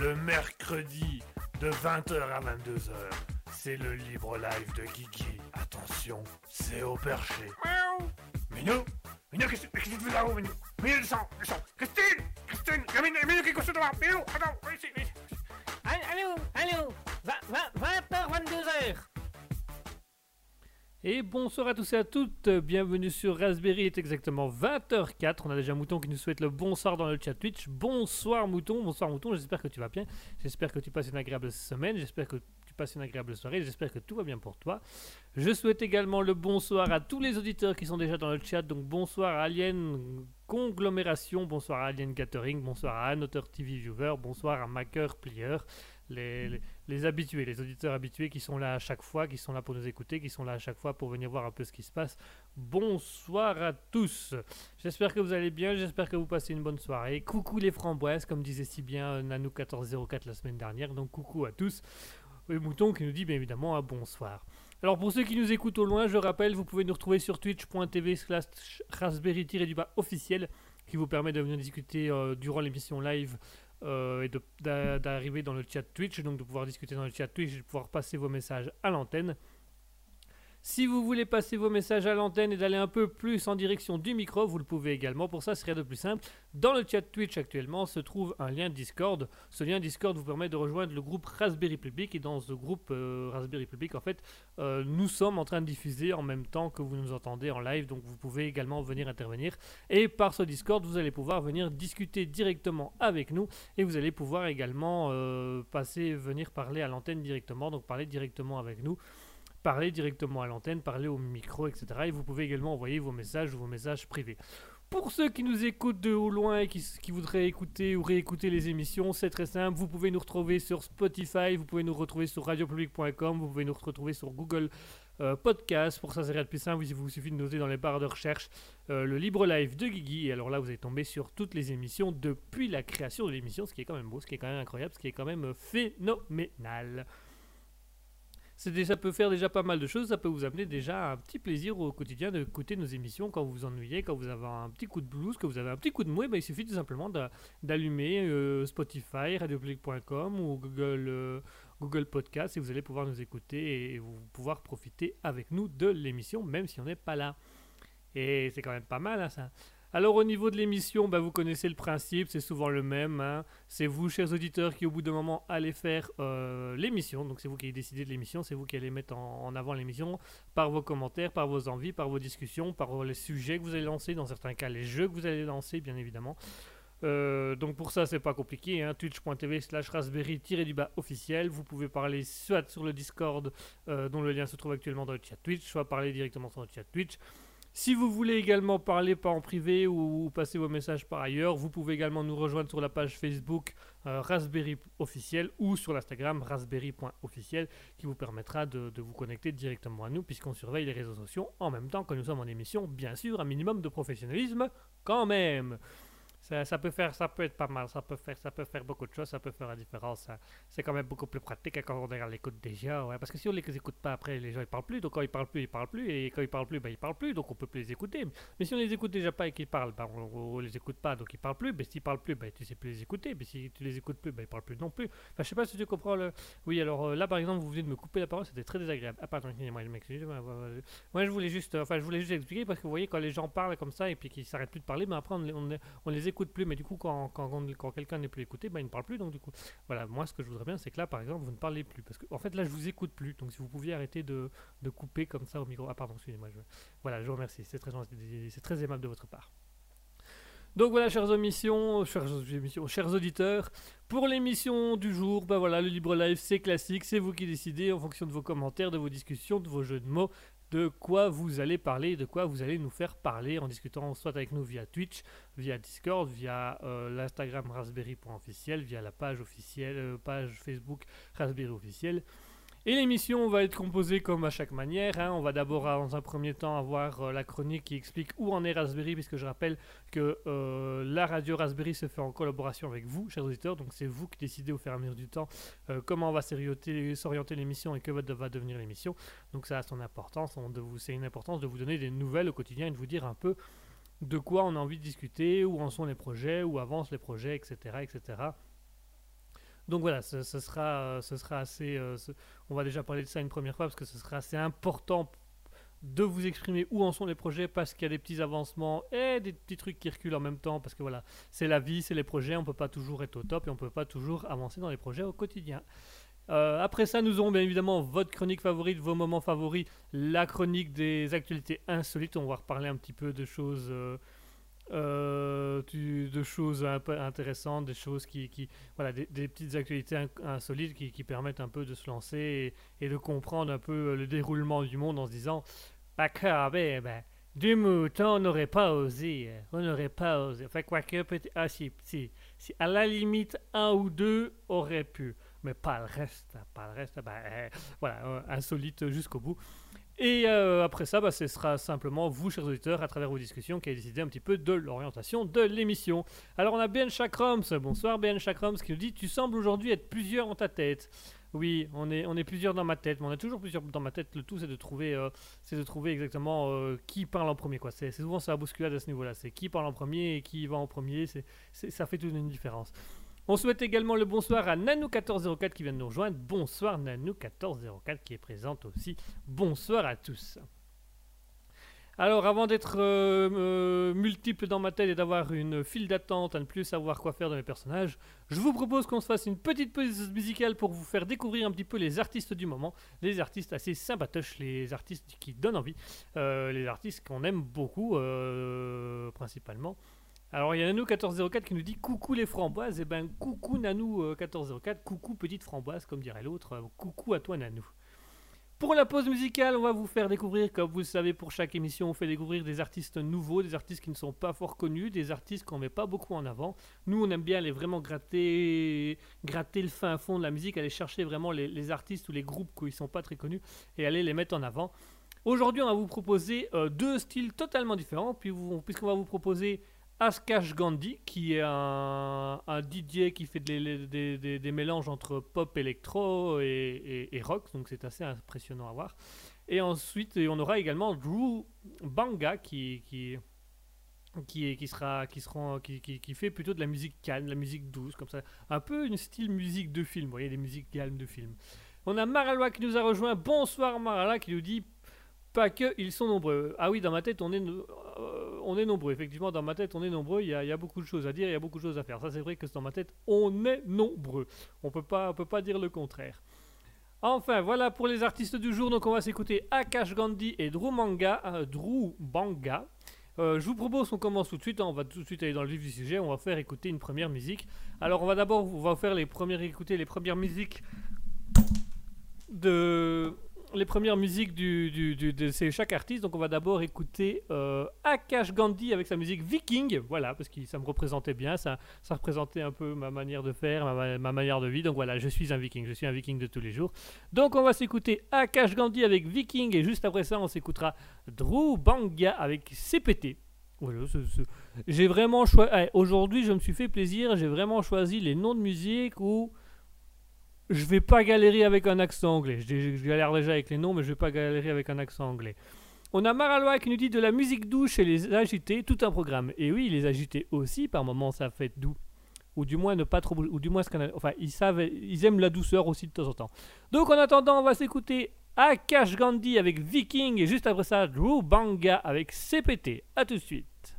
le mercredi de 20h à 22h. C'est le libre live de Guigui. Attention, c'est au perché. Miaou Minou Minou, qu'est-ce que tu fais là-haut, Minou? Minou, descends, descends Christine Christine Minou, Minou, qu'est-ce que tu fais là Minou, attends, viens ici, viens ici. Allô 20h, Et bonsoir à tous et à toutes, bienvenue sur Raspberry, il est exactement 20h04, on a déjà Mouton qui nous souhaite le bonsoir dans le chat Twitch. Bonsoir Mouton, bonsoir Mouton, j'espère que tu vas bien, j'espère que tu passes une agréable semaine, j'espère que tu passes une agréable soirée, j'espère que tout va bien pour toi. Je souhaite également le bonsoir à tous les auditeurs qui sont déjà dans le chat, donc bonsoir Alien Conglomération, bonsoir Alien Gathering, bonsoir à Annoteur TV Viewer, bonsoir à Maker Plier, les, habitués, les auditeurs habitués qui sont là à chaque fois, qui sont là pour nous écouter, qui sont là à chaque fois pour venir voir un peu ce qui se passe. Bonsoir à tous. J'espère que vous allez bien, j'espère que vous passez une bonne soirée. Coucou les framboises, comme disait si bien euh, Nanou1404 la semaine dernière. Donc coucou à tous. Et Mouton qui nous dit bien évidemment un bonsoir. Alors pour ceux qui nous écoutent au loin, je rappelle, vous pouvez nous retrouver sur twitch.tv slash raspberry-du-bas officiel qui vous permet de venir discuter euh, durant l'émission live euh, et d'arriver dans le chat Twitch, donc de pouvoir discuter dans le chat Twitch et de pouvoir passer vos messages à l'antenne. Si vous voulez passer vos messages à l'antenne et d'aller un peu plus en direction du micro, vous le pouvez également. Pour ça, c'est rien de plus simple. Dans le chat Twitch actuellement se trouve un lien Discord. Ce lien Discord vous permet de rejoindre le groupe Raspberry Public. Et dans ce groupe euh, Raspberry Public, en fait, euh, nous sommes en train de diffuser en même temps que vous nous entendez en live. Donc vous pouvez également venir intervenir. Et par ce Discord, vous allez pouvoir venir discuter directement avec nous. Et vous allez pouvoir également euh, passer, venir parler à l'antenne directement. Donc parler directement avec nous parler directement à l'antenne, parler au micro, etc. Et vous pouvez également envoyer vos messages ou vos messages privés. Pour ceux qui nous écoutent de au loin et qui, voudraient écouter ou réécouter les émissions, c'est très simple. Vous pouvez nous retrouver sur Spotify, vous pouvez nous retrouver sur radiopublic.com, vous pouvez nous retrouver sur Google euh, Podcast. Pour ça, c'est rien de plus simple. Il vous suffit de noter dans les barres de recherche euh, le libre live de Guigui. Et alors là, vous allez tomber sur toutes les émissions depuis la création de l'émission, ce qui est quand même beau, ce qui est quand même incroyable, ce qui est quand même euh, phénoménal. Ça peut faire déjà pas mal de choses, ça peut vous amener déjà un petit plaisir au quotidien d'écouter nos émissions quand vous vous ennuyez, quand vous avez un petit coup de blues, que vous avez un petit coup de mouet, ben, il suffit tout simplement d'a- d'allumer euh, Spotify, radiopublic.com ou Google, euh, Google Podcast et vous allez pouvoir nous écouter et vous pouvoir profiter avec nous de l'émission, même si on n'est pas là. Et c'est quand même pas mal, hein, ça. Alors au niveau de l'émission, bah, vous connaissez le principe, c'est souvent le même. hein. C'est vous, chers auditeurs, qui au bout d'un moment allez faire euh, l'émission. Donc c'est vous qui décidez de l'émission, c'est vous qui allez mettre en, avant l'émission par vos commentaires, par vos envies, par vos discussions, par les sujets que vous allez lancer, dans certains cas les jeux que vous allez lancer, bien évidemment. Euh, donc pour ça c'est pas compliqué, hein. twitch.tv slash raspberry-du-bas officiel. Vous pouvez parler soit sur le Discord euh, dont le lien se trouve actuellement dans le chat Twitch, soit parler directement sur le chat Twitch. Si vous voulez également parler pas en privé ou, passer vos messages par ailleurs, vous pouvez également nous rejoindre sur la page Facebook euh, Raspberry officiel ou sur l'Instagram raspberry.officiel qui vous permettra de vous connecter directement à nous puisqu'on surveille les réseaux sociaux en même temps que nous sommes en émission. Bien sûr, un minimum de professionnalisme quand même. Ça, peut faire, ça peut être pas mal, ça peut faire, ça peut faire beaucoup de choses, ça peut faire la différence. ça. C'est quand même beaucoup plus pratique que quand on regarde l'écoute déjà, ouais. Parce que si on les écoute pas après, les gens ils parlent plus. Donc quand ils parlent plus, ils parlent plus. Et quand ils parlent plus, ben ils parlent plus. Donc on peut plus les écouter. Mais si on les écoute déjà pas et qu'ils parlent, ben on, on les écoute pas. Donc ils parlent plus. Mais s'ils parlent plus, ben tu sais plus les écouter. Mais si tu les écoutes plus, ben ils parlent plus non plus. Enfin, je sais pas si tu comprends le. Oui, alors euh, là par exemple, vous venez de me couper la parole, c'était très désagréable. Ah pardon, excusez-moi, je m'excuse. Moi, je voulais juste, euh, enfin je voulais juste expliquer parce que vous voyez quand les gens parlent comme ça et puis qu'ils s'arrêtent plus de parler, mais après on, les- on les écoute plus. Mais du coup quand, quand, quand quelqu'un n'est plus écouté, ben il ne parle plus. Donc du coup, voilà, moi ce que je voudrais bien, c'est que là par exemple vous ne parlez plus parce que en fait là je vous écoute plus. Donc si vous pouviez arrêter de, de couper comme ça au micro. Ah pardon, excusez-moi. Je... Voilà, je vous remercie. C'est très c'est très aimable de votre part. Donc voilà, chers émissions, chers, émissions, chers auditeurs, pour l'émission du jour, ben voilà, le libre live c'est classique, c'est vous qui décidez en fonction de vos commentaires, de vos discussions, de vos jeux de mots, de quoi vous allez parler, de quoi vous allez nous faire parler en discutant soit avec nous via Twitch, via Discord, via euh, l'Instagram raspberry.officiel, via la page officielle, euh, page Facebook raspberry officiel. Et l'émission va être composée comme à chaque manière. hein. On va d'abord, euh, dans un premier temps, avoir euh, la chronique qui explique où en est Raspberry, puisque je rappelle que euh, la radio Raspberry se fait en collaboration avec vous, chers auditeurs. Donc c'est vous qui décidez au fur et à mesure du temps comment va s'orienter l'émission et que va, devenir l'émission. Donc ça a son importance. C'est une importance de vous donner des nouvelles au quotidien et de vous dire un peu de quoi on a envie de discuter, où en sont les projets, où avancent les projets, etc. etc. Donc voilà, ce, sera, euh, ce sera assez. euh, on va déjà parler de ça une première fois parce que ce sera assez important de vous exprimer où en sont les projets parce qu'il y a des petits avancements et des petits trucs qui reculent en même temps parce que voilà, c'est la vie, c'est les projets, on peut pas toujours être au top et on peut pas toujours avancer dans les projets au quotidien. Euh, après ça, nous aurons bien évidemment votre chronique favorite, vos moments favoris, la chronique des actualités insolites. On va reparler un petit peu de choses, euh, du- de choses intéressantes, des choses qui, voilà, des, petites actualités in- insolites qui, permettent un peu de se lancer et, de comprendre un peu euh, le déroulement du monde en se disant, bah quand même, ben, du mouton, on n'aurait pas osé, euh, on n'aurait pas osé. Enfin, quoique, peut-être, ah si, si, si, à la limite, un ou deux auraient pu mais pas le reste, pas le reste, bah, euh, voilà, insolite jusqu'au bout. Et euh, après ça, bah, ce sera simplement vous, chers auditeurs, à travers vos discussions, qui avez décidé un petit peu de l'orientation de l'émission. Alors on a Ben Chakrams, bonsoir Ben Chakrams, qui nous dit Tu sembles aujourd'hui être plusieurs dans ta tête. Oui, on est, on est plusieurs dans ma tête, mais on a toujours plusieurs dans ma tête. Le tout, c'est de trouver, euh, c'est de trouver exactement euh, qui parle en premier. quoi. C'est souvent ça la bousculade à ce niveau-là. C'est qui parle en premier et qui va en premier. C'est- ça fait toute une différence. On souhaite également le bonsoir à Nanou1404 qui vient de nous rejoindre. Bonsoir Nanou1404 qui est présente aussi. Bonsoir à tous. Alors, avant d'être euh, euh, multiple dans ma tête et d'avoir une file d'attente à ne plus savoir quoi faire de mes personnages, je vous propose qu'on se fasse une petite pause musicale pour vous faire découvrir un petit peu les artistes du moment, les artistes assez sympatoches, les artistes qui donnent envie, euh, les artistes qu'on aime beaucoup principalement. Alors il y a Nanou1404 qui nous dit coucou les framboises, et ben coucou Nanou1404, coucou petite framboise comme dirait l'autre, euh, coucou à toi Nanou. Pour la pause musicale, on va vous faire découvrir, comme vous le savez, pour chaque émission, on fait découvrir des artistes nouveaux, des artistes qui ne sont pas fort connus, des artistes qu'on met pas beaucoup en avant. Nous, on aime bien aller vraiment gratter, gratter le fin fond de la musique, aller chercher vraiment les, artistes ou les groupes qui ne sont pas très connus et aller les mettre en avant. Aujourd'hui, on va vous proposer euh, deux styles totalement différents, puisqu'on va vous proposer Askash Gandhi, qui est un, DJ qui fait des, mélanges entre pop électro et, rock, donc c'est assez impressionnant à voir. Et ensuite, on aura également Drew Banga, qui, qui, qui, qui, sera, qui, sera, qui, qui- qui fait plutôt de la musique calme, de la musique douce, comme ça. Un peu une style musique de film, vous voyez, des musiques calmes de film. On a Maralois qui nous a rejoint. Bonsoir Maralois qui nous dit pas que, ils sont nombreux. Ah oui, dans ma tête, on est, euh, on est nombreux. Effectivement, dans ma tête, on est nombreux. Il y, a, beaucoup de choses à dire, il y a beaucoup de choses à faire. Ça, c'est vrai que dans ma tête, on est nombreux. On peut pas, peut pas dire le contraire. Enfin, voilà pour les artistes du jour. Donc, on va s'écouter Akash Gandhi et Drew Manga, euh, Banga. Euh, je vous propose qu'on commence tout de suite. hein. On va tout de suite aller dans le vif du sujet. On va faire écouter une première musique. Alors, on va d'abord, on va faire les premières écouter les premières musiques de les premières musiques de ces- chaque artiste. Donc on va d'abord écouter euh, Akash Gandhi avec sa musique Viking. Voilà, parce que ça me représentait bien, ça, ça représentait un peu ma manière de faire, ma, ma- ma manière de vie. Donc voilà, je suis un Viking, je suis un Viking de tous les jours. Donc on va s'écouter Akash Gandhi avec Viking et juste après ça on s'écoutera Drew Banga avec CPT. Voilà, c'est- c'est- j'ai vraiment choisi. Aujourd'hui, je me suis fait plaisir. J'ai vraiment choisi les noms de musique où je vais pas galérer avec un accent anglais. Je, galère déjà avec les noms, mais je vais pas galérer avec un accent anglais. On a Maralois qui nous dit de la musique douce chez les agités, tout un programme. Et oui, les agités aussi, par moments, ça fait doux. Ou du moins ne pas trop. Ou du moins, ce ils savent, ils aiment la douceur aussi de temps en temps. Donc en attendant, on va s'écouter Akash Gandhi avec Viking et juste après ça, Drew Banga avec CPT. A tout de suite.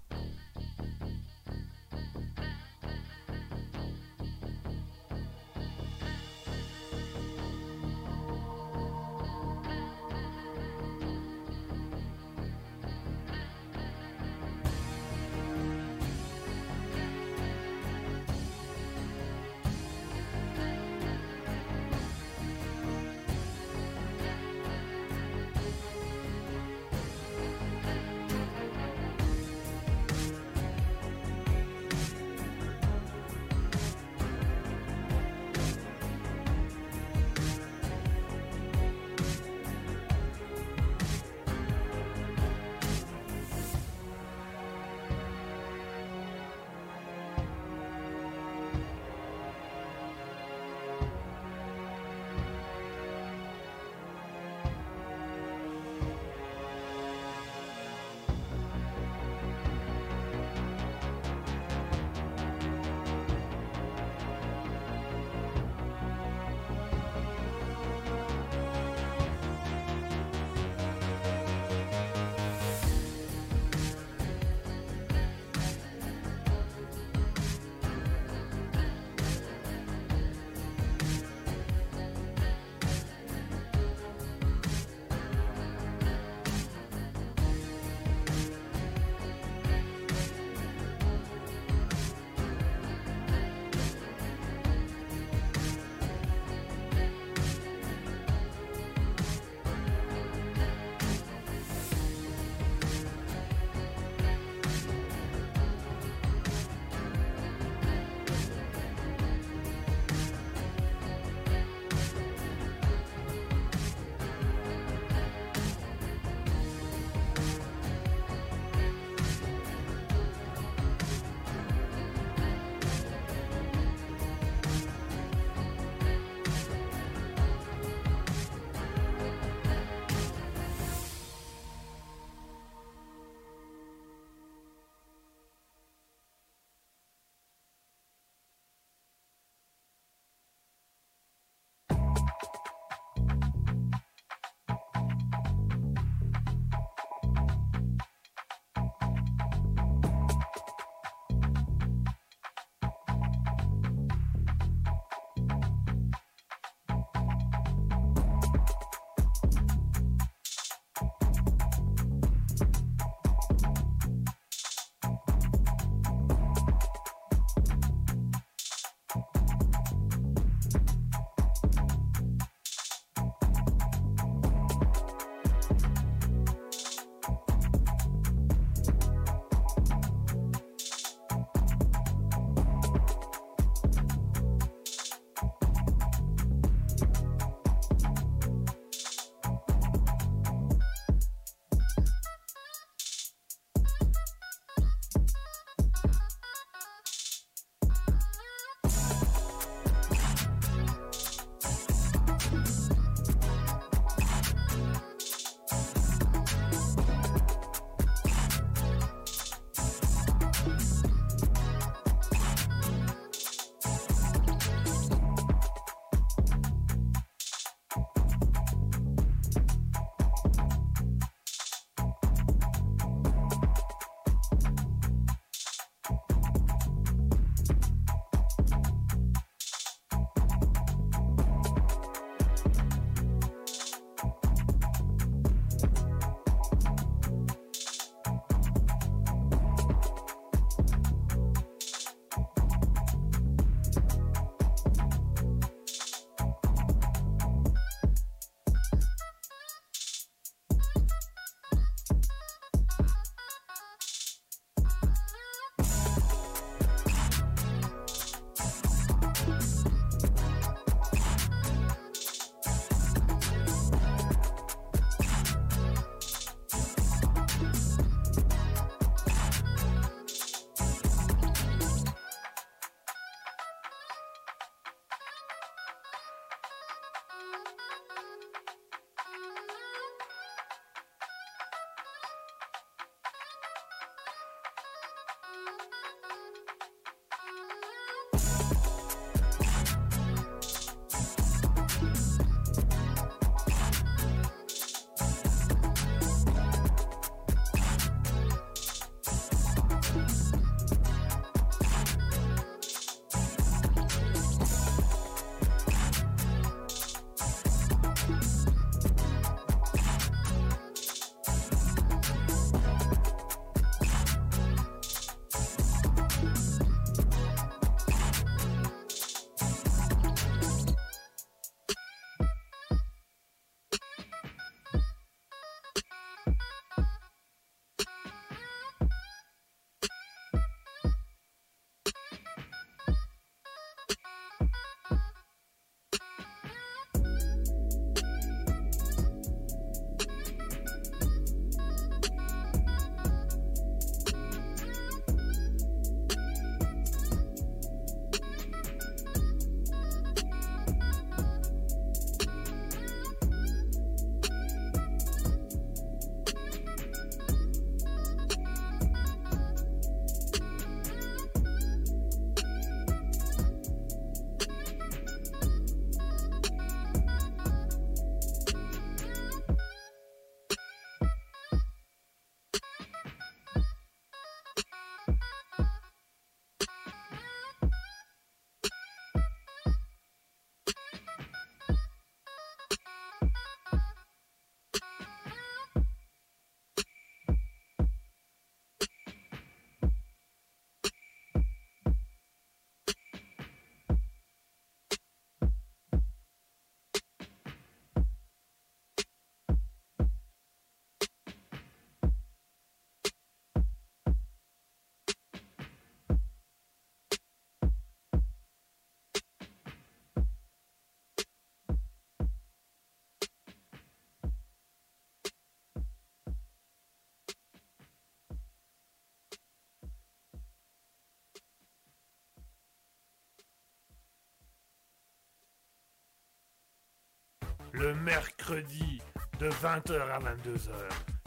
Le mercredi de 20h à 22h.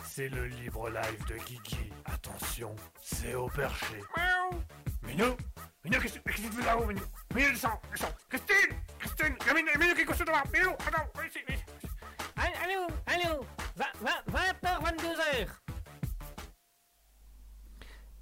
C'est le libre live de Guigui. Attention, c'est au perché. Miaou Minou Minou, qu'est-ce que tu fais là-haut, Minou Minou, descends, descends Christine Christine Minou, Minou, qui est couché devant Minou, attends, viens ici, viens ici Allô, allô 20h, 22h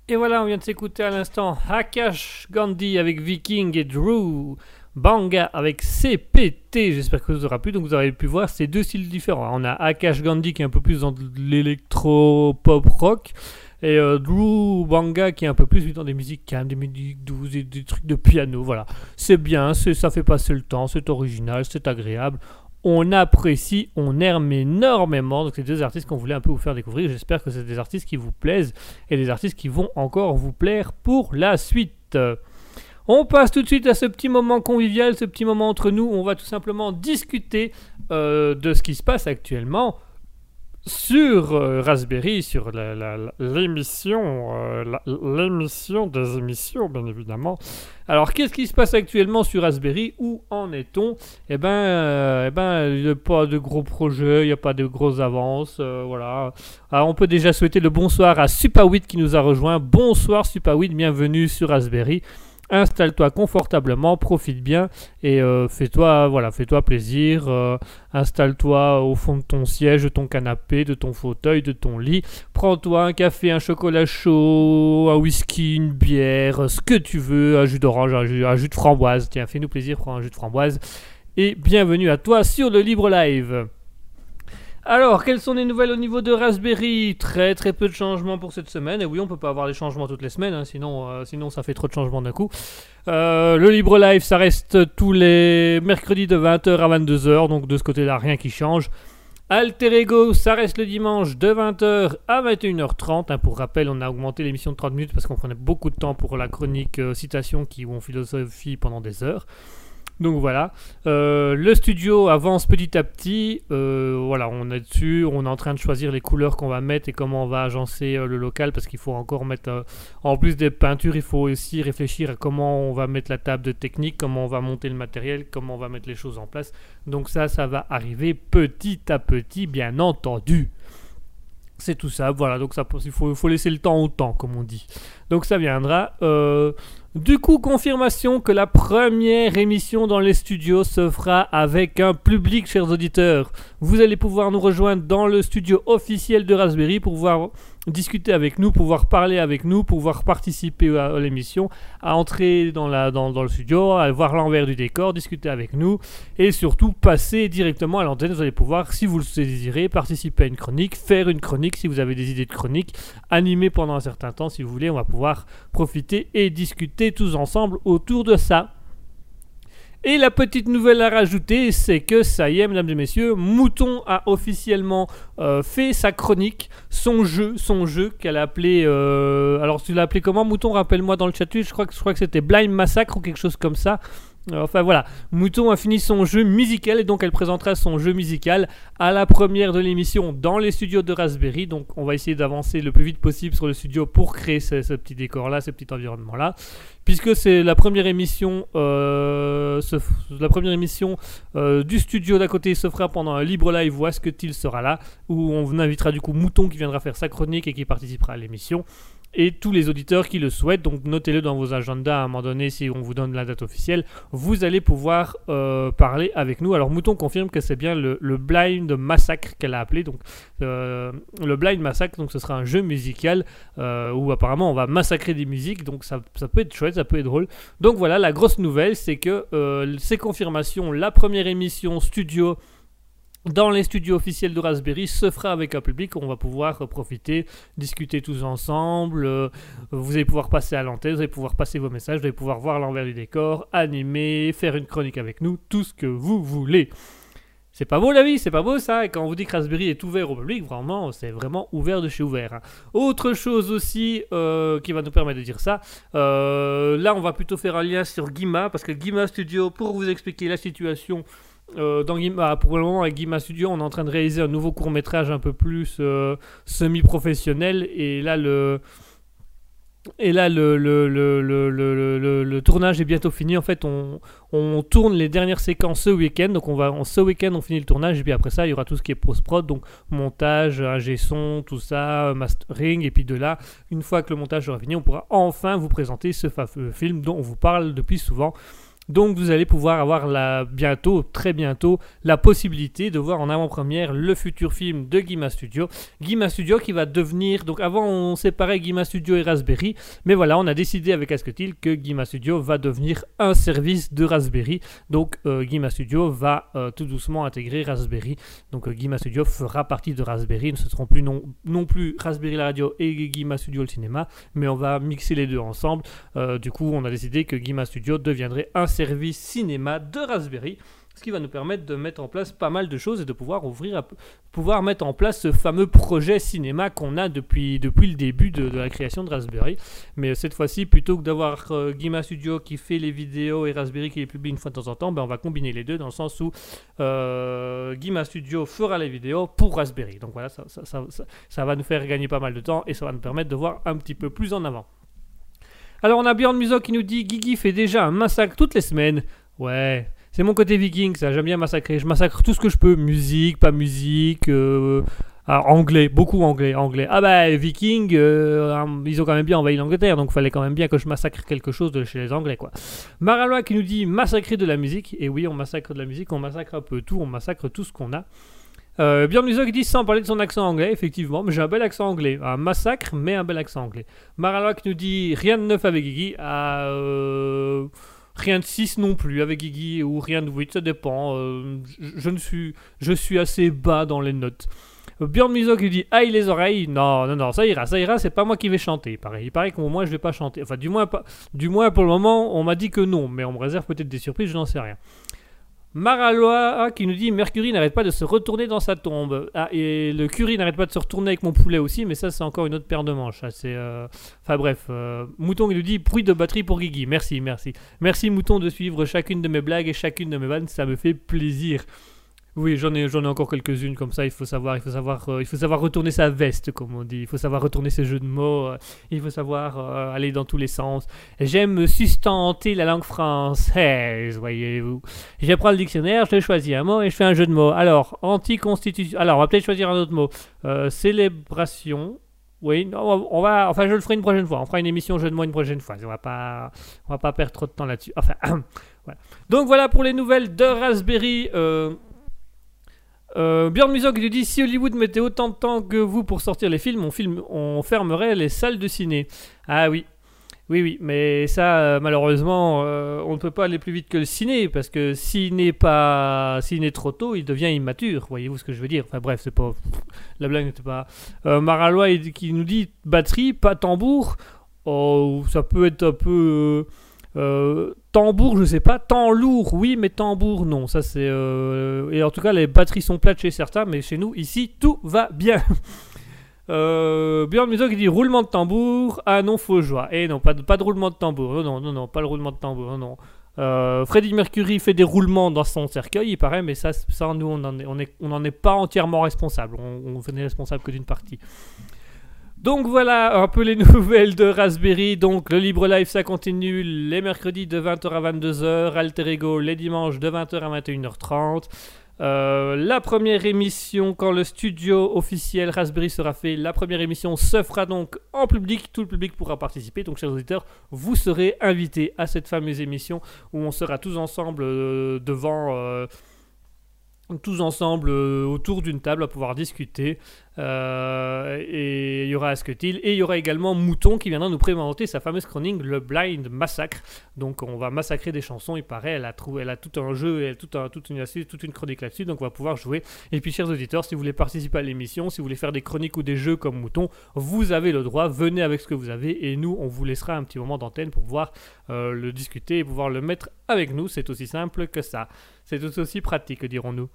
Et voilà, on vient de s'écouter à l'instant Hakash Gandhi avec Viking et Drew. Banga avec CPT, j'espère que vous aura plu. Donc vous avez pu voir ces deux styles différents. On a Akash Gandhi qui est un peu plus dans l'électro pop rock et euh, Drew Banga qui est un peu plus dans des musiques calmes, des musiques douces, des, des trucs de piano. Voilà, c'est bien, ça fait passer le temps, c'est original, c'est agréable. On apprécie, on aime énormément. Donc, c'est deux artistes qu'on voulait un peu vous faire découvrir. J'espère que c'est des artistes qui vous plaisent et des artistes qui vont encore vous plaire pour la suite. On passe tout de suite à ce petit moment convivial, ce petit moment entre nous. Où on va tout simplement discuter euh, de ce qui se passe actuellement sur euh, Raspberry, sur l'émission, euh, l'émission des émissions, bien évidemment. Alors, qu'est-ce qui se passe actuellement sur Raspberry? Où en est-on? Eh ben, eh ben, il n'y a pas de gros projets, il n'y a pas de grosses avances, voilà. On peut déjà souhaiter le bonsoir à Supawit qui nous a rejoint. Bonsoir Supawit, bienvenue sur Raspberry installe-toi confortablement, profite bien et euh, fais-toi voilà, fais-toi plaisir. Euh, installe-toi au fond de ton siège, de ton canapé, de ton fauteuil, de ton lit. Prends-toi un café, un chocolat chaud, un whisky, une bière, ce que tu veux, un jus d'orange, un un jus de framboise. Tiens, fais-nous plaisir, prends un jus de framboise. Et bienvenue à toi sur le Libre Live. Alors, quelles sont les nouvelles au niveau de Raspberry? Très très peu de changements pour cette semaine. Et oui, on peut pas avoir des changements toutes les semaines, hein, sinon, euh, sinon ça fait trop de changements d'un coup. Euh, le Libre Live, ça reste tous les mercredis de 20h à 22h, donc de ce côté-là, rien qui change. Alter Ego, ça reste le dimanche de 20h à 21h30. Hein, pour rappel, on a augmenté l'émission de 30 minutes parce qu'on prenait beaucoup de temps pour la chronique euh, citation qui ont philosophie pendant des heures. Donc voilà, euh, le studio avance petit à petit. Euh, voilà, on est dessus, on est en train de choisir les couleurs qu'on va mettre et comment on va agencer euh, le local parce qu'il faut encore mettre, en plus des peintures, il faut aussi réfléchir à comment on va mettre la table de technique, comment on va monter le matériel, comment on va mettre les choses en place. Donc ça, ça va arriver petit à petit, bien entendu. C'est tout ça, voilà, donc ça, il faut, faut laisser le temps au temps, comme on dit. Donc ça viendra. Du coup, confirmation que la première émission dans les studios se fera avec un public, chers auditeurs. Vous allez pouvoir nous rejoindre dans le studio officiel de Raspberry pour voir discuter avec nous, pouvoir parler avec nous, pouvoir participer à, l'émission, à entrer dans, dans, le studio, à voir l'envers du décor, discuter avec nous et surtout passer directement à l'antenne. Vous allez pouvoir, si vous le désirez, participer à une chronique, faire une chronique si vous avez des idées de chronique, animer pendant un certain temps si vous voulez. On va pouvoir profiter et discuter tous ensemble autour de ça. Et la petite nouvelle à rajouter, c'est que ça y est, mesdames et messieurs, Mouton a officiellement euh, fait sa chronique, son jeu, son jeu qu'elle a appelé. Euh, alors, tu l'as appelé comment, Mouton? Rappelle-moi dans le chat, je crois que, je crois que c'était Blind Massacre ou quelque chose comme ça. Enfin voilà, Mouton a fini son jeu musical et donc elle présentera son jeu musical à la première de l'émission dans les studios de Raspberry. Donc on va essayer d'avancer le plus vite possible sur le studio pour créer ce, petit décor là, ce petit environnement là. Puisque c'est la première émission, euh, la première émission euh, du studio d'à côté se fera pendant un libre live où est-ce que il sera là, où on invitera du coup Mouton qui viendra faire sa chronique et qui participera à l'émission et tous les auditeurs qui le souhaitent. Donc notez-le dans vos agendas à un moment donné si on vous donne la date officielle. Vous allez pouvoir euh, parler avec nous. Alors Mouton confirme que c'est bien le, Blind Massacre qu'elle a appelé. Donc euh, le Blind Massacre, donc ce sera un jeu musical euh, où apparemment on va massacrer des musiques. Donc ça, ça, peut être chouette, ça peut être drôle. Donc voilà, la grosse nouvelle c'est que ces confirmations, la première émission studio dans les studios officiels de Raspberry se fera avec un public. On va pouvoir profiter, discuter tous ensemble. Euh, vous allez pouvoir passer à l'antenne, vous allez pouvoir passer vos messages, vous allez pouvoir voir l'envers du décor, animer, faire une chronique avec nous, tout ce que vous voulez. C'est pas beau la vie, c'est pas beau ça. Quand on vous dit que Raspberry est ouvert au public, vraiment, c'est vraiment ouvert de chez ouvert. Hein. Autre chose aussi euh, qui va nous permettre de dire ça, euh, là on va plutôt faire un lien sur Gima, parce que Gima Studio, pour vous expliquer la situation, euh, dans bah, pour le moment, avec Guima Studio, on est en train de réaliser un nouveau court métrage un peu plus euh, semi-professionnel. Et là, le, Et là, le, le, le, le, tournage est bientôt fini. En fait, on, on tourne les dernières séquences ce week-end. Donc, on va, on- ce week-end, on finit le tournage. Et puis après ça, il y aura tout ce qui est post-prod. Donc, montage, ingé son, tout ça, euh, mastering. Et puis de là, une fois que le montage sera fini, on pourra enfin vous présenter ce film dont on vous parle depuis souvent. Donc vous allez pouvoir avoir la, bientôt, très bientôt, la possibilité de voir en avant-première le futur film de Guima Studio. Guima Studio qui va devenir, donc avant on séparait Guima Studio et Raspberry, mais voilà, on a décidé avec Asketil que Guima Studio va devenir un service de Raspberry. Donc euh, Guima Studio va euh, tout doucement intégrer Raspberry. Donc euh, Guima Studio fera partie de Raspberry, ce ne seront plus non, non plus Raspberry la radio et Guima Studio le cinéma, mais on va mixer les deux ensemble. Euh, du coup, on a décidé que Guima Studio deviendrait un service cinéma de Raspberry, ce qui va nous permettre de mettre en place pas mal de choses et de pouvoir ouvrir, pouvoir mettre en place ce fameux projet cinéma qu'on a depuis, depuis le début de, la création de Raspberry. Mais cette fois-ci, plutôt que d'avoir euh, Guima Studio qui fait les vidéos et Raspberry qui les publie une fois de temps en temps, ben, on va combiner les deux dans le sens où euh, Guima Studio fera les vidéos pour Raspberry. Donc voilà, ça- ça va nous faire gagner pas mal de temps et ça va nous permettre de voir un petit peu plus en avant. Alors on a Bjorn Muso qui nous dit Guigui fait déjà un massacre toutes les semaines. Ouais, c'est mon côté viking, ça j'aime bien massacrer. Je massacre tout ce que je peux, musique, pas musique, euh, ah, anglais, beaucoup anglais, anglais. Ah bah viking, euh, ils ont quand même bien envahi l'Angleterre, donc fallait quand même bien que je massacre quelque chose de chez les Anglais quoi. Maralois qui nous dit massacrer de la musique. Et oui, on massacre de la musique, on massacre un peu tout, on massacre tout ce qu'on a. Euh, Björn dit sans parler de son accent anglais, effectivement, mais j'ai un bel accent anglais. Un massacre, mais un bel accent anglais. Maralois qui nous dit rien de neuf avec Guigui. Ah, euh, rien de 6 non plus avec Guigui, ou rien de 8, ça dépend. euh, je, ne suis, je suis assez bas dans les notes. Björn Muso qui dit aïe les oreilles. Non, non, non, ça ira, ça ira, c'est pas moi qui vais chanter. Pareil, il paraît qu'au moins je vais pas chanter. Enfin, du moins, pas, du moins pour le moment, on m'a dit que non, mais on me réserve peut-être des surprises, je n'en sais rien. Maraloa qui nous dit Mercury n'arrête pas de se retourner dans sa tombe. Ah, et le curry n'arrête pas de se retourner avec mon poulet aussi, mais ça, c'est encore une autre paire de manches. ça, c'est, euh, Enfin bref, euh, Mouton qui nous dit bruit de batterie pour Guigui. Merci, merci. Merci Mouton de suivre chacune de mes blagues et chacune de mes vannes, ça me fait plaisir. Oui, j'en ai, encore quelques-unes comme ça. Il faut savoir, il faut savoir, euh, il faut savoir retourner sa veste, comme on dit. Il faut savoir retourner ses jeux de mots. euh, il faut savoir euh, aller dans tous les sens. J'aime sustenter la langue française, voyez-vous. J'apprends le dictionnaire, je choisis un mot et je fais un jeu de mots. Alors, anticonstitution. Alors, on va peut-être choisir un autre mot. Célébration. Oui, on va, enfin, je le ferai une prochaine fois. On fera une émission jeu de mots une prochaine fois. On va pas, on va pas perdre trop de temps là-dessus. Enfin, voilà. Donc voilà pour les nouvelles de Raspberry. Euh, euh, Björn Muso qui nous dit si Hollywood mettait autant de temps que vous pour sortir les films, on, fermerait les salles de ciné. Ah oui, oui, oui, mais ça, euh, malheureusement, euh, on ne peut pas aller plus vite que le ciné, parce que s'il n'est pas, s'il n'est trop tôt, il devient immature. Voyez-vous ce que je veux dire? Enfin bref, c'est pas, la blague n'était pas. Euh, qui nous dit batterie, pas tambour. Oh, ça peut être un peu. Tambour, je sais pas. Temps lourd, oui, mais tambour, non. Ça c'est. euh, et en tout cas, les batteries sont plates chez certains, mais chez nous, ici, tout va bien. Euh, Björn Muso qui dit roulement de tambour. Ah non, faux joie. Et non, pas de, pas de roulement de tambour. Non, non, non, non, pas le roulement de tambour. Non, non. Euh, Mercury fait des roulements dans son cercueil, il paraît, mais ça, ça nous, on n'en est, on est pas entièrement responsable. On, on n'est responsable que d'une partie. Donc voilà un peu les nouvelles de Raspberry. Donc le Libre Live ça continue les mercredis de 20h à 22h, Alter Ego les dimanches de 20h à 21h30. Euh, la première émission, quand le studio officiel Raspberry sera fait, la première émission se fera donc en public. Tout le public pourra participer. Donc, chers auditeurs, vous serez invités à cette fameuse émission où on sera tous ensemble euh, devant. euh, tous ensemble euh, autour d'une table à pouvoir discuter. Euh, et il y aura Asketil et il y aura également Mouton qui viendra nous présenter sa fameuse chronique Le Blind Massacre. Donc on va massacrer des chansons, il paraît, elle a, trouvé, elle a tout un jeu, elle a tout un- toute, une, toute une chronique là-dessus, donc on va pouvoir jouer. Et puis chers auditeurs, si vous voulez participer à l'émission, si vous voulez faire des chroniques ou des jeux comme Mouton, vous avez le droit, venez avec ce que vous avez et nous on vous laissera un petit moment d'antenne pour pouvoir euh, le discuter et pouvoir le mettre avec nous. C'est aussi simple que ça. C'est tout aussi pratique, dirons-nous.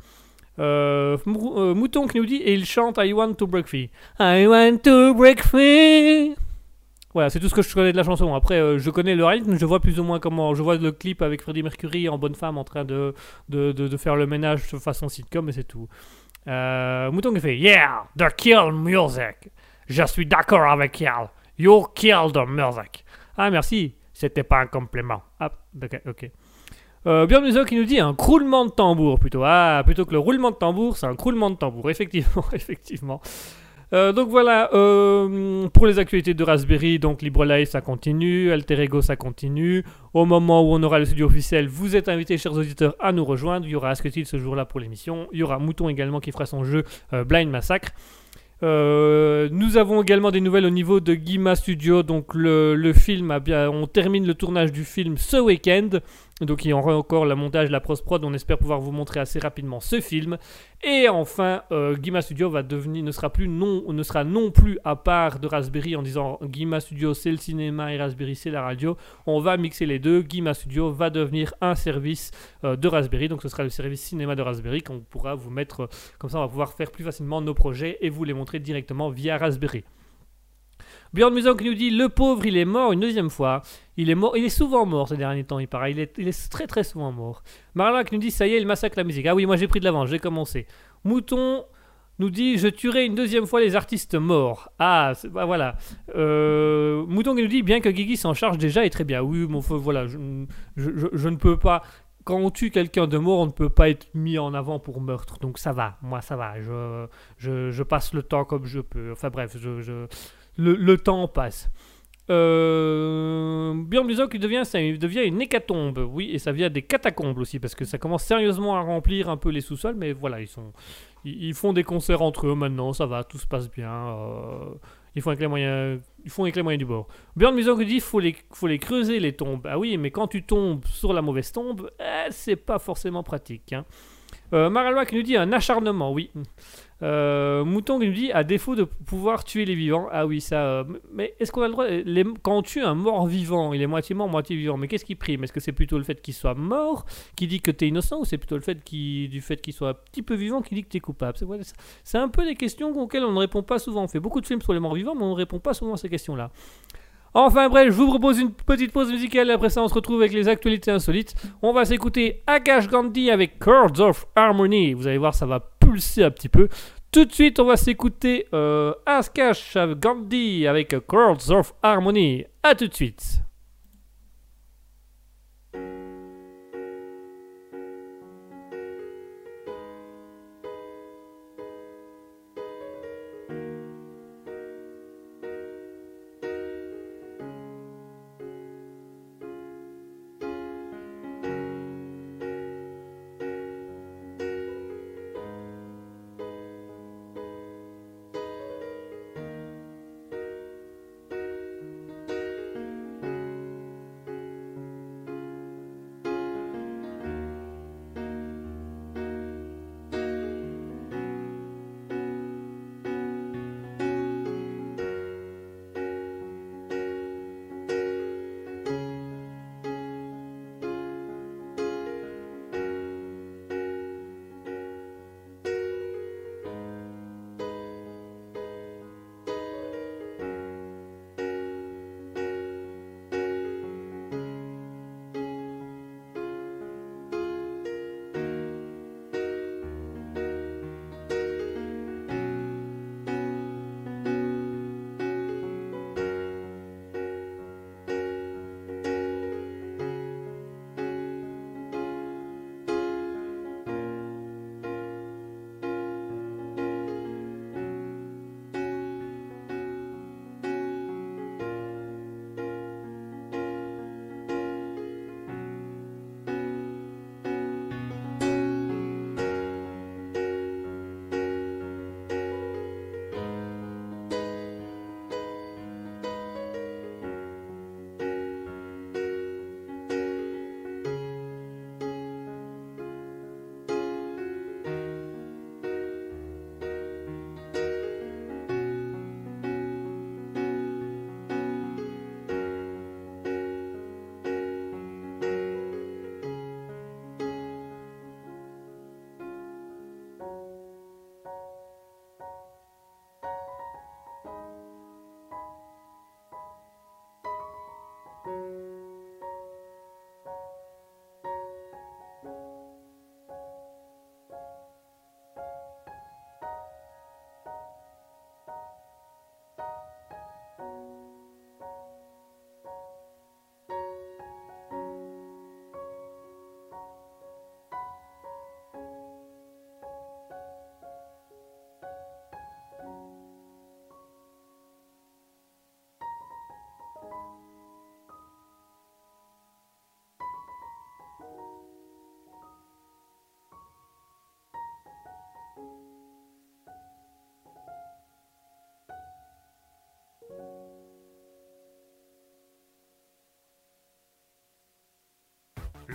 Euh, euh, Mouton qui nous dit et il chante I want to break free. I want to break free. Voilà, c'est tout ce que je connais de la chanson. Après, euh, je connais le rythme, je vois plus ou moins comment. Je vois le clip avec Freddie Mercury en bonne femme en train de, de, de- faire le ménage de façon sitcom et c'est tout. Mouton qui fait Yeah, the kill music. Je suis d'accord avec elle. You killed Murdoch. Ah, merci. C'était pas un complément. Ah, ok. ok. Euh, Björn qui nous dit un croulement de tambour plutôt. Ah, plutôt que le roulement de tambour, c'est un croulement de tambour. Effectivement, effectivement. Euh, donc voilà, euh, pour les actualités de Raspberry, donc LibreLive ça continue, Alter Ego ça continue. Au moment où on aura le studio officiel, vous êtes invités, chers auditeurs, à nous rejoindre. Il y aura Asketil ce jour-là pour l'émission. Il y aura Mouton également qui fera son jeu euh, Blind Massacre. Nous avons également des nouvelles au niveau de Guima Studio. Donc le, film on termine le tournage du film ce week-end. Donc il y aura encore le montage, la post-prod. On espère pouvoir vous montrer assez rapidement ce film. Et enfin, euh, Guima Studio va devenir, ne sera plus non, ne sera non plus à part de Raspberry en disant Guima Studio c'est le cinéma et Raspberry c'est la radio. On va mixer les deux. Guima Studio va devenir un service euh, de Raspberry. Donc ce sera le service cinéma de Raspberry qu'on pourra vous mettre. euh, comme ça, on va pouvoir faire plus facilement nos projets et vous les montrer directement via Raspberry. Björn Muson qui nous dit le pauvre il est mort une deuxième fois. Il est mort, il est souvent mort ces derniers temps, il paraît. Il est, il est très très souvent mort. Marla qui nous dit ça y est, il massacre la musique. Ah oui, moi j'ai pris de l'avance, j'ai commencé. Mouton nous dit je tuerai une deuxième fois les artistes morts. Ah, bah voilà. Euh, Mouton qui nous dit bien que Guigui s'en charge déjà et très bien. Oui, mon feu, voilà, je, je- ne peux pas. Quand on tue quelqu'un de mort, on ne peut pas être mis en avant pour meurtre. Donc ça va, moi ça va. Je, je, passe le temps comme je peux. Enfin bref, je- le, temps passe. Euh, Muso qui devient, devient une hécatombe. Oui, et ça vient des catacombes aussi, parce que ça commence sérieusement à remplir un peu les sous-sols, mais voilà, ils, sont, ils, font des concerts entre eux maintenant, ça va, tout se passe bien. euh, ils, font avec les moyens, ils font avec les moyens du bord. Björn Muso qui dit faut les, faut les creuser les tombes. Ah oui, mais quand tu tombes sur la mauvaise tombe, eh, c'est pas forcément pratique. Hein. Euh, qui nous dit un acharnement, oui. Euh, Mouton qui nous dit à défaut de pouvoir tuer les vivants. Ah oui, ça. euh, mais est-ce qu'on a le droit les- Quand on tue un mort vivant, il est moitié mort, moitié vivant. Mais qu'est-ce qui prime? Est-ce que c'est plutôt le fait qu'il soit mort qui dit que tu es innocent ou c'est plutôt le fait du fait qu'il soit un petit peu vivant qui dit que tu es coupable? C'est un peu des questions auxquelles on ne répond pas souvent. On fait beaucoup de films sur les morts vivants, mais on ne répond pas souvent à ces questions-là. Enfin bref, je vous propose une petite pause musicale après ça on se retrouve avec les actualités insolites. On va s'écouter Akash Gandhi avec Chords of Harmony. Vous allez voir, ça va pulser un petit peu. Tout de suite, on va s'écouter euh, Akash Gandhi avec Chords of Harmony. A tout de suite.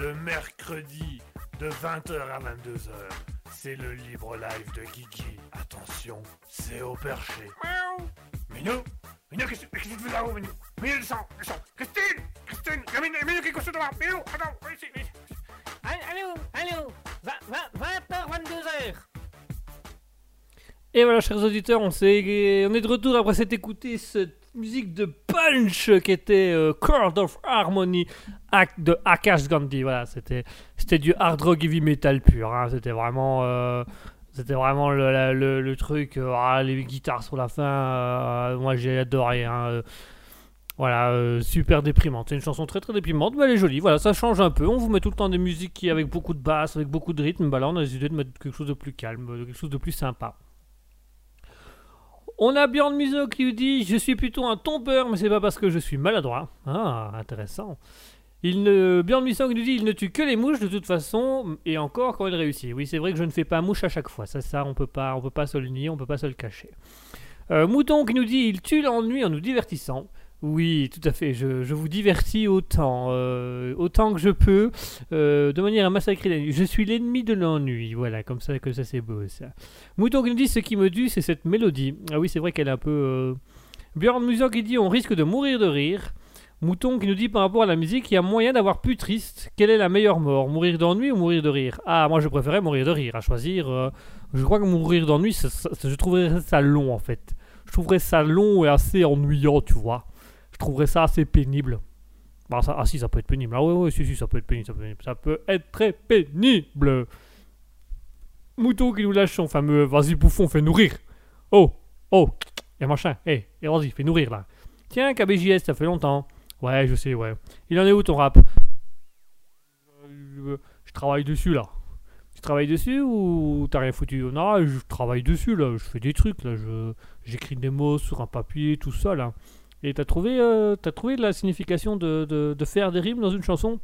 Le mercredi de 20h à 22h. C'est le libre live de Guigui. Attention, c'est au perché. Miaou Minou Minou, qu'est-ce qu'est-ce que tu fais là-haut, Minou? Minou, descends, descends Christine Christine Minou, Minou qui est couché devant Minou, attends, viens ici, viens ici. Allô, allô 20h, 22h Et voilà, chers auditeurs, on, s'est- on est de retour après s'être écouté cette musique de punch qui était euh, Chord of Harmony de Akash Gandhi. Voilà, c'était, c'était du hard rock heavy metal pur. hein. C'était vraiment, euh, c'était vraiment le, le- truc. euh, ah, les guitares sur la fin, euh, moi j'ai adoré. hein, euh, voilà, super déprimante. C'est une chanson très très déprimante, mais elle est jolie. Voilà, ça change un peu. On vous met tout le temps des musiques qui avec beaucoup de basse, avec beaucoup de rythme. Bah là, on a décidé de mettre quelque chose de plus calme, quelque chose de plus sympa. On a Bjorn Muso qui nous dit Je suis plutôt un tombeur, mais c'est pas parce que je suis maladroit. Ah, intéressant. Il ne... Bjorn nous dit Il ne tue que les mouches de toute façon, et encore quand il réussit. Oui, c'est vrai que je ne fais pas mouche à chaque fois. Ça, ça, on peut pas, on peut pas se le nier, on peut pas se le cacher. Euh, Mouton qui nous dit Il tue l'ennui en nous divertissant. Oui, tout à fait. Je, je vous divertis autant, euh, autant que je peux, euh, de manière à massacrer l'ennui. Je suis l'ennemi de l'ennui. Voilà, comme ça, que ça c'est beau ça. Mouton qui nous dit ce qui me tue, c'est cette mélodie. Ah oui, c'est vrai qu'elle est un peu. Euh... Björn Muso qui dit on risque de mourir de rire. Mouton qui nous dit par rapport à la musique, il y a moyen d'avoir plus triste. Quelle est la meilleure mort? Mourir d'ennui ou mourir de rire? Ah, moi je préférais mourir de rire. À choisir, euh, je crois que mourir d'ennui, je trouverais ça long en fait. Je trouverais ça long et assez ennuyant, tu vois. Je trouverais ça assez pénible. Bah, ah si, ça peut être pénible. Ah ouais, ouais, si, si, ça peut être pénible. Ça peut, être très pénible. Mouton qui nous lâche son fameux vas-y bouffon, fais nourrir. Oh, oh, et machin. Eh, et vas-y, fais nourrir là. Tiens, KBJS, ça fait longtemps. Ouais, je sais, ouais. Il en est où ton rap? Euh, Je travaille dessus là. Tu travailles dessus ou t'as rien foutu? Non, je travaille dessus là. Je fais des trucs là. J'écris des mots sur un papier, tout ça là. Et t'as trouvé, euh, trouvé la signification de, de, faire des rimes dans une chanson?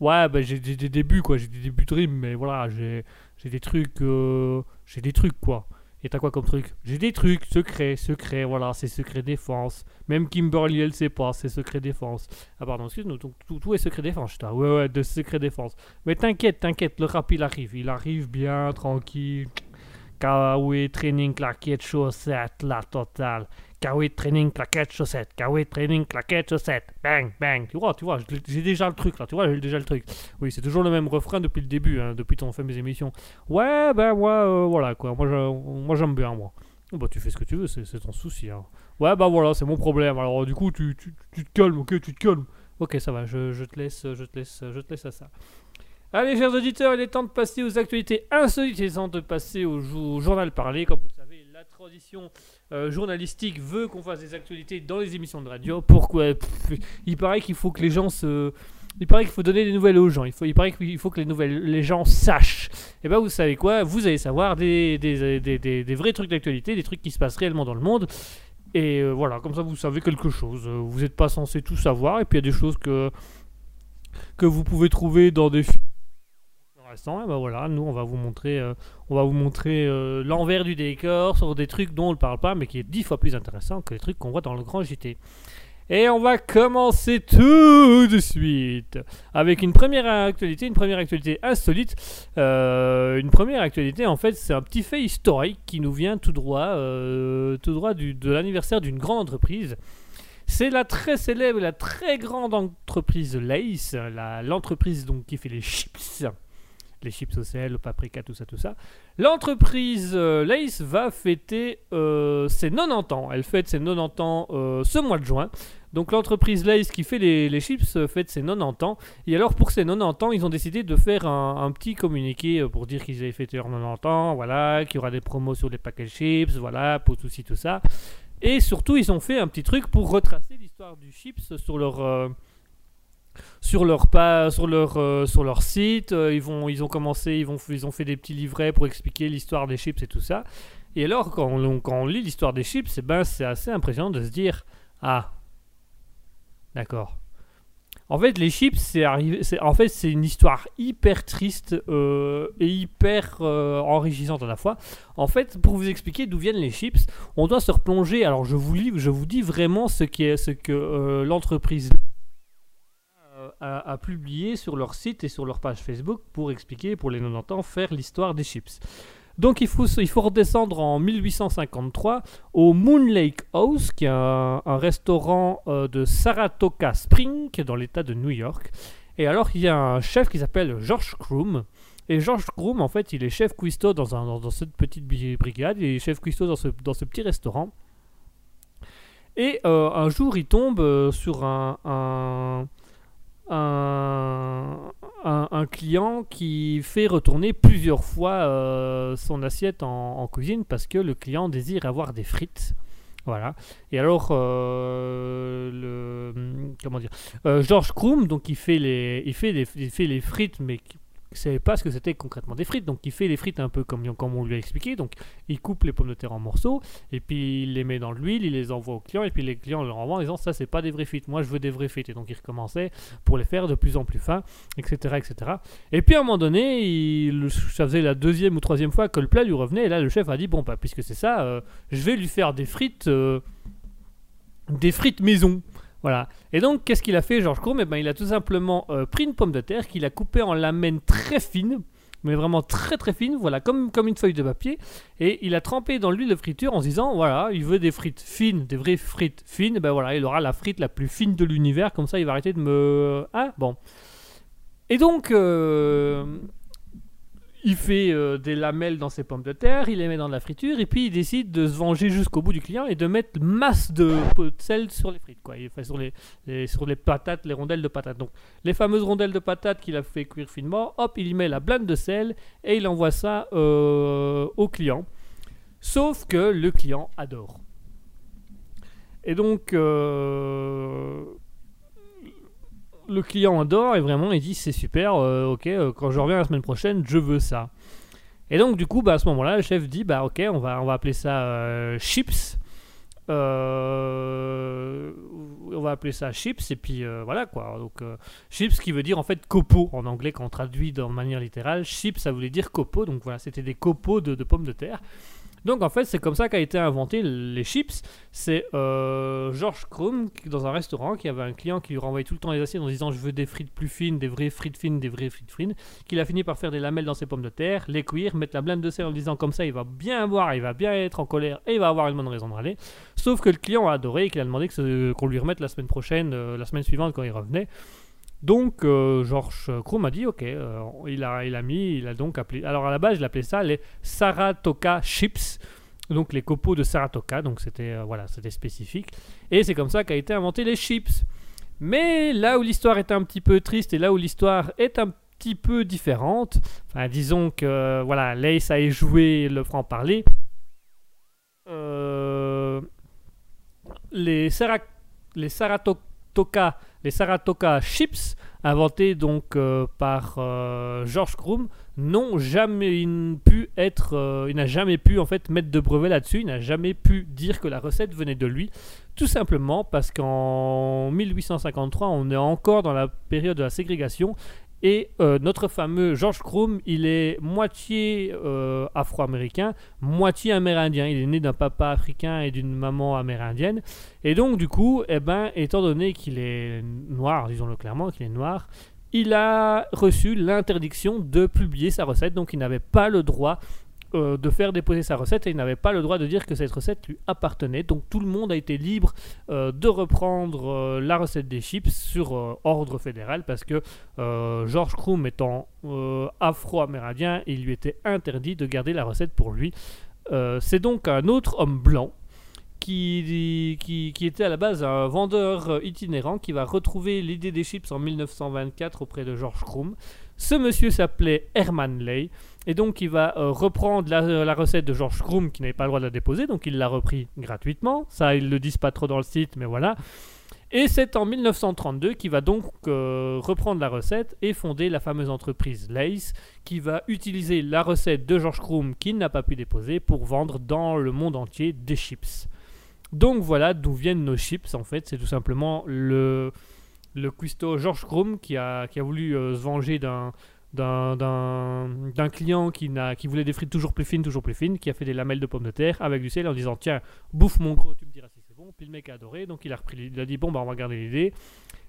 Ouais, bah j'ai des, débuts quoi. J'ai des débuts de rimes, mais voilà, j'ai des trucs, euh, j'ai des trucs quoi. Et t'as quoi comme truc? J'ai des trucs secrets, secrets, voilà, c'est secret défense. Même Kimberly, elle sait pas, c'est secret défense. Ah pardon, excuse-nous, donc tout, est secret défense, je t'ai- Ouais, ouais, de secret défense. Mais t'inquiète, t'inquiète, le rap il arrive, il arrive bien, tranquille. Kawaii training, claquette, chaussette, la totale. Kawaii training, claquette, chaussette. Kawaii training, claquette, chaussette. Bang, bang. Tu vois, tu vois, j'ai déjà le truc là, tu vois, j'ai déjà le truc. Oui, c'est toujours le même refrain depuis le début, hein, depuis qu'on fait mes émissions. Ouais, ben moi, euh, voilà quoi, moi, j'aime bien moi. Bah tu fais ce que tu veux, c'est ton souci. Hein. Ouais, bah voilà, c'est mon problème. Alors du coup, tu, tu, te calmes, ok, tu te calmes. Ok, ça va, je, je te laisse, je te laisse, je te laisse à ça. Allez, chers auditeurs, il est temps de passer aux actualités insolites. Il est temps de passer au, jou- au journal parlé. Comme vous tradition euh, journalistique veut qu'on fasse des actualités dans les émissions de radio. Pourquoi? Il paraît qu'il faut que les gens se. Il paraît qu'il faut donner des nouvelles aux gens. Il, faut, il paraît qu'il faut que les, nouvelles, les gens sachent. Et ben vous savez quoi? Vous allez savoir des, des, des, vrais trucs d'actualité, des trucs qui se passent réellement dans le monde. Et euh, voilà, comme ça vous savez quelque chose. Vous n'êtes pas censé tout savoir. Et puis il y a des choses que, que vous pouvez trouver dans des films intéressants. Et ben voilà, nous on va vous montrer, euh, on va vous montrer euh, l'envers du décor sur des trucs dont on ne parle pas, mais qui est dix fois plus intéressant que les trucs qu'on voit dans le grand JT. Et on va commencer tout de suite avec une première actualité, une première actualité insolite. Euh, une première actualité, en fait, c'est un petit fait historique qui nous vient tout droit, tout droit du- de l'anniversaire d'une grande entreprise. C'est la très célèbre, la très grande entreprise Lays, la- l'entreprise donc qui fait les chips, les chips au sel, au paprika, tout ça, tout ça. L'entreprise euh, Lays va fêter euh, ses 90 ans. Elle fête ses 90 ans euh, ce mois de juin. Donc l'entreprise Lays qui fait les, chips euh, fête ses 90 ans. Et alors pour ces 90 ans, ils ont décidé de faire un, petit communiqué pour dire qu'ils avaient fêté leurs 90 ans, voilà, qu'il y aura des promos sur les paquets chips, voilà, pour tout ci, tout ça. Et surtout, ils ont fait un petit truc pour retracer l'histoire du chips sur leur... sur leur pas sur leur euh, sur leur site Euh, ils vont ils ont commencé ils vont ils ont fait des petits livrets pour expliquer l'histoire des chips et tout ça. Et alors quand on, lit l'histoire des chips eh ben c'est assez impressionnant de se dire ah d'accord. En fait les chips c'est arrivé c'est en fait c'est une histoire hyper triste euh, et hyper enrichissante à la fois. En fait pour vous expliquer d'où viennent les chips on doit se replonger. Alors je vous je vous dis vraiment ce qui est ce que l'entreprise euh, a, a publié sur leur site et sur leur page Facebook pour expliquer, pour les 90 ans, faire l'histoire des chips. Donc il faut, il faut redescendre en 1853 au Moon Lake House, qui est un, un restaurant euh, de Saratoga Spring, dans l'état de New York. Et alors il y a un chef qui s'appelle George Kroom. Et George Kroom, en fait, il est chef cuistot dans, un- dans, cette petite brigade, il est chef cuistot dans ce, dans ce petit restaurant. Et euh, un jour, il tombe euh, sur un, un, un- client qui fait retourner plusieurs fois euh, son assiette en, cuisine parce que le client désire avoir des frites. Voilà. Et alors, euh, le, comment dire, euh, George Kroom, donc il fait les, il fait les, il fait les frites, mais ne savait pas ce que c'était concrètement des frites. Donc il fait les frites un peu comme, comme on lui a expliqué. Donc il coupe les pommes de terre en morceaux et puis il les met dans l'huile, il les envoie aux clients et puis les clients leur envoient en disant ça c'est pas des vraies frites, moi je veux des vraies frites. Et donc il recommençait pour les faire de plus en plus fins, etc. etc. Et puis à un moment donné, ça faisait la deuxième ou troisième fois que le plat lui revenait et là le chef a dit bon bah puisque c'est ça, euh, je vais lui faire des frites, euh, des frites maison. Voilà. Et donc, qu'est-ce qu'il a fait, Georges Courme? Eh ben, Il a tout simplement euh, pris une pomme de terre qu'il a coupée en lamelles très fines, mais vraiment très très fines, voilà, comme, comme une feuille de papier, et il a trempé dans l'huile de friture en se disant, voilà, il veut des frites fines, des vraies frites fines, ben voilà, il aura la frite la plus fine de l'univers, comme ça il va arrêter de me... Ah, bon. Et donc, euh, il fait euh, des lamelles dans ses pommes de terre, il les met dans la friture, et puis il décide de se venger jusqu'au bout du client et de mettre masse de, sel sur les frites, quoi. Les- sur les patates, les rondelles de patates. Donc, les fameuses rondelles de patates qu'il a fait cuire finement, hop, il y met la blinde de sel et il envoie ça euh, au client. Sauf que le client adore. Et donc, euh, le client adore et vraiment il dit c'est super, euh, ok, euh, quand je reviens la semaine prochaine, je veux ça. Et donc, du coup, bah, à ce moment-là, le chef dit bah ok, on va, on va appeler ça euh, chips. On va appeler ça chips et puis voilà quoi. Donc chips qui veut dire en fait copeaux en anglais quand on traduit de manière littérale. Chips ça voulait dire copeaux donc voilà c'était des copeaux de pommes de terre. Donc en fait c'est comme ça qu'a été inventé les chips. C'est euh, George qui- dans un restaurant qui avait un client qui lui renvoyait tout le temps les assiettes en disant je veux des frites plus fines, des vraies frites fines, des vraies frites fines. Qu'il a fini par faire des lamelles dans ses pommes de terre, les cuire, mettre la blinde de sel en disant comme ça il va bien boire, il va bien être en colère et il va avoir une bonne raison de râler. Sauf que le client a adoré et qu'il a demandé qu'on lui remette la semaine prochaine, euh, la semaine suivante quand il revenait. Donc euh, George Kroom a dit ok, euh, il, a, il a mis, il a donc appelé. Alors à la base, il appelait ça les Saratoga Chips, donc les copeaux de Saratoga, donc c'était euh, voilà, c'était spécifique. Et c'est comme ça qu'a été inventé les chips. Mais là où l'histoire est un petit peu triste et là où l'histoire est un petit peu différente, enfin disons que voilà, Lace a échoué le franc-parler. Les, Sara- les les Saratoga Chips, inventés donc euh, par euh, George Kroom, n'ont jamais pu être, euh, il n'a jamais pu en fait mettre de brevet là-dessus, il n'a jamais pu dire que la recette venait de lui, tout simplement parce qu'en 1853, on est encore dans la période de la ségrégation et euh, notre fameux George Kroom, il est moitié euh, afro-américain, moitié amérindien. Il est né d'un papa africain et d'une maman amérindienne. Et donc, du coup, eh ben, étant donné qu'il est noir, disons-le clairement, qu'il est noir, il a reçu l'interdiction de publier sa recette. Donc, il n'avait pas le droit euh, de faire déposer sa recette et il n'avait pas le droit de dire que cette recette lui appartenait. Donc, tout le monde a été libre euh, de reprendre euh, la recette des chips sur ordre fédéral parce que George Kroom étant afro-amérindien, il lui était interdit de garder la recette pour lui. C'est donc un autre homme blanc qui, qui, qui était à la base un vendeur itinérant qui va retrouver l'idée des chips en 1924 auprès de George Kroom. Ce monsieur s'appelait Herman Ley et donc il va euh, reprendre la, la recette de George Kroom qui n'avait pas le droit de la déposer, donc il l'a repris gratuitement. Ça, ils le disent pas trop dans le site, mais voilà. Et c'est en 1932 qu'il va donc euh, reprendre la recette et fonder la fameuse entreprise Lace qui va utiliser la recette de George Kroom qu'il n'a pas pu déposer pour vendre dans le monde entier des chips. Donc voilà d'où viennent nos chips en fait, c'est tout simplement le, le cuistot George Kroom qui a, qui a voulu euh, se venger d'un d'un- client qui, qui voulait des frites toujours plus fines, toujours plus fines, qui a fait des lamelles de pommes de terre avec du sel en disant tiens, bouffe mon gros, tu me diras si c'est bon. Puis le mec a adoré, donc il a repris, il a dit bon bah on va garder l'idée.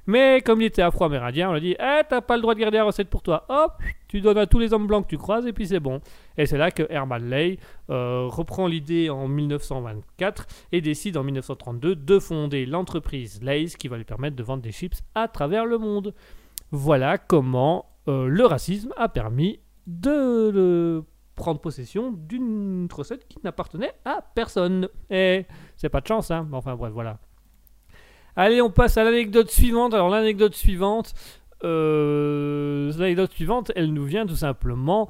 Mais comme il était afro-amérindien, on a dit Eh, t'as pas le droit de garder la recette pour toi. Hop, tu donnes à tous les hommes blancs que tu croises et puis c'est bon. Et c'est là que Herman Ley euh, reprend l'idée en 1924 et décide en 1932 de fonder l'entreprise Lay's qui va lui permettre de vendre des chips à travers le monde. Voilà comment euh, le racisme a permis de le prendre possession d'une recette qui n'appartenait à personne. Et c'est pas de chance, hein. Enfin bref, voilà. Allez, on passe à l'anecdote suivante. Alors l'anecdote suivante, euh, l'anecdote suivante, elle nous vient tout simplement.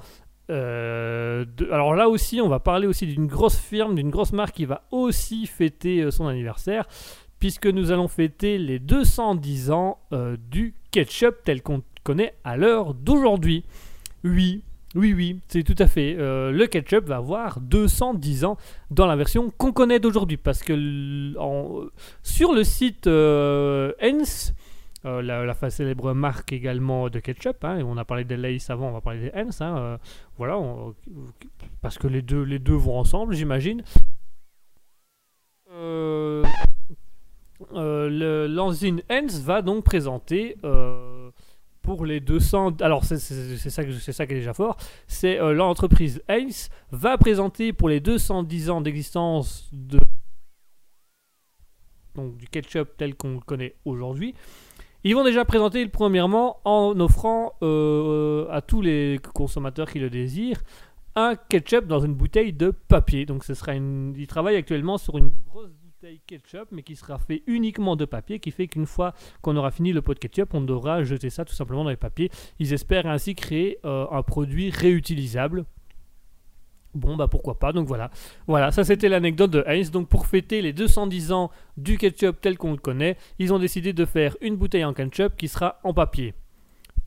euh, alors là aussi, on va parler aussi d'une grosse firme, d'une grosse marque qui va aussi fêter euh, son anniversaire, puisque nous allons fêter les 210 ans du ketchup tel qu'on connaît à l'heure d'aujourd'hui. Oui, oui, oui, c'est tout à fait. Euh, le ketchup va avoir 210 ans dans la version qu'on connaît d'aujourd'hui, parce que en- sur le site euh, Heinz, euh, la, célèbre marque également de ketchup, hein, et on a parlé des Lay's avant, on va parler des Heinz, hein, euh, voilà, parce que les deux, les vont ensemble, j'imagine. Euh, euh, le- L'enzyme Heinz va donc présenter euh, pour les 200. Alors, c'est ça, ça qui est déjà fort. C'est euh, l'entreprise Heinz va présenter pour les 210 ans d'existence de donc du ketchup tel qu'on le connaît aujourd'hui. Ils vont déjà présenter premièrement en offrant euh, à tous les consommateurs qui le désirent un ketchup dans une bouteille de papier. Donc ce sera une... Ils travaillent actuellement sur une grosse bouteille ketchup, mais qui sera fait uniquement de papier, qui fait qu'une fois qu'on aura fini le pot de ketchup, on devra jeter ça tout simplement dans les papiers. Ils espèrent ainsi créer euh, un produit réutilisable. Bon, bah pourquoi pas, donc voilà. Voilà, ça c'était l'anecdote de Heinz. Donc pour fêter les 210 ans du ketchup tel qu'on le connaît, ils ont décidé de faire une bouteille en ketchup qui sera en papier.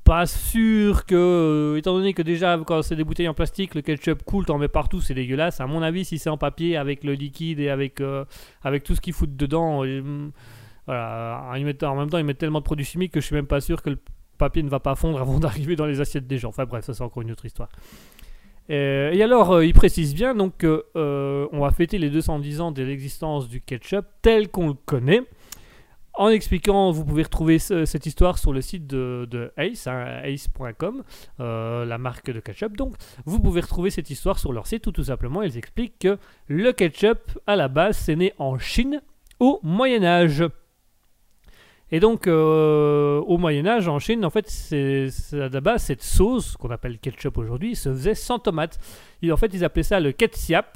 Pas sûr que, euh, étant donné que déjà quand c'est des bouteilles en plastique, le ketchup coule, t'en mets partout, c'est dégueulasse. À mon avis, si c'est en papier avec le liquide et avec, euh, avec tout ce qu'ils foutent dedans, euh, voilà, en même temps ils mettent tellement de produits chimiques que je suis même pas sûr que le papier ne va pas fondre avant d'arriver dans les assiettes des gens. Enfin bref, ça c'est encore une autre histoire. Euh, et alors, il précise bien donc on va fêter les 210 ans de l'existence du ketchup tel qu'on le connaît. En expliquant, vous pouvez retrouver ce- cette histoire sur le site de, Ace, hein, ace.com, euh, la marque de ketchup. Donc, vous pouvez retrouver cette histoire sur leur site où tout simplement ils expliquent que le ketchup, à la base, c'est né en Chine au Moyen Âge. Et donc, euh, au Moyen Âge, en Chine, en fait, à la base cette sauce qu'on appelle ketchup aujourd'hui se faisait sans tomate. Et en fait, ils appelaient ça le ketchup.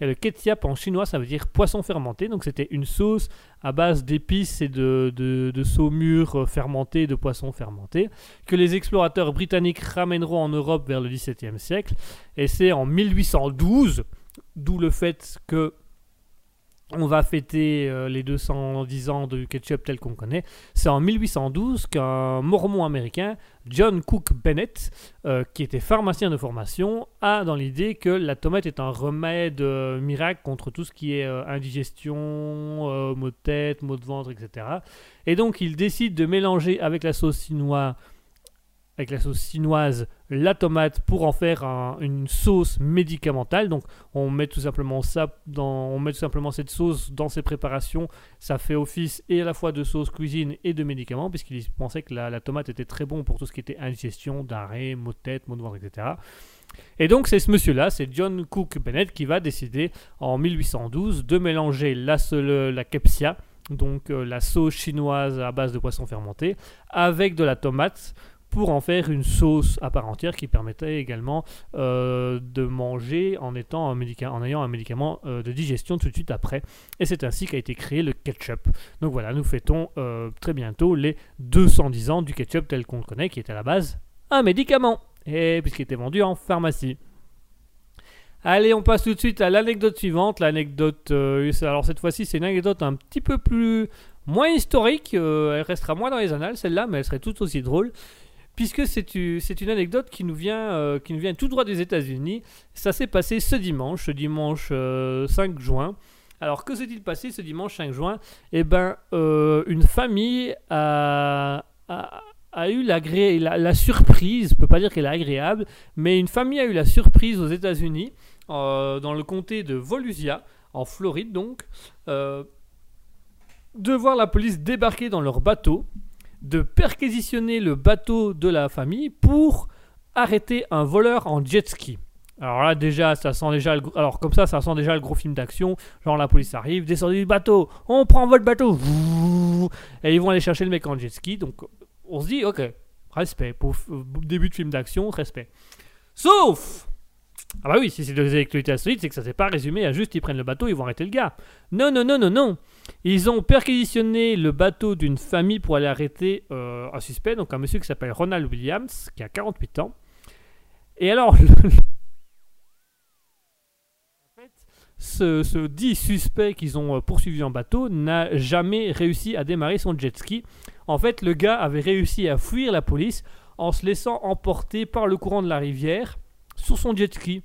Et le ketchup en chinois, ça veut dire poisson fermenté. Donc, c'était une sauce à base d'épices et de, saumure fermentée, de poissons fermentés, que les explorateurs britanniques ramèneront en Europe vers le XVIIe siècle. Et c'est en 1812, d'où le fait que on va fêter euh, les 210 ans du ketchup tel qu'on connaît. C'est en 1812 qu'un mormon américain, John Cook Bennett, euh, qui était pharmacien de formation, a dans l'idée que la tomate est un remède euh, miracle contre tout ce qui est indigestion, maux de tête, maux de ventre, etc. Et donc il décide de mélanger avec la sauce chinoise avec la sauce chinoise la tomate pour en faire un- une sauce médicamentale. Donc on met tout simplement ça dans, on met tout simplement cette sauce dans ses préparations. Ça fait office et à la fois de sauce cuisine et de médicaments puisqu'il pensait que la, tomate était très bon pour tout ce qui était indigestion, diarrhée, maux de tête, maux de ventre, etc. Et donc c'est ce monsieur-là, c'est John Cook Bennett qui va décider en 1812 de mélanger la, seule- la kepsia, donc euh, la sauce chinoise à base de poisson fermenté, avec de la tomate pour en faire une sauce à part entière qui permettait également euh, de manger en, étant un en ayant un médicament euh, de digestion tout de suite après. Et c'est ainsi qu'a été créé le ketchup. Donc voilà, nous fêtons euh, très bientôt les 210 ans du ketchup tel qu'on le connaît, qui est à la base un médicament, et puisqu'il était vendu en pharmacie. Allez, on passe tout de suite à l'anecdote suivante. L'anecdote, alors cette fois-ci, c'est une anecdote un petit peu plus moins historique. elle restera moins dans les annales, celle-là, mais elle serait tout aussi drôle puisque c'est une anecdote qui nous vient, euh, qui nous vient tout droit des États-Unis. Ça s'est passé ce dimanche, ce dimanche euh, 5 juin. Alors, que s'est-il passé ce dimanche 5 juin? Eh ben, euh, une famille a, eu la, la surprise, je peux pas dire qu'elle est agréable, mais une famille a eu la surprise aux États-Unis, euh, dans le comté de Volusia, en Floride donc, euh, de voir la police débarquer dans leur bateau, de perquisitionner le bateau de la famille pour arrêter un voleur en jet ski. Alors là déjà, ça sent déjà le, gros- alors comme ça, ça sent déjà le gros film d'action. Genre la police arrive, descendez du bateau, on prend votre bateau, et ils vont aller chercher le mec en jet ski. Donc on se dit, ok, respect pour euh, début de film d'action, respect. Sauf ah bah oui, si c'est des actualités insolites, c'est que ça s'est pas résumé à juste ils prennent le bateau, ils vont arrêter le gars. Non, non, non, non, non. Ils ont perquisitionné le bateau d'une famille pour aller arrêter euh, un suspect, donc un monsieur qui s'appelle Ronald Williams, qui a 48 ans. Et alors, ce, ce dit suspect qu'ils ont euh, poursuivi en bateau n'a jamais réussi à démarrer son jet ski. En fait, le gars avait réussi à fuir la police en se laissant emporter par le courant de la rivière sur son jet ski.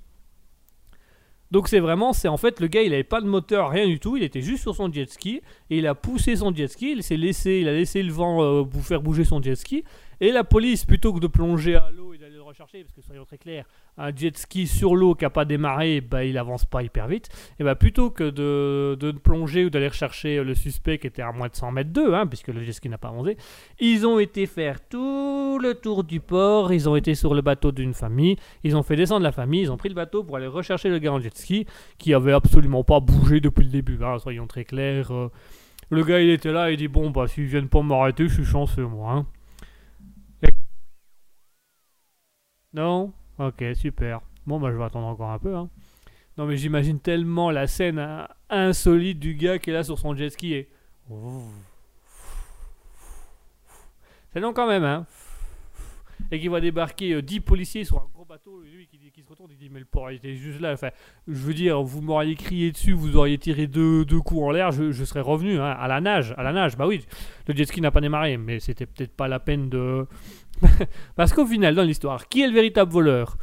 Donc c'est vraiment, c'est en fait le gars, il avait pas de moteur, rien du tout, il était juste sur son jet ski et il a poussé son jet ski, il s'est laissé, il a laissé le vent euh, faire bouger son jet ski. Et la police plutôt que de plonger à l'eau rechercher, parce que soyons très clairs, un jet ski sur l'eau qui a pas démarré, bah il avance pas hyper vite. Et bah plutôt que de, de plonger ou d'aller rechercher le suspect qui était à moins de 100 mètres d'eux, hein, puisque le jet ski n'a pas avancé, ils ont été faire tout le tour du port, ils ont été sur le bateau d'une famille, ils ont fait descendre la famille, ils ont pris le bateau pour aller rechercher le gars en jet ski qui avait absolument pas bougé depuis le début, hein, soyons très clairs. euh. le gars il était là, il dit bon bah s'ils viennent pas m'arrêter, je suis chanceux moi. hein. Non? Ok, super. Bon bah je vais attendre encore un peu. hein. Non mais j'imagine tellement la scène insolite du gars qui est là sur son jet ski. C'est long quand même, hein. Et qui voit débarquer euh, 10 policiers sur un gros bateau, lui qui, se retourne, il dit Mais le port il était juste là. Enfin, je veux dire, vous m'auriez crié dessus, vous auriez tiré deux, deux coups en l'air, je, je serais revenu hein, à la nage. À la nage, bah oui, le jet ski n'a pas démarré, mais c'était peut-être pas la peine de. Parce qu'au final, dans l'histoire, qui est le véritable voleur?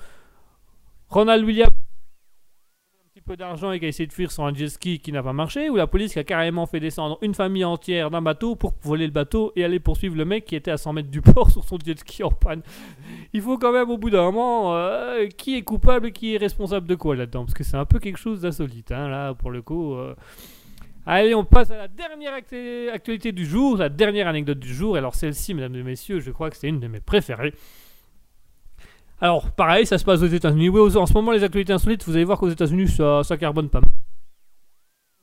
Ronald Williams un petit peu d'argent et qui a essayé de fuir sur un jet ski qui n'a pas marché, ou la police qui a carrément fait descendre une famille entière d'un bateau pour voler le bateau et aller poursuivre le mec qui était à 100 mètres du port sur son jet ski en panne. Il faut quand même au bout d'un moment, euh, qui est coupable et qui est responsable de quoi là-dedans? Parce que c'est un peu quelque chose d'insolite, hein, là, pour le coup. euh. Allez, on passe à la dernière actu- actualité du jour, la dernière anecdote du jour. Alors celle-ci, mesdames et messieurs, je crois que c'est une de mes préférées. Alors, pareil, ça se passe aux États-Unis. Oui, en ce moment, les actualités insolites, vous allez voir qu'aux États-Unis, ça, ça carbone pas mal.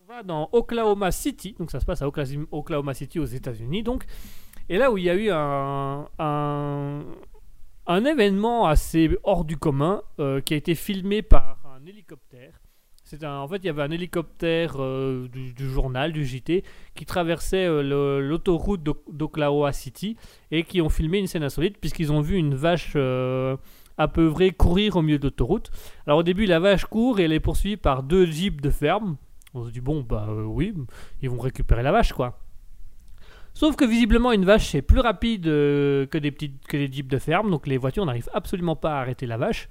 On va dans Oklahoma City, donc ça se passe à Okla- Oklahoma City aux États-Unis, donc. Et là où il y a eu un, un, un événement assez hors du commun euh, qui a été filmé par un hélicoptère. Un, en fait, il y avait un hélicoptère euh, du, journal, du JT, qui traversait euh, l'autoroute d'O- d'Oklahoma City et qui ont filmé une scène insolite puisqu'ils ont vu une vache euh, apeuvrée courir au milieu de l'autoroute. Alors au début, la vache court et elle est poursuivie par deux jeeps de ferme. On se dit, bon, bah euh, oui, ils vont récupérer la vache, quoi. Sauf que visiblement, une vache, c'est plus rapide que, des petites, que des jeeps de ferme, donc les voitures n'arrivent absolument pas à arrêter la vache.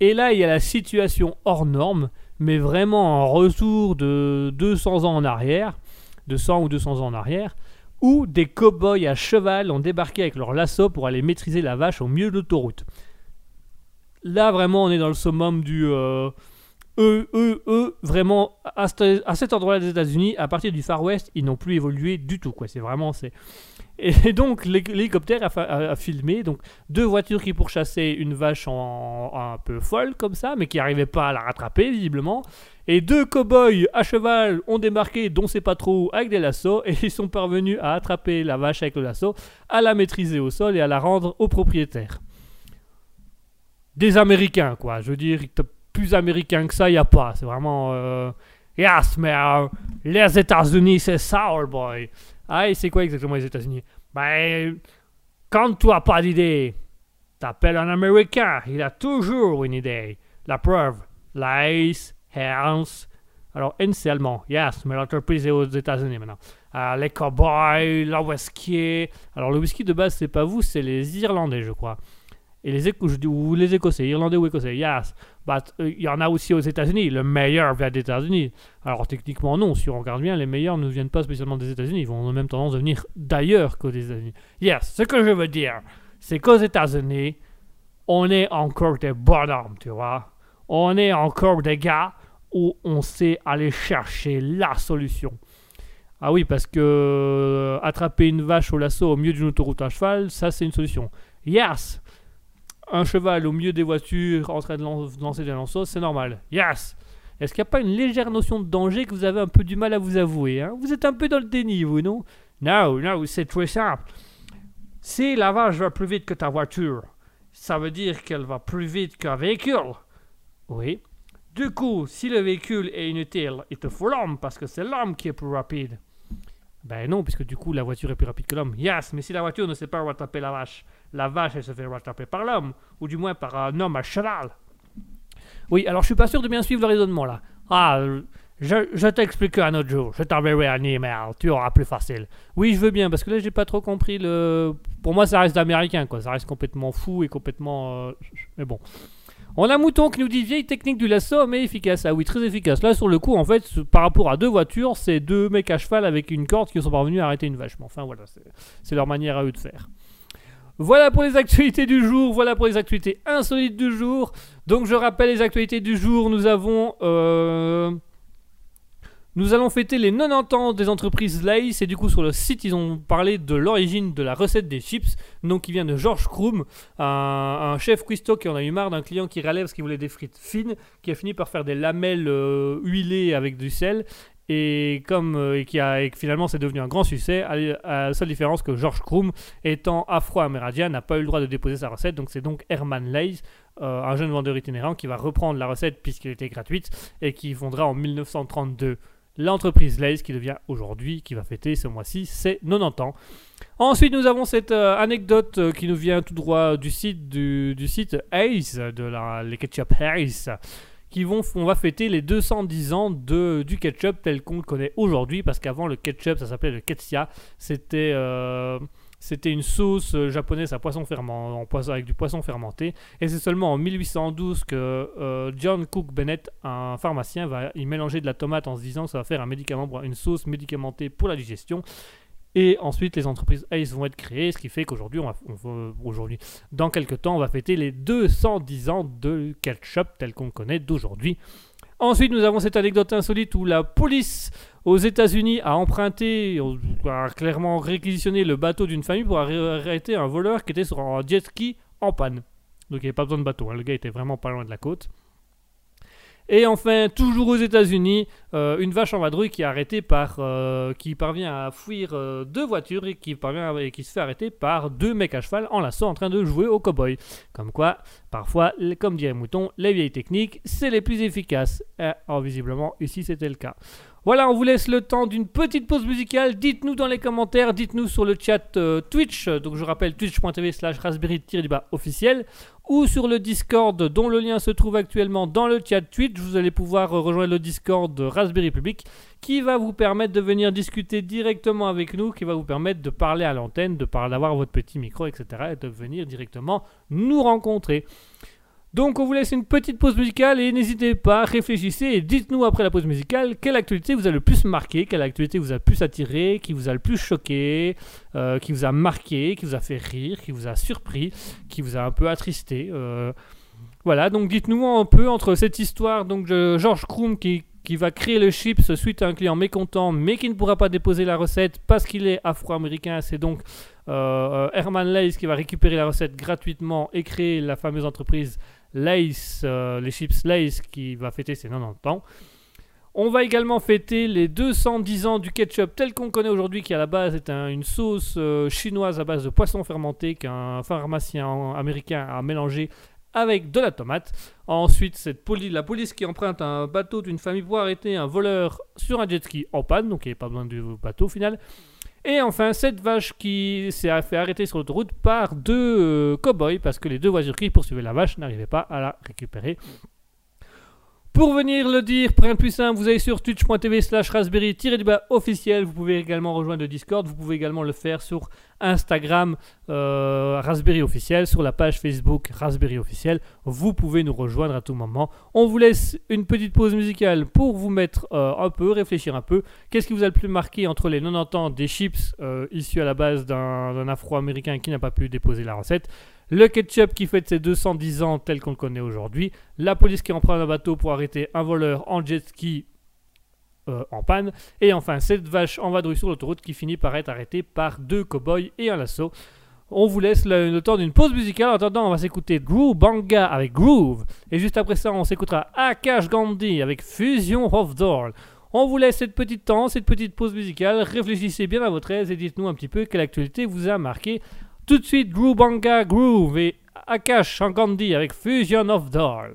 Et là, il y a la situation hors norme, mais vraiment en retour de 200 ans en arrière, de 100 ou 200 ans en arrière, où des cow-boys à cheval ont débarqué avec leur lasso pour aller maîtriser la vache au milieu de l'autoroute. Là, vraiment, on est dans le summum du... euh, eux, eux, eux, vraiment, à, ce- à cet endroit-là des États-Unis, à partir du Far West, ils n'ont plus évolué du tout. Quoi. C'est vraiment... C'est... Et donc, l'hé- l'hélicoptère a, filmé donc, deux voitures qui pourchassaient une vache en, un peu folle, comme ça, mais qui n'arrivaient pas à la rattraper, visiblement. Et deux cow-boys à cheval ont débarqué, dont c'est pas trop, avec des lassos, et ils sont parvenus à attraper la vache avec le lasso, à la maîtriser au sol et à la rendre au propriétaire. Des Américains, quoi. Je veux dire, plus américain que ça, il n'y a pas. C'est vraiment. euh, Yes, mais les États-Unis, c'est sour boy. Ah, et c'est quoi exactement les États-Unis? Ben, quand tu n'as pas d'idée, t'appelles un Américain. Il a toujours une idée. La preuve, Lace, Hans. Alors, N, c'est allemand. Yes, mais l'entreprise est aux États-Unis maintenant. Euh, les cowboys, le whisky. Alors, le whisky de base, c'est pas vous, c'est les Irlandais, je crois. Et les, Éco- ou les Écossais, Irlandais ou Écossais, yes. But, euh, il y en a aussi aux États-Unis. Le meilleur vient des États-Unis. Alors, techniquement, non. Si on regarde bien, les meilleurs ne viennent pas spécialement des États-Unis. Ils vont même tendance à venir d'ailleurs qu'aux États-Unis. Yes, ce que je veux dire, c'est qu'aux États-Unis, on est encore des bonhommes, tu vois. On est encore des gars où on sait aller chercher la solution. Ah oui, parce que euh, attraper une vache au lasso au milieu d'une autoroute à cheval, ça c'est une solution. Yes Un cheval au milieu des voitures en train de lan- lancer des lanceaux, c'est normal. Yes Est-ce qu'il n'y a pas une légère notion de danger que vous avez un peu du mal à vous avouer hein? Vous êtes un peu dans le déni, vous, non? Non, non, c'est très simple. Si la vache va plus vite que ta voiture, ça veut dire qu'elle va plus vite qu'un véhicule. Oui. Du coup, si le véhicule est inutile, il te faut l'homme parce que c'est l'homme qui est plus rapide. Ben non, puisque du coup la voiture est plus rapide que l'homme. Yes, mais si la voiture ne sait pas rattraper la vache, la vache elle se fait rattraper par l'homme, ou du moins par un homme à cheval. Oui, alors je suis pas sûr de bien suivre le raisonnement là. Ah, je, je t'expliquerai un autre jour. Je t'enverrai un email. Tu auras plus facile. Oui, je veux bien, parce que là j'ai pas trop compris le. Pour moi, ça reste américain quoi. Ça reste complètement fou et complètement. euh, Mais bon. On a Mouton qui nous dit vieille technique du lasso, mais efficace. Ah oui, très efficace. Là, sur le coup, en fait, par rapport à deux voitures, c'est deux mecs à cheval avec une corde qui sont parvenus à arrêter une vache. Mais enfin, voilà, c'est leur manière à eux de faire. Voilà pour les actualités du jour, voilà pour les actualités insolites du jour. Donc je rappelle les actualités du jour, nous avons... euh, Nous allons fêter les 90 ans des entreprises Lays et du coup sur le site ils ont parlé de l'origine de la recette des chips, donc qui vient de George Krum, un, chef cuistot qui en a eu marre d'un client qui râlait parce qu'il voulait des frites fines, qui a fini par faire des lamelles euh, huilées avec du sel et comme euh, et qui a et finalement c'est devenu un grand succès à, la seule différence que George Krum étant afro-amérindien n'a pas eu le droit de déposer sa recette donc c'est donc Herman Leys euh, un jeune vendeur itinérant qui va reprendre la recette puisqu'elle était gratuite et qui fondera en 1932 l'entreprise Lays qui devient aujourd'hui, qui va fêter ce mois-ci, ses 90 ans. Ensuite, nous avons cette euh, anecdote qui nous vient tout droit du site du, site Ace, de la, les ketchup Ace, qui vont, on va fêter les 210 ans de, du ketchup tel qu'on le connaît aujourd'hui, parce qu'avant le ketchup, ça s'appelait le ketsia, c'était... euh, c'était une sauce euh, japonaise à poisson avec du poisson fermenté. Et c'est seulement en 1812 que euh, John Cook Bennett, un pharmacien, va y mélanger de la tomate en se disant que ça va faire un médicament, une sauce médicamentée pour la digestion. Et ensuite, les entreprises Ace vont être créées, ce qui fait qu'aujourd'hui, aujourd'hui, dans quelques temps, on va fêter les 210 ans de ketchup tel qu'on connaît d'aujourd'hui. Ensuite, nous avons cette anecdote insolite où la police aux États-Unis a emprunté, a clairement réquisitionné le bateau d'une famille pour arr- arrêter un voleur qui était sur un jet ski en panne. Donc il n'y avait pas besoin de bateau, hein, le gars était vraiment pas loin de la côte. Et enfin, toujours aux États-Unis, euh, une vache en vadrouille qui est arrêtée par, euh, qui parvient à fuir euh, deux voitures et qui se fait arrêter par deux mecs à cheval en lasso en train de jouer au cowboy. Comme quoi, parfois, comme dirait Mouton, les vieilles techniques, c'est les plus efficaces. Eh, or, visiblement, ici c'était le cas. Voilà, on vous laisse le temps d'une petite pause musicale. Dites-nous dans les commentaires, dites-nous sur le chat euh, Twitch, donc je rappelle twitch.tv slash raspberry-du-bas officiel, ou sur le Discord dont le lien se trouve actuellement dans le chat Twitch. Vous allez pouvoir euh, rejoindre le Discord Raspberry Public qui va vous permettre de venir discuter directement avec nous, qui va vous permettre de parler à l'antenne, de d'avoir votre petit micro, etc. et de venir directement nous rencontrer. Donc on vous laisse une petite pause musicale et n'hésitez pas, réfléchissez et dites-nous après la pause musicale quelle actualité vous a le plus marqué, quelle actualité vous a le plus attiré, qui vous a le plus choqué, euh, qui vous a marqué, qui vous a fait rire, qui vous a surpris, qui vous a un peu attristé. euh. Voilà, donc dites-nous un peu entre cette histoire donc de George Krum qui, qui va créer le chips suite à un client mécontent mais qui ne pourra pas déposer la recette parce qu'il est afro-américain. C'est donc euh, Herman Leys qui va récupérer la recette gratuitement et créer la fameuse entreprise Lays, euh, les chips Lays qui va fêter ses 90 ans. On va également fêter les 210 ans du ketchup tel qu'on connaît aujourd'hui, qui à la base est un- une sauce euh, chinoise à base de poisson fermenté qu'un pharmacien américain a mélangé avec de la tomate. Ensuite, cette la police qui emprunte un bateau d'une famille pour arrêter un voleur sur un jet ski en panne, donc il n'y avait pas besoin du bateau au final. Et enfin, cette vache qui s'est fait arrêter sur l'autoroute par deux euh, cow-boys parce que les deux voitures qui poursuivaient la vache n'arrivaient pas à la récupérer. Pour venir le dire, pour rien de plus simple, vous allez sur twitch.tv slash raspberry officiel. Vous pouvez également rejoindre le Discord. Vous pouvez également le faire sur Instagram euh, Raspberry officiel, sur la page Facebook Raspberry officiel. Vous pouvez nous rejoindre à tout moment. On vous laisse une petite pause musicale pour vous mettre euh, un peu, réfléchir un peu. Qu'est-ce qui vous a le plus marqué entre les 90 ans des chips euh, issus à la base d'un afro-américain qui n'a pas pu déposer la recette? Le ketchup qui fête ses 210 ans tel qu'on le connaît aujourd'hui, la police qui emprunte un bateau pour arrêter un voleur en jet ski euh, en panne. Et enfin, cette vache en vadrouille sur l'autoroute qui finit par être arrêtée par deux cow-boys et un lasso. On vous laisse le, temps d'une pause musicale. En attendant, on va s'écouter Groove Banga avec Groove. Et juste après ça, on s'écoutera Akash Gandhi avec Fusion of Dawn. On vous laisse cette petite temps, cette petite pause musicale. Réfléchissez bien à votre aise et dites-nous un petit peu quelle actualité vous a marqué. Tout de suite, Groove Banga Groove et Akash Gandhi avec Fusion of Dawn.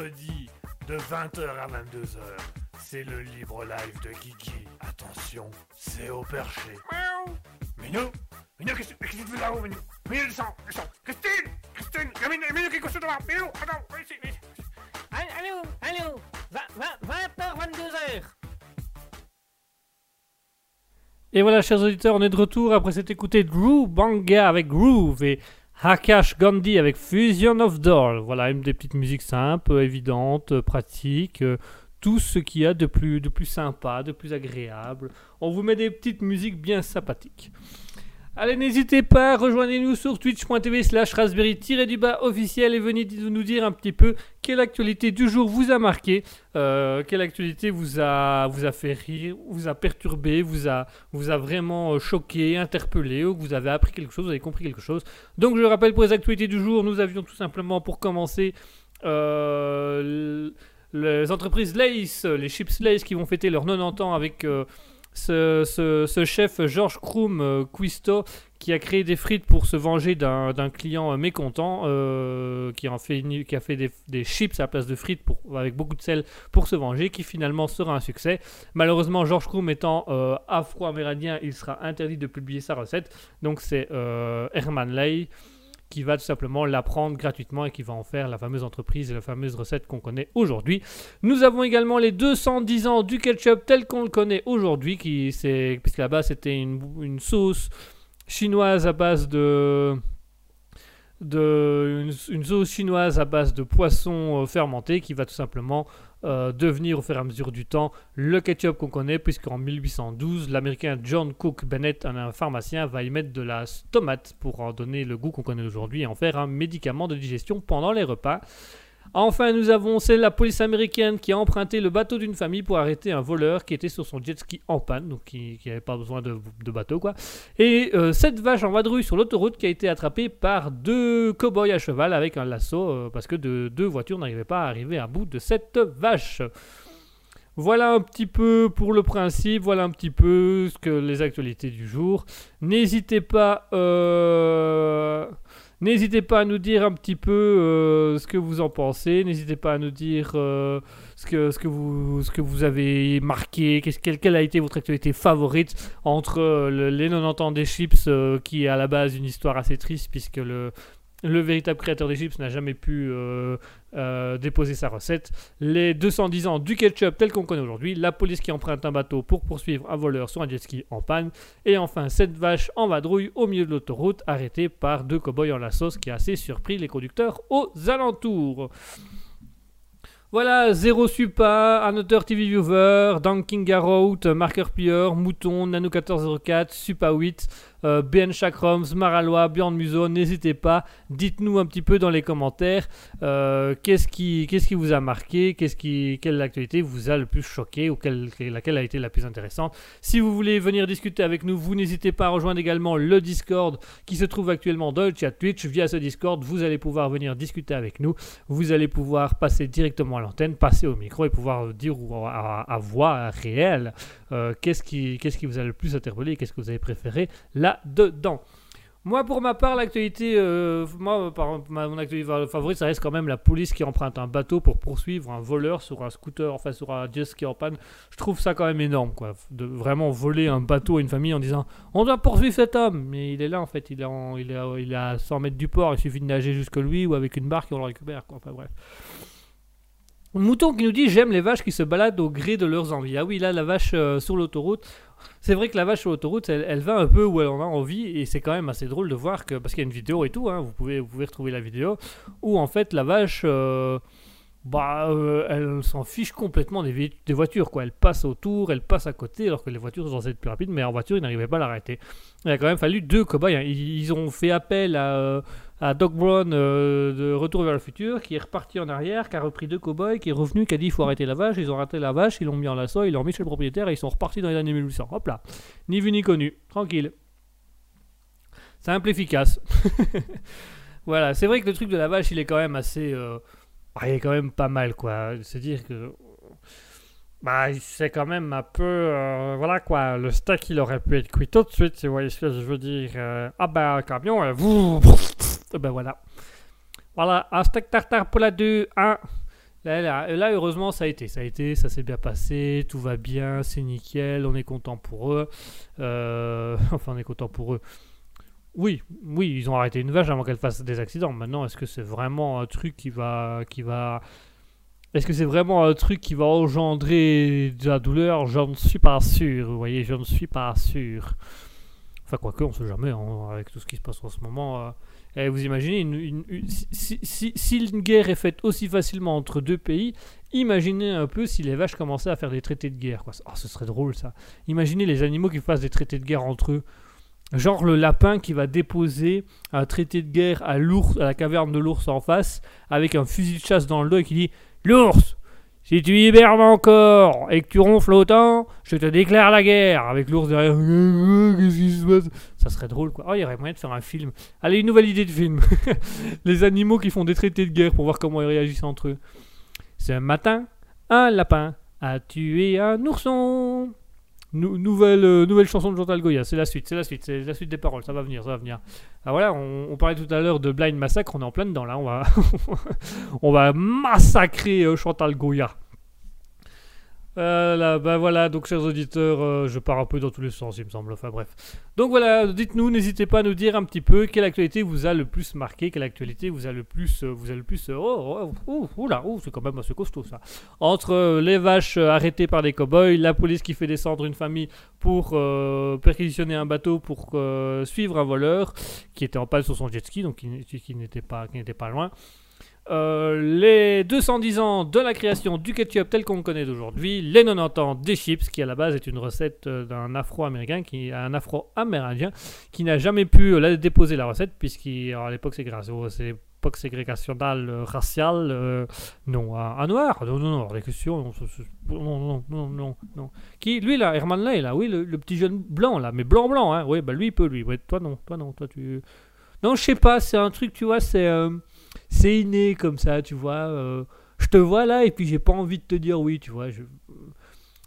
Mercredi de 20h à 22h. C'est le libre live de Guigui. Attention, c'est au perché. Miaou Minou Minou, qu'est-ce que tu fais là-haut, Minou? Minou, descends, descends Christine Christine Minou, Minou, qu'est-ce que tu fais Minou, attends, viens ici, viens ici. Allô, allô, 20h, 22h. Et voilà, chers auditeurs, on est de retour après s'être écouté Drew Banga avec Groove et Hakash Gandhi avec Fusion of Doll. Voilà, une des petites musiques simples, évidentes, pratiques, euh, tout ce qu'il y a de plus, de plus sympa, de plus agréable. On vous met des petites musiques bien sympathiques. Allez, n'hésitez pas, rejoignez-nous sur twitch.tv slash raspberry-du-bas officiel et venez nous dire un petit peu quelle actualité du jour vous a marqué, euh, quelle actualité vous a, vous a fait rire, vous a perturbé, vous a, vraiment euh, choqué, interpellé, ou que vous avez appris quelque chose, vous avez compris quelque chose. Donc je rappelle pour les actualités du jour, nous avions tout simplement pour commencer euh, les entreprises Lace, les chips Lace qui vont fêter leurs 90 ans avec ce, chef Georges Krum euh, qui a créé des frites pour se venger d'un client euh, mécontent, euh, qui, fait, a fait des, chips à la place de frites avec beaucoup de sel pour se venger, qui finalement sera un succès. Malheureusement, Georges Krum étant afro-amérindien, il sera interdit de publier sa recette. Donc c'est Herman Ley qui va tout simplement l'apprendre gratuitement et qui va en faire la fameuse entreprise et la fameuse recette qu'on connaît aujourd'hui. Nous avons également les 210 ans du ketchup tel qu'on le connaît aujourd'hui, puisque là-bas c'était une, sauce chinoise à base de de une, sauce chinoise à base de poisson euh, fermenté qui va tout simplement euh, devenir au fur et à mesure du temps le ketchup qu'on connaît, puisqu'en 1812, l'américain John Cook Bennett, un pharmacien, va y mettre de la tomate pour en donner le goût qu'on connaît aujourd'hui et en faire un médicament de digestion pendant les repas. Enfin, nous avons, c'est la police américaine qui a emprunté le bateau d'une famille pour arrêter un voleur qui était sur son jet ski en panne, donc qui n'avait pas besoin de, bateau, quoi. Et euh, cette vache en vadrouille sur l'autoroute qui a été attrapée par deux cow-boys à cheval avec un lasso, euh, parce que deux voitures n'arrivaient pas à arriver à bout de cette vache. Voilà un petit peu pour le principe, voilà un petit peu que les actualités du jour. N'hésitez pas. Euh, N'hésitez pas à nous dire un petit peu euh, ce que vous en pensez. N'hésitez pas à nous dire euh, ce, que, vous, avez marqué. Quelle, a été votre actualité favorite entre euh, les 90 ans des chips, qui est à la base une histoire assez triste, puisque le, le véritable créateur des chips n'a jamais pu euh, déposer sa recette. Les 210 ans du ketchup tel qu'on connaît aujourd'hui. La police qui emprunte un bateau pour poursuivre un voleur sur un jet ski en panne. Et enfin, cette vache en vadrouille au milieu de l'autoroute, arrêtée par deux cow-boys en la sauce qui a assez surpris les conducteurs aux alentours. Voilà, Zero Supa, Another TV Viewer, Dunking Garrow, Marker Pier, Mouton, Nano1404, Supa 8. Euh, BN Chakroms, Maralois, Bjorn Muso, n'hésitez pas, dites-nous un petit peu dans les commentaires euh, qu'est-ce qui, qu'est-ce qui vous a marqué, qu'est-ce qui, quelle actualité vous a le plus choqué ou quelle, laquelle a été la plus intéressante. Si vous voulez venir discuter avec nous, vous n'hésitez pas à rejoindre également le Discord qui se trouve actuellement dans le chat Twitch. Via ce Discord, vous allez pouvoir venir discuter avec nous, vous allez pouvoir passer directement à l'antenne, passer au micro et pouvoir dire à, voix réelle euh, qu'est-ce qui, qu'est-ce qui vous a le plus interpellé, qu'est-ce que vous avez préféré là dedans Moi, pour ma part, l'actualité, euh, moi, par, mon actualité favorite, ça reste quand même la police qui emprunte un bateau pour poursuivre un voleur sur un scooter, enfin sur un jet ski en panne. Je trouve ça quand même énorme, quoi, de vraiment voler un bateau à une famille en disant on doit poursuivre cet homme, mais il est là en fait, il est, il est, il est à 100 mètres du port, il suffit de nager jusque lui ou avec une barque et on le récupère, quoi. Enfin bref. Mouton qui nous dit j'aime les vaches qui se baladent au gré de leurs envies. Ah oui, là la vache euh, sur l'autoroute, c'est vrai que la vache sur l'autoroute, elle, va un peu où elle en a envie et c'est quand même assez drôle de voir que, parce qu'il y a une vidéo et tout, hein, vous, pouvez, vous pouvez retrouver la vidéo, où en fait la vache, euh, bah, euh, elle s'en fiche complètement des, des, voitures, quoi. Elle passe autour, elle passe à côté, alors que les voitures sont censées être plus rapides, mais en voiture, ils n'arrivaient pas à l'arrêter. Il a quand même fallu deux cobayes. Hein. Ils, ont fait appel à, à Doc Brown de Retour vers le futur, qui est reparti en arrière, qui a repris deux cow-boys, qui est revenu, qui a dit il faut arrêter la vache. Ils ont arrêté la vache, ils l'ont mis en lasso, ils l'ont mis chez le propriétaire et ils sont repartis dans les années 1800. Hop là, ni vu ni connu, tranquille. Simple, efficace. voilà, c'est vrai que le truc de la vache, il est quand même assez. Euh, bah, il est quand même pas mal, quoi. C'est-à-dire que. Bah, c'est quand même un peu. Euh, voilà, quoi. Le steak, il aurait pu être cuit tout de suite, vous voyez ce que je veux dire. Euh, ah, un camion, vous. Ben voilà. Voilà, steak tartare pour la 2, 1. Là, là, là, heureusement, ça a été. Ça a été, ça s'est bien passé, tout va bien, c'est nickel, on est content pour eux. Euh, enfin, on est content pour eux. Oui, oui, ils ont arrêté une vache avant qu'elle fasse des accidents. Maintenant, est-ce que c'est vraiment un truc qui va, qui va, est-ce que c'est vraiment un truc qui va engendrer de la douleur? Je ne suis pas sûr. Vous voyez, je ne suis pas sûr. Enfin, quoique, on sait jamais, hein, avec tout ce qui se passe en ce moment. euh. Eh, vous imaginez, une, une- si, si- si une guerre est faite aussi facilement entre deux pays, imaginez un peu si les vaches commençaient à faire des traités de guerre. Oh, ce serait drôle ça. Imaginez les animaux qui fassent des traités de guerre entre eux. Genre le lapin qui va déposer un traité de guerre à l'ours, à la caverne de l'ours en face, avec un fusil de chasse dans le dos et qui dit L'ours, si tu hibernes encore et que tu ronfles autant, je te déclare la guerre. Avec l'ours derrière. Qu'est-ce qui se passe? Ça serait drôle quoi. Oh, il y aurait moyen de faire un film. Allez, une nouvelle idée de film. Les animaux qui font des traités de guerre pour voir comment ils réagissent entre eux. Ce matin, un lapin a tué un ourson. Nou- nouvelle, euh, nouvelle chanson de Chantal Goya, c'est la suite, c'est la suite, c'est la suite des paroles, ça va venir, ça va venir. Ah voilà, on, on parlait tout à l'heure de Blind Massacre, on est en plein dedans là, on va, on va massacrer euh, Chantal Goya. Euh, là, bah voilà, donc chers auditeurs, euh, je pars un peu dans tous les sens, il me semble. Enfin bref. Donc voilà, dites-nous, n'hésitez pas à nous dire un petit peu quelle actualité vous a le plus marqué, quelle actualité vous a le plus, euh, vous a le plus. euh, oh, oh, oh, oula, oh, c'est quand même assez costaud ça. Entre les vaches arrêtées par des cow-boys, la police qui fait descendre une famille pour perquisitionner un bateau pour suivre un voleur qui était en panne sur son jet ski, donc qui n'était pas, qui n'était pas loin. Euh, les 210 ans de la création du ketchup tel qu'on le connaît d'aujourd'hui, les 90 ans des chips, qui à la base est une recette euh, d'un afro-américain, qui un afro-amérindien, qui n'a jamais pu euh, la déposer la recette, puisqu'à l'époque c'est grâce au c'est l'époque ségrégationnelle euh, raciale, non, un, noir, non, non, non, questions, non, non, non, non, non, non. Qui, lui là, Herman Lay, là, oui, le, petit jeune blanc là, mais blanc blanc, hein, oui, bah lui il peut, lui, ouais, toi non, toi non, toi tu, non, je sais pas, c'est un truc, tu vois, c'est, c'est inné comme ça, tu vois. euh, je te vois là et puis j'ai pas envie de te dire oui, tu vois. Je...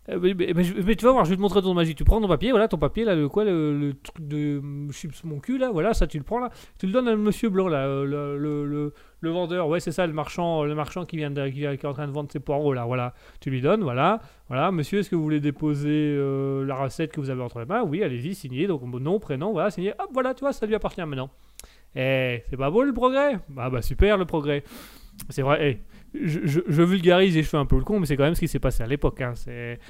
Euh, mais, mais- mais mais tu vas voir, je vais te montrer ton magie. Tu prends ton papier, voilà ton papier là, le quoi, le, truc de chips mon cul là, voilà, ça tu le prends là, tu le donnes à monsieur blanc là, euh, le, le, le, vendeur, ouais c'est ça, le marchand, le marchand qui vient de, qui, qui est en train de vendre ses poireaux là, voilà, tu lui donnes, voilà, voilà, monsieur, est-ce que vous voulez déposer la recette que vous avez entre les mains? Oui, allez-y, signez, donc nom, prénom, voilà, signé, hop, voilà, tu vois, ça lui appartient maintenant. Eh, c'est pas beau le progrès? Ah bah super le progrès. C'est vrai, eh, je, vulgarise et je fais un peu le con, mais c'est quand même ce qui s'est passé à l'époque. Hein.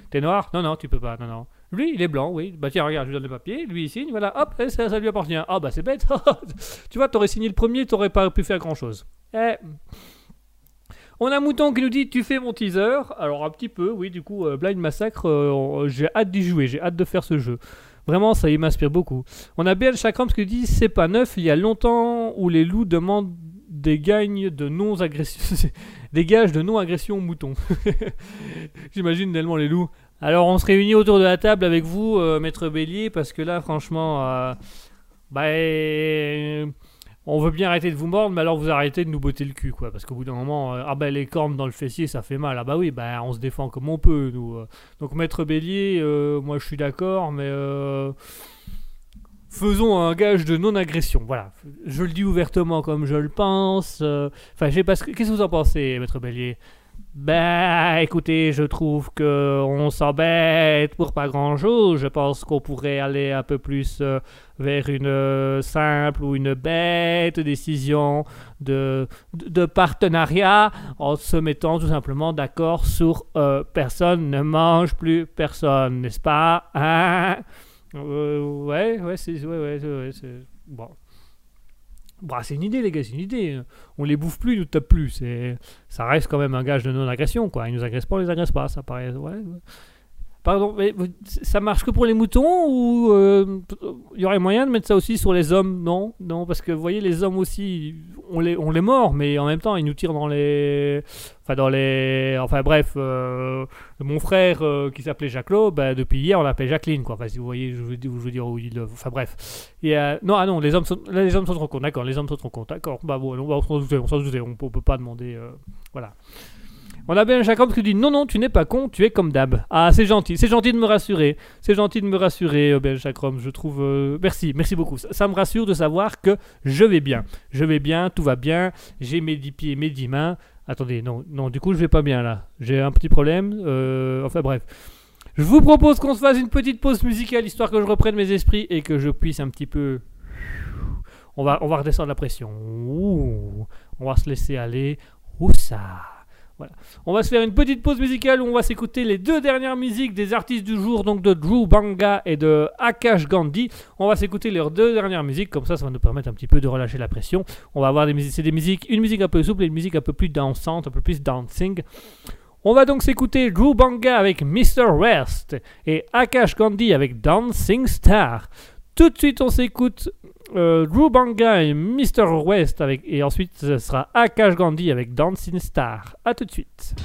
T'es noir? Non, non, tu peux pas, non, non. Lui, il est blanc, oui. Bah tiens, regarde, je lui donne le papier, lui il signe, voilà, hop, ça lui appartient. Ah bah c'est bête. tu vois, t'aurais signé le premier, t'aurais pas pu faire grand-chose. Eh... On a Mouton qui nous dit tu fais mon teaser? Alors un petit peu, oui, du coup, euh, Blind Massacre, euh, j'ai hâte d'y jouer, j'ai hâte de faire ce jeu. Vraiment, ça y m'inspire beaucoup. On a BL Chakrams qui dit c'est pas neuf, il y a longtemps où les loups demandent des gagnes de non-agression. des gages de non-agression aux moutons. J'imagine tellement les loups. Alors on se réunit autour de la table avec vous, euh, Maître Bélier, parce que là, franchement, euh, bah, euh, on veut bien arrêter de vous mordre, mais alors vous arrêtez de nous botter le cul, quoi. Parce qu'au bout d'un moment, euh, ah bah les cornes dans le fessier, ça fait mal. Ah bah oui, bah on se défend comme on peut, nous. euh. Donc Maître Bélier, euh, moi je suis d'accord, mais faisons un gage de non-agression. Voilà, je le dis ouvertement comme je le pense. Enfin, je sais pas ce que- Qu'est-ce que vous en pensez, Maître Bélier? Bah écoutez, je trouve que on s'embête pour pas grand chose. Je pense qu'on pourrait aller un peu plus euh, vers une euh, simple ou une bête décision de, de, partenariat en se mettant tout simplement d'accord sur euh, personne ne mange plus personne, n'est-ce pas Hein? Ouais, ouais, c'est ouais, ouais, bon. Bah, c'est une idée, les gars, c'est une idée. On les bouffe plus, ils nous tapent plus. Ça reste quand même un gage de non-agression, quoi. Ils nous agressent pas, on les agresse pas, ça paraît. Ouais. Pardon, mais ça marche que pour les moutons ou euh, il y aurait moyen de mettre ça aussi sur les hommes? Non, non, parce que vous voyez, les hommes aussi, on les, on les mord, mais en même temps, ils nous tirent dans les, enfin dans les, enfin bref, euh, mon frère euh, qui s'appelait Jacquelot, bah, depuis hier, on l'appelle Jacqueline, quoi. Enfin, si vous voyez, je veux, je veux dire où il, enfin bref. Et, euh, non, ah non, les hommes sont, les hommes sont trop cons, d'accord, les hommes sont trop cons, d'accord. Bah bon, on, on s'en doutait, on on, peut pas demander, euh, voilà. On a Ben Jacob qui dit non, non, tu n'es pas con, tu es comme d'hab. Ah, c'est gentil, c'est gentil de me rassurer. C'est gentil de me rassurer, euh, Ben Jacob. Je trouve. euh, Merci, merci beaucoup. Ça, me rassure de savoir que je vais bien. Je vais bien, tout va bien. J'ai mes 10 pieds, mes 10 mains. Attendez, non, non, du coup, je vais pas bien là. J'ai un petit problème. euh, enfin, bref. Je vous propose qu'on se fasse une petite pause musicale histoire que je reprenne mes esprits et que je puisse un petit peu. On va, on va redescendre la pression. Ouh. On va se laisser aller. Où ça On va se faire une petite pause musicale où on va s'écouter les deux dernières musiques des artistes du jour, donc de Drew Banga et de Akash Gandhi. On va s'écouter leurs deux dernières musiques, comme ça, ça va nous permettre un petit peu de relâcher la pression. On va avoir des musiques, c'est des musiques, une musique un peu souple et une musique un peu plus dansante, un peu plus dancing. On va donc s'écouter Drew Banga avec Mr. West et Akash Gandhi avec Dancing Star. Tout de suite, on s'écoute euh, Drew Banga et Mr. West avec, et ensuite ce sera Akash Gandhi avec Dancing Star. A tout de suite.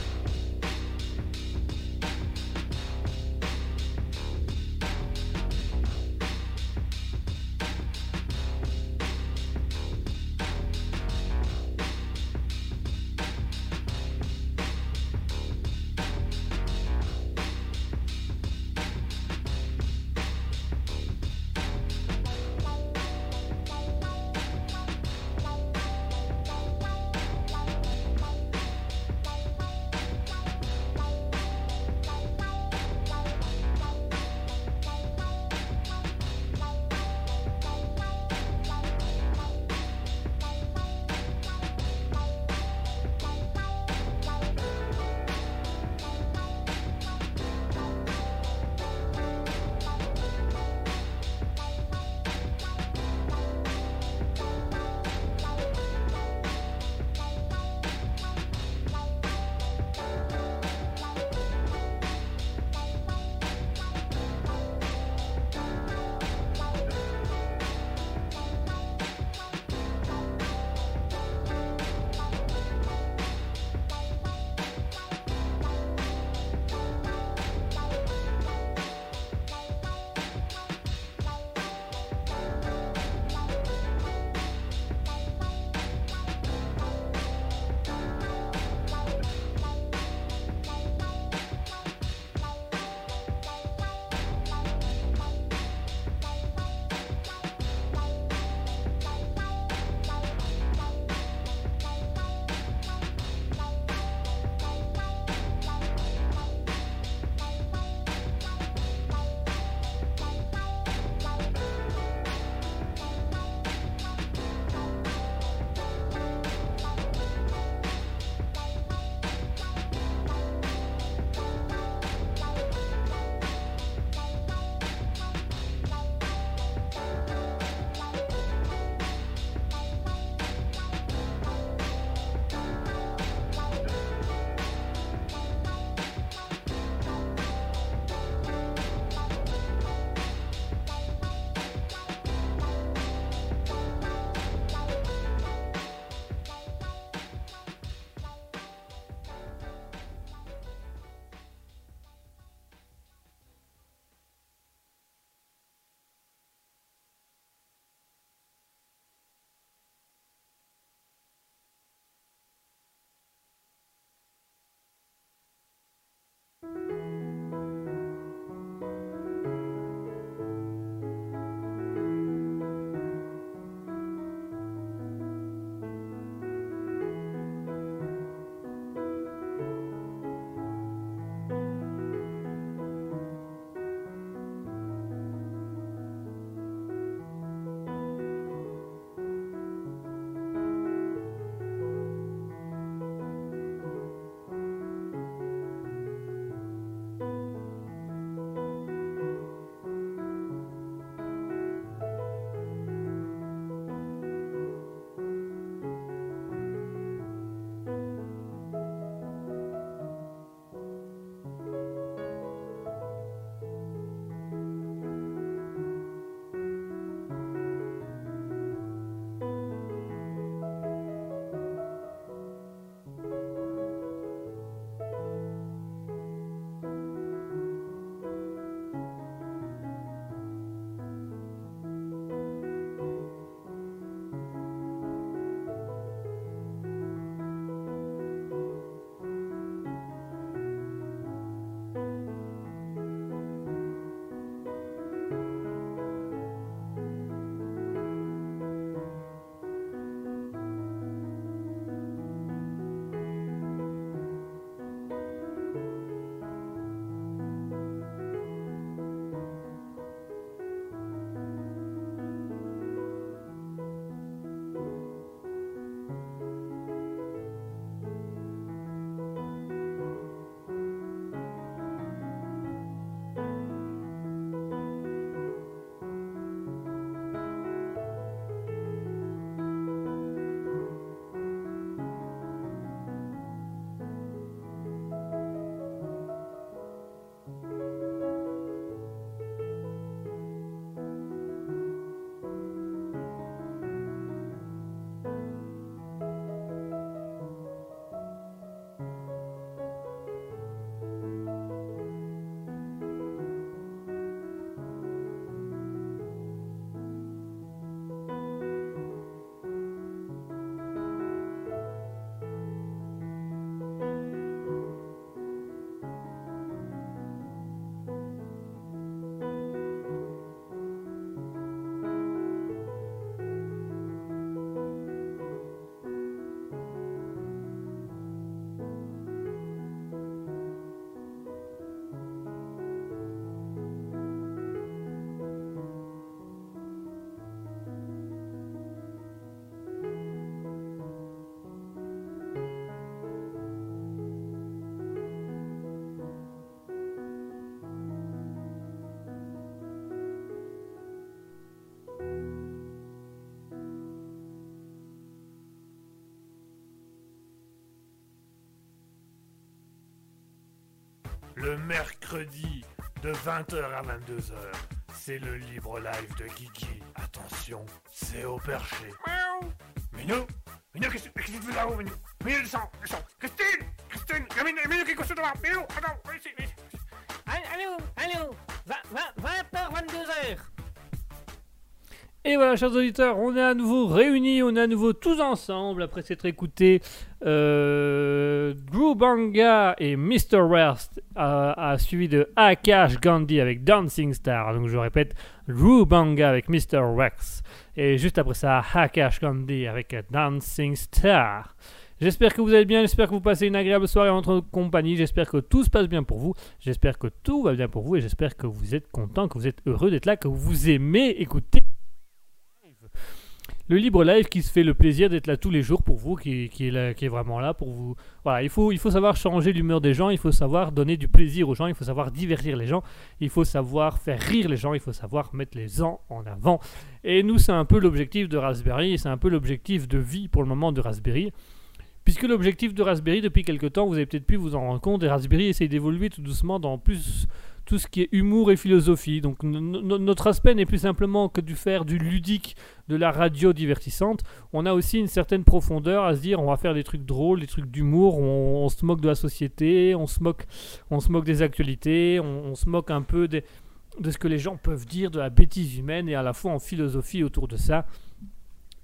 Le mercredi de 20h à 22h. C'est le libre live de Guigui. Attention, c'est au perché. Miaou. Minou Minou, qu'est-ce qu'est-ce que tu fais là-haut, Minou? Minou, descends, descends Christine Christine Il y a Minou, Minou qui est couché devant Minou, attends, viens ici, viens ici. Allô, allô, 20h, 22h. Et voilà, chers auditeurs, on est à nouveau réunis, on est à nouveau tous ensemble après s'être écouté euh, Drew Banga et Mr. West, a, suivi de Akash Gandhi avec Dancing Star. Donc je répète, Drew Banga avec Mr. Rex. Et juste après ça, Akash Gandhi avec Dancing Star. J'espère que vous allez bien, j'espère que vous passez une agréable soirée en notre compagnie, j'espère que tout se passe bien pour vous, j'espère que tout va bien pour vous et j'espère que vous êtes content, que vous êtes heureux d'être là, que vous aimez écouter le libre live qui se fait le plaisir d'être là tous les jours pour vous, qui, est, là- qui est vraiment là pour vous. Voilà, il faut, il faut savoir changer l'humeur des gens, il faut savoir donner du plaisir aux gens, il faut savoir divertir les gens, il faut savoir faire rire les gens, il faut savoir mettre les gens en avant. Et nous, c'est un peu l'objectif de Raspberry, c'est un peu l'objectif de vie pour le moment de Raspberry. Puisque l'objectif de Raspberry, depuis quelques temps, vous avez peut-être pu vous en rendre compte, et Raspberry essaye d'évoluer tout doucement dans plus tout ce qui est humour et philosophie. Donc no- no- notre aspect n'est plus simplement que du faire du ludique, de la radio divertissante. On a aussi une certaine profondeur à se dire on va faire des trucs drôles, des trucs d'humour, on, se moque de la société, on se moque, on se moque des actualités, on, se moque un peu des- de ce que les gens peuvent dire de la bêtise humaine et à la fois en philosophie autour de ça.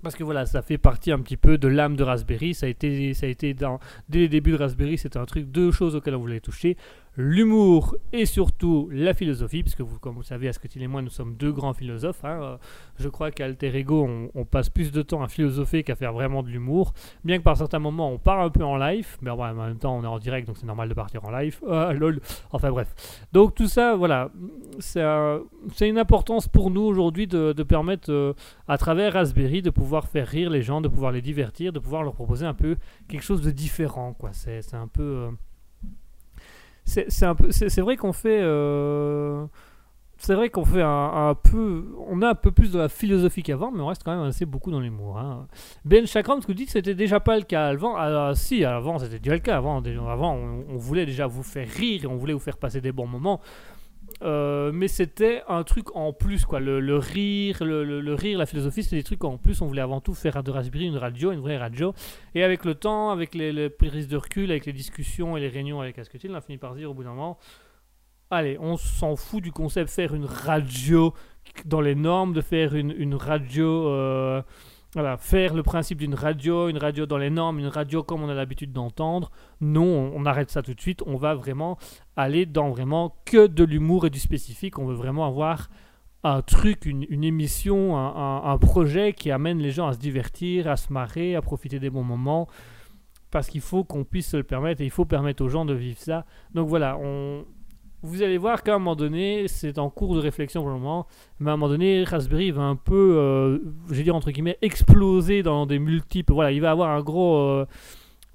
Parce que voilà, ça fait partie un petit peu de l'âme de Raspberry. Ça a été, ça a été dès les débuts de Raspberry, c'était un truc, deux choses auxquelles on voulait toucher l'humour et surtout la philosophie, puisque vous, comme vous savez, Asketil et moi, nous sommes deux grands philosophes. hein. Euh, Je crois qu'à Alter Ego, on, passe plus de temps à philosopher qu'à faire vraiment de l'humour. Bien que par certains moments, on part un peu en live, mais en même temps, on est en direct, donc c'est normal de partir en live. Ah, lol. Enfin bref. Donc tout ça, voilà, c'est un- c'est une importance pour nous aujourd'hui de, permettre, euh, à travers Raspberry, de pouvoir faire rire les gens, de pouvoir les divertir, de pouvoir leur proposer un peu quelque chose de différent. quoi. C'est un peu... euh, c'est vrai qu'on fait euh, c'est vrai qu'on fait un, peu on a un peu plus de la philosophie qu'avant mais on reste quand même assez beaucoup dans l'humour hein. Ben Chakram ce que vous dites c'était déjà pas le cas avant. Ah, si avant c'était déjà le cas. Avant avant on, on voulait déjà vous faire rire et on voulait vous faire passer des bons moments Euh, mais c'était un truc en plus quoi. Le, rire le, rire la philosophie c'était des trucs en plus. On voulait avant tout faire de Raspberry une radio une vraie radio. Et avec le temps, avec les, les prises de recul, avec les discussions et les réunions avec Asketil, on a fini par dire au bout d'un moment, allez, on s'en fout du concept faire une radio dans les normes, de faire une, une radio, euh, voilà, faire le principe d'une radio, une radio dans les normes, une radio comme on a l'habitude d'entendre. Non, on, arrête ça tout de suite. On va vraiment aller dans vraiment que de l'humour et du spécifique. On veut vraiment avoir un truc, une, émission, un, un- un projet qui amène les gens à se divertir, à se marrer, à profiter des bons moments. Parce qu'il faut qu'on puisse se le permettre et il faut permettre aux gens de vivre ça. Donc voilà, on... vous allez voir qu'à un moment donné, c'est en cours de réflexion pour le moment, mais à un moment donné, Raspberry va un peu, euh, je vais dire entre guillemets, exploser dans des multiples. Voilà, il va avoir un gros. euh,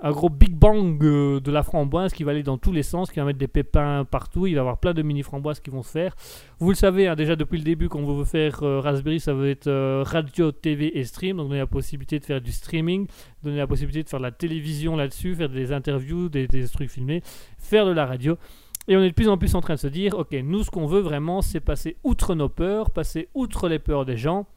un gros Big Bang euh, de la framboise qui va aller dans tous les sens, qui va mettre des pépins partout. Il va avoir plein de mini framboises qui vont se faire. Vous le savez, hein, déjà depuis le début, quand on veut faire euh, Raspberry, ça veut être radio, TV et stream. Donc, donner la possibilité de faire du streaming, donner la possibilité de faire de la télévision là-dessus, faire des interviews, des trucs filmés, faire de la radio. Et on est de plus en plus en train de se dire, ok, nous, ce qu'on veut vraiment, c'est passer outre nos peurs, passer outre les peurs des gens,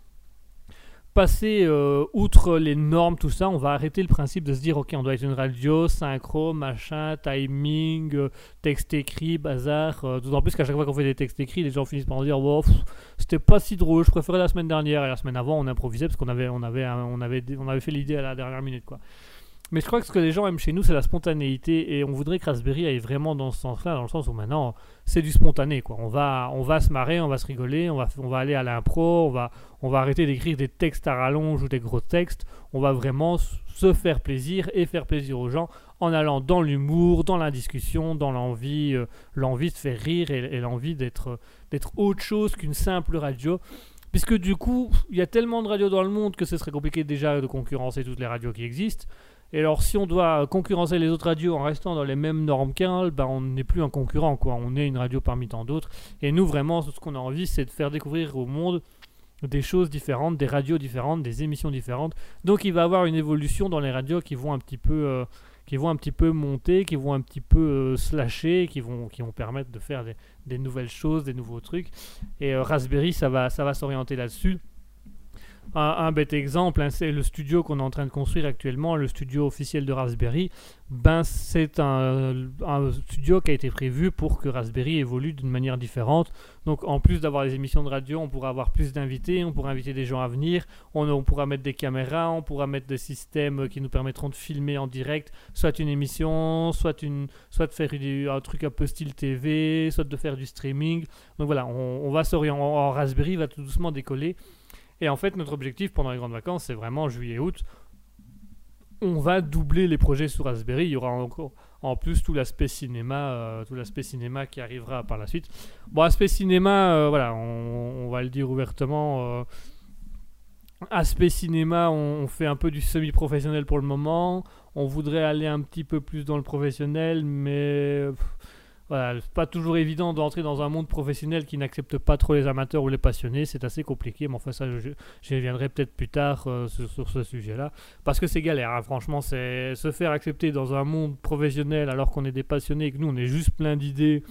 passer euh, outre les normes, tout ça, on va arrêter le principe de se dire, ok, on doit être une radio, synchro, machin, timing, euh, texte écrit, bazar. euh, D'autant plus qu'à chaque fois qu'on fait des textes écrits, les gens finissent par nous dire, Wow, c'était pas si drôle, je préférais la semaine dernière et la semaine avant, on improvisait parce qu'on avait, on avait, on avait, on avait fait l'idée à la dernière minute, quoi. Mais je crois que ce que les gens aiment chez nous, c'est la spontanéité et on voudrait que Raspberry aille vraiment dans ce sens-là, dans le sens où maintenant, c'est du spontané, quoi. On va, on va se marrer, on va se rigoler, on va, on va aller à l'impro, on va, on va arrêter d'écrire des textes à rallonge ou des gros textes. On va vraiment se faire plaisir et faire plaisir aux gens en allant dans l'humour, dans la discussion, dans l'envie, euh, l'envie de faire rire et, et l'envie d'être, d'être autre chose qu'une simple radio. Puisque du coup, il y a tellement de radios dans le monde que ce serait compliqué déjà de concurrencer toutes les radios qui existent. Et alors, si on doit concurrencer les autres radios en restant dans les mêmes normes qu'elles, ben, on n'est plus un concurrent. On est une radio parmi tant d'autres. Et nous, vraiment, ce qu'on a envie, c'est de faire découvrir au monde des choses différentes, des radios différentes, des émissions différentes. Donc, il va y avoir une évolution dans les radios qui vont un petit peu, euh, qui vont un petit peu monter, qui vont un petit peu euh, slasher, qui vont, qui vont permettre de faire des, des nouvelles choses, des nouveaux trucs. Et euh, Raspberry, ça va, ça va s'orienter là-dessus. Un, bête exemple, hein, c'est le studio qu'on est en train de construire actuellement, le studio officiel de Raspberry. Ben, c'est un, studio qui a été prévu pour que Raspberry évolue d'une manière différente. Donc, en plus d'avoir des émissions de radio, on pourra avoir plus d'invités, on pourra inviter des gens à venir, on, pourra mettre des caméras, on pourra mettre des systèmes qui nous permettront de filmer en direct, soit une émission, soit, une, soit de faire un truc un peu style TV, soit de faire du streaming. Donc voilà, on, va s'orienter. en- en Raspberry va tout doucement décoller. Et en fait, notre objectif pendant les grandes vacances, c'est vraiment juillet-août. On va doubler les projets sur Raspberry. Il y aura encore en plus tout l'aspect cinéma, euh, tout l'aspect cinéma qui arrivera par la suite. Bon, aspect cinéma, euh, voilà, on, va le dire ouvertement. euh, aspect cinéma, on, fait un peu du semi-professionnel pour le moment. On voudrait aller un petit peu plus dans le professionnel, mais voilà, pas toujours évident d'entrer dans un monde professionnel qui n'accepte pas trop les amateurs ou les passionnés. C'est assez compliqué, mais enfin ça, je, j'y reviendrai peut-être plus tard euh, sur, sur ce sujet-là. Parce que c'est galère, hein, franchement, c'est se faire accepter dans un monde professionnel alors qu'on est des passionnés et que nous, on est juste plein d'idées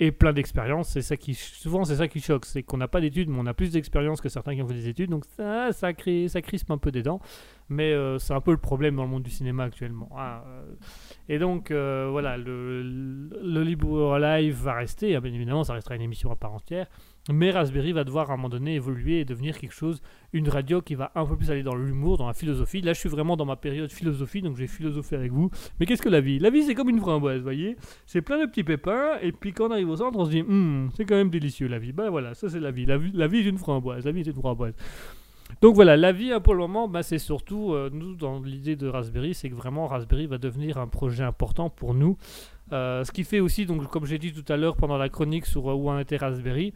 et plein d'expérience. C'est ça qui, souvent, c'est ça qui choque, c'est qu'on n'a pas d'études, mais on a plus d'expérience que certains qui ont fait des études. Donc ça, ça, crée, ça crispe un peu des dents. Mais euh, c'est un peu le problème dans le monde du cinéma actuellement. hein, euh. Et donc, euh, voilà, le, le Libre Live va rester. Ah, Bien évidemment, ça restera une émission à part entière. Mais Raspberry va devoir à un moment donné évoluer et devenir quelque chose, une radio qui va un peu plus aller dans l'humour, dans la philosophie. Là, je suis vraiment dans ma période philosophie, donc j'ai philosophé avec vous. Mais qu'est-ce que la vie? La vie, c'est comme une framboise, vous voyez? C'est plein de petits pépins, et puis quand on arrive au centre, on se dit, Hum, c'est quand même délicieux la vie. Ben voilà, ça c'est la vie. La vie, la vie est une framboise. La vie est une framboise. Donc voilà, la vie hein, pour le moment, bah, c'est surtout, euh, nous, dans l'idée de Raspberry, c'est que vraiment Raspberry va devenir un projet important pour nous. Euh, ce qui fait aussi, donc, comme j'ai dit tout à l'heure pendant la chronique sur euh, où en était Raspberry,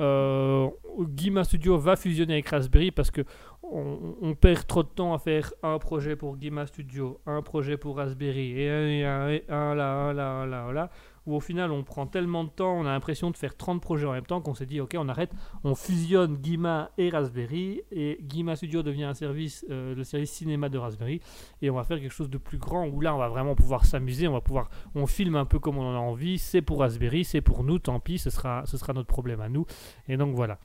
euh, Guima Studio va fusionner avec Raspberry parce que on, perd trop de temps à faire un projet pour Guima Studio, un projet pour Raspberry et un, et un, là, un là, là, là, où au final on prend tellement de temps, on a l'impression de faire 30 projets en même temps qu'on s'est dit ok on arrête, on fusionne Guima et Raspberry et Guima Studio devient un service, euh, le service cinéma de Raspberry et on va faire quelque chose de plus grand où là on va vraiment pouvoir s'amuser, on va pouvoir, on filme un peu comme on en a envie, c'est pour Raspberry, c'est pour nous, tant pis, ce sera, ce sera notre problème à nous et donc voilà.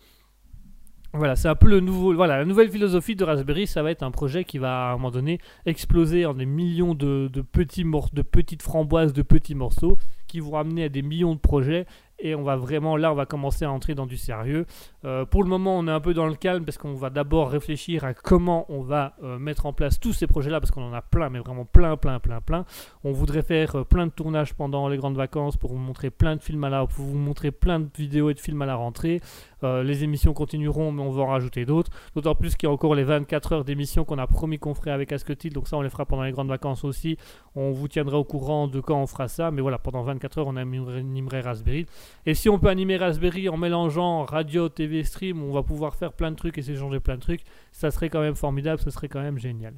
Voilà, c'est un peu le nouveau. Voilà, la nouvelle philosophie de Raspberry, ça va être un projet qui va à un moment donné exploser en des millions de, petits de petites framboises, de petits morceaux, qui vont amener à des millions de projets. Et on va vraiment, là, on va commencer à entrer dans du sérieux. Euh, pour le moment, on est un peu dans le calme parce qu'on va d'abord réfléchir à comment on va euh, mettre en place tous ces projets-là parce qu'on en a plein, mais vraiment plein, plein, plein, plein. On voudrait faire euh, plein de tournages pendant les grandes vacances pour vous montrer plein de films à la, pour vous montrer plein de vidéos et de films à la rentrée. Euh, les émissions continueront, mais on va en rajouter d'autres. D'autant plus qu'il y a encore les 24 heures d'émissions qu'on a promis qu'on ferait avec Asketil. Donc ça, on les fera pendant les grandes vacances aussi. On vous tiendra au courant de quand on fera ça. Mais voilà, pendant 24 heures, on animerait, Raspberry. Et si on peut animer Raspberry en mélangeant radio, TV, stream, on va pouvoir faire plein de trucs et s'échanger plein de trucs. Ça serait quand même formidable, ça serait quand même génial.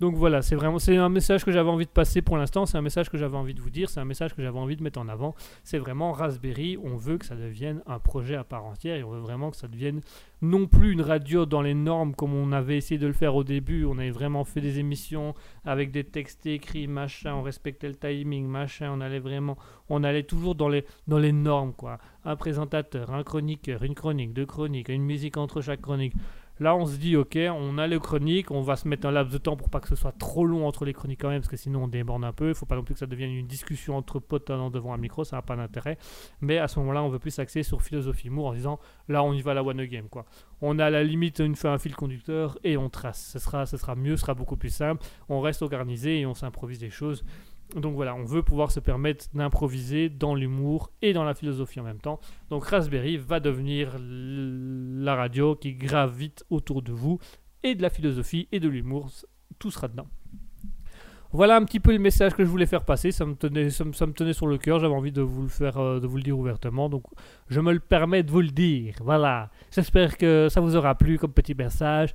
Donc voilà, c'est vraiment c'est un message que j'avais envie de passer pour l'instant, c'est un message que j'avais envie de vous dire, c'est un message que j'avais envie de mettre en avant. C'est vraiment Raspberry, on veut que ça devienne un projet à part entière et on veut vraiment que ça devienne non plus une radio dans les normes comme on avait essayé de le faire au début. On avait vraiment fait des émissions avec des textes écrits, machin, on respectait le timing, machin, on allait vraiment, on allait toujours dans les, dans les normes quoi. Un présentateur, un chroniqueur, une chronique, deux chroniques, une musique entre chaque chronique. Là, on se dit, ok, on a les chroniques, on va se mettre un laps de temps pour pas que ce soit trop long entre les chroniques quand même, parce que sinon on déborde un peu. Il faut pas non plus que ça devienne une discussion entre potes devant un micro, ça n'a pas d'intérêt. Mais à ce moment-là, on veut plus s'axer sur philosophie Moore en disant, là, on y va à la one game, quoi. On a à la limite une fait un fil conducteur et on trace. Ce sera mieux, ce sera beaucoup plus simple. On reste organisé et on s'improvise des choses. Donc voilà, on veut pouvoir se permettre d'improviser dans l'humour et dans la philosophie en même temps. Donc Raspberry va devenir la radio qui gravite autour de vous et de la philosophie et de l'humour, tout sera dedans. Voilà un petit peu le message que je voulais faire passer, ça me tenait, ça me tenait sur le cœur, j'avais envie de vous le faire, euh, de vous le dire ouvertement, donc je me le permets de vous le dire. Voilà, j'espère que ça vous aura plu comme petit message.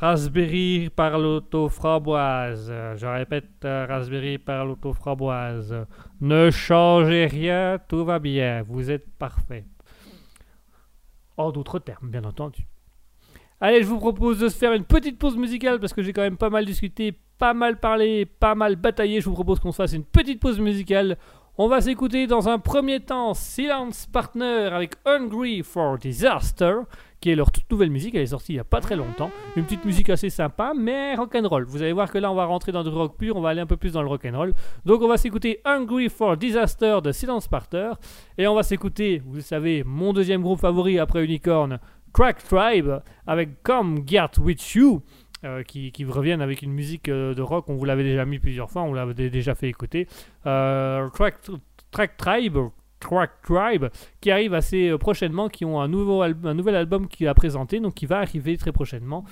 Raspberry par l'autoframboise. Je répète, euh, Raspberry par l'autoframboise. Ne changez rien, tout va bien. Vous êtes parfait. En d'autres termes, bien entendu. Allez, je vous propose de se faire une petite pause musicale parce que j'ai quand même pas mal discuté, pas mal parlé, pas mal bataillé, je vous propose qu'on se fasse une petite pause musicale. On va s'écouter dans un premier temps Silence Partner avec Hungry for Disaster, qui est leur toute nouvelle musique, elle est sortie il n'y a pas très longtemps. Une petite musique assez sympa, mais rock'n'roll. Vous allez voir que là on va rentrer dans du rock pur, on va aller un peu plus dans le rock'n'roll. Donc on va s'écouter Hungry for Disaster de Silence Partner, et on va s'écouter, vous savez, mon deuxième groupe favori après Unicorn, Crack Tribe, avec Come Get With You. Euh, qui, reviennent avec une musique euh, de rock. On vous l'avait déjà mis plusieurs fois, on l'avait déjà fait écouter. Euh, track, Tribe, Track Tribe, qui arrive assez prochainement, qui ont un, nouveau un nouvel album qui a présenté, donc qui va arriver très prochainement.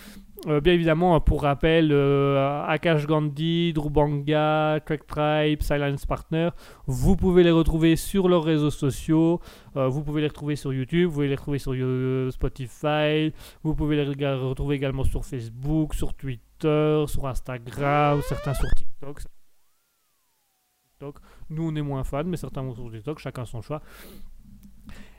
Euh, bien évidemment, pour rappel, euh, Akash Gandhi, Drubanga, Track Tribe, Silence Partner, vous pouvez les retrouver sur leurs réseaux sociaux, euh, vous pouvez les retrouver sur YouTube, vous pouvez les retrouver sur Spotify, vous pouvez les retrouver également sur Facebook, sur Twitter, sur Instagram, certains sur TikTok. Nous, on est moins fans, mais certains vont sur TikTok, chacun son choix.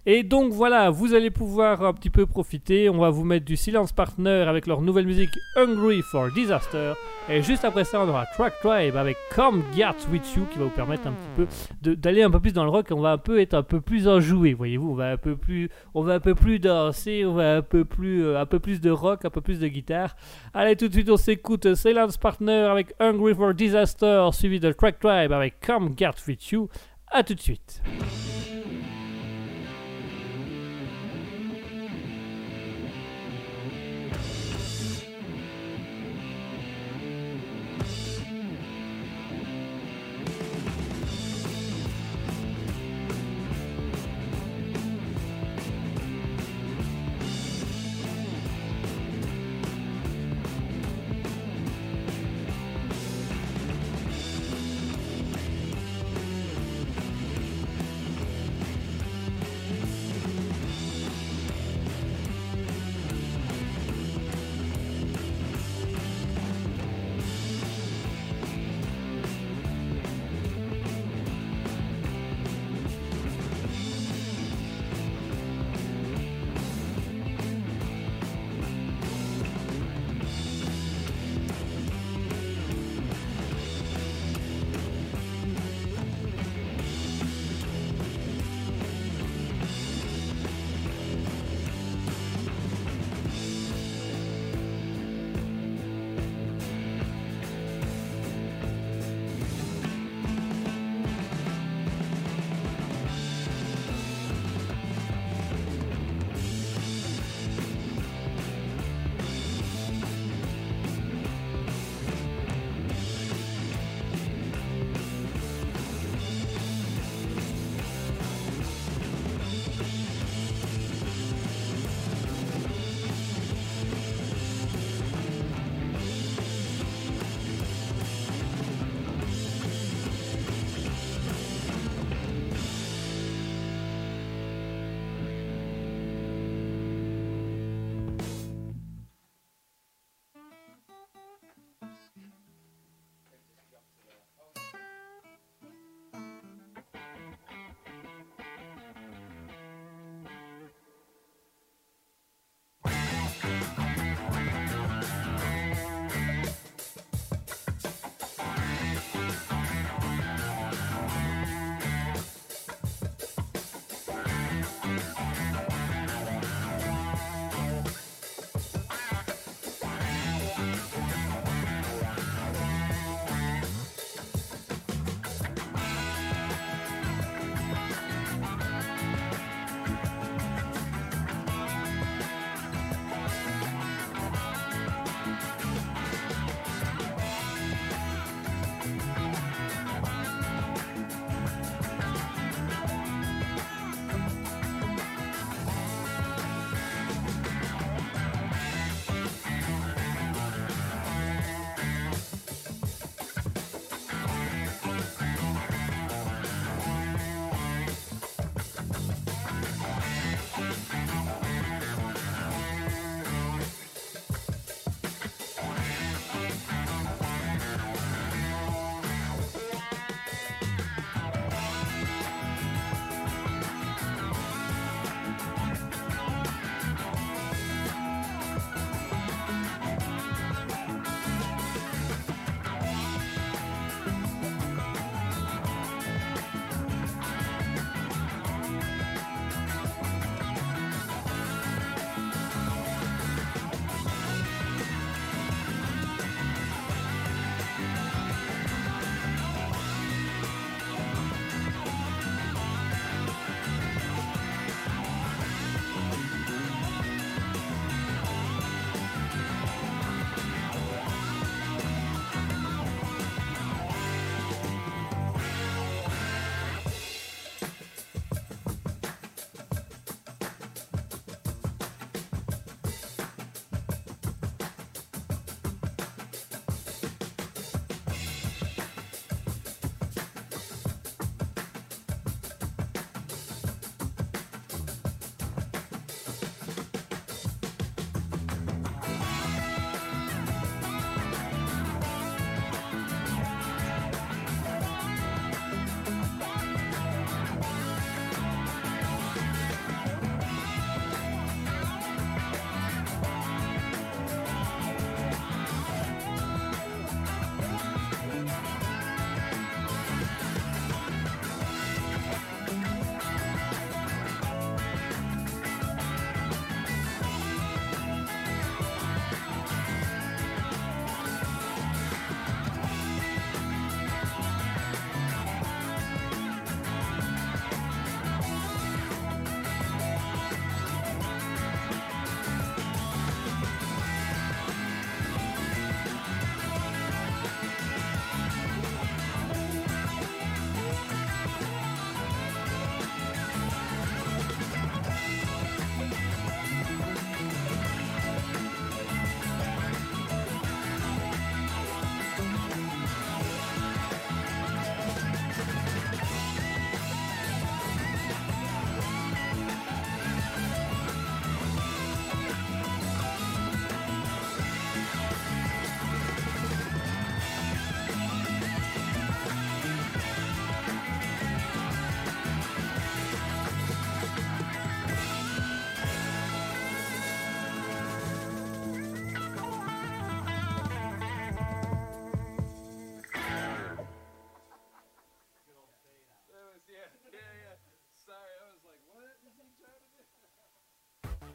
Et donc voilà, vous allez pouvoir un petit peu profiter. On va vous mettre du Silence Partner avec leur nouvelle musique Hungry for Disaster. Et juste après ça, on aura Track Tribe avec Come Get With You qui va vous permettre un petit peu d'aller un peu plus dans le rock. On va un peu être un peu plus enjoué, voyez-vous. On va un peu plus, on va un peu plus danser, on va un peu plus, euh, un peu plus de rock, un peu plus de guitare. Allez, tout de suite, on s'écoute Silence Partner avec Hungry for Disaster suivi de Track Tribe avec Come Get With You. A tout de suite.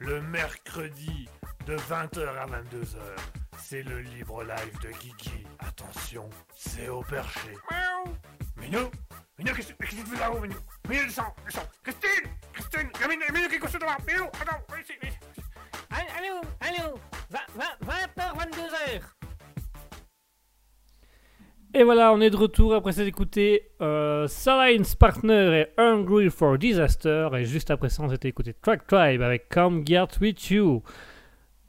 Le mercredi de 20h à 22h. C'est le libre live de Guigui. Attention, c'est au perché. Miaou. Minou Minou, qu'est-ce qu'est-ce que tu fais là-haut, Minou? Minou, descends, descends Christine Christine Il y a Minou, Minou qui est devant Minou, attends, ici, ici. Allô, allô, 20h, 22h. Et voilà, on est de retour après s'être écouté euh, Science Partner et Hungry for Disaster. Et juste après ça, on s'était écouté Track Tribe avec Come Get With You.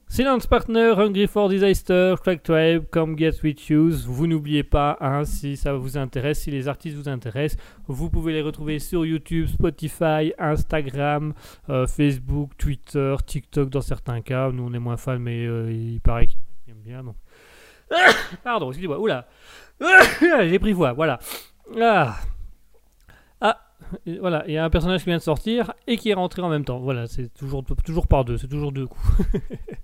Silence Partner, Hungry for Disaster, Track Tribe, Come Get With You. Vous n'oubliez pas, hein, si ça vous intéresse, si les artistes vous intéressent, vous pouvez les retrouver sur YouTube, Spotify, Instagram, euh, Facebook, Twitter, TikTok dans certains cas. Nous, on est moins fans, mais euh, il paraît qu'il y en a qui aiment bien. Donc. Pardon, excusez-moi. Oula. J'ai pris voix, voilà. Ah. Ah, voilà, il y a un personnage qui vient de sortir et qui est rentré en même temps. Voilà, c'est toujours, toujours par deux, c'est toujours deux coups.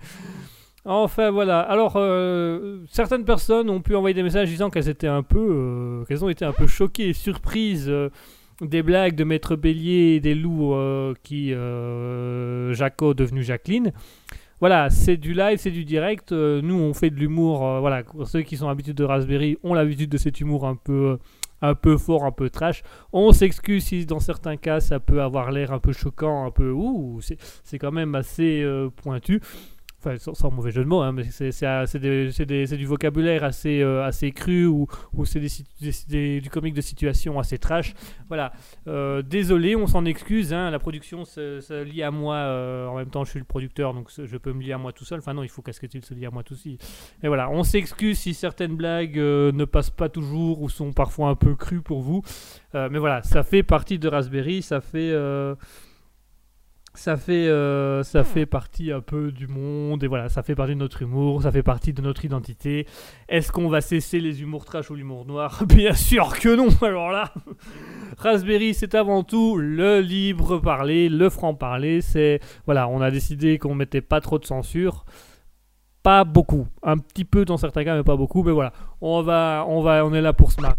enfin voilà, alors euh, certaines personnes ont pu envoyer des messages disant qu'elles étaient un peu, euh, qu'elles ont été un peu choquées surprises euh, des blagues de Maître Bélier et des loups qui Jaco devenu Jacqueline. Voilà, c'est du live, c'est du direct. Euh, nous, on fait de l'humour. euh, voilà, ceux qui sont habitués de Raspberry ont l'habitude de cet humour un peu, un peu fort, un peu trash. On s'excuse si dans certains cas ça peut avoir l'air un peu choquant, un peu ouh, c'est quand même assez euh, pointu. Enfin, sans, mauvais jeu de mots, hein, mais c'est du vocabulaire assez, euh, assez cru ou, ou c'est du comique de situation assez trash. Voilà, euh, désolé, on s'en excuse. hein, la production se, se lie à moi. euh, en même temps, je suis le producteur, donc je peux me lier à moi tout seul. Enfin, non, il faut qu'Asketil se lie à moi tout aussi. Et voilà, on s'excuse si certaines blagues ne passent pas toujours ou sont parfois un peu crues pour vous. Mais voilà, ça fait partie de Raspberry, ça fait. Ça fait, euh, ça fait partie un peu du monde et voilà, ça fait partie de notre humour, ça fait partie de notre identité. Est-ce qu'on va cesser les humours trash ou l'humour noir? Bien sûr que non. Alors là, Raspberry, c'est avant tout le libre parler, le franc parler. C'est voilà, on a décidé qu'on mettait pas trop de censure, pas beaucoup, un petit peu dans certains cas, mais pas beaucoup. Mais voilà, on va, on va, on est là pour se marrer,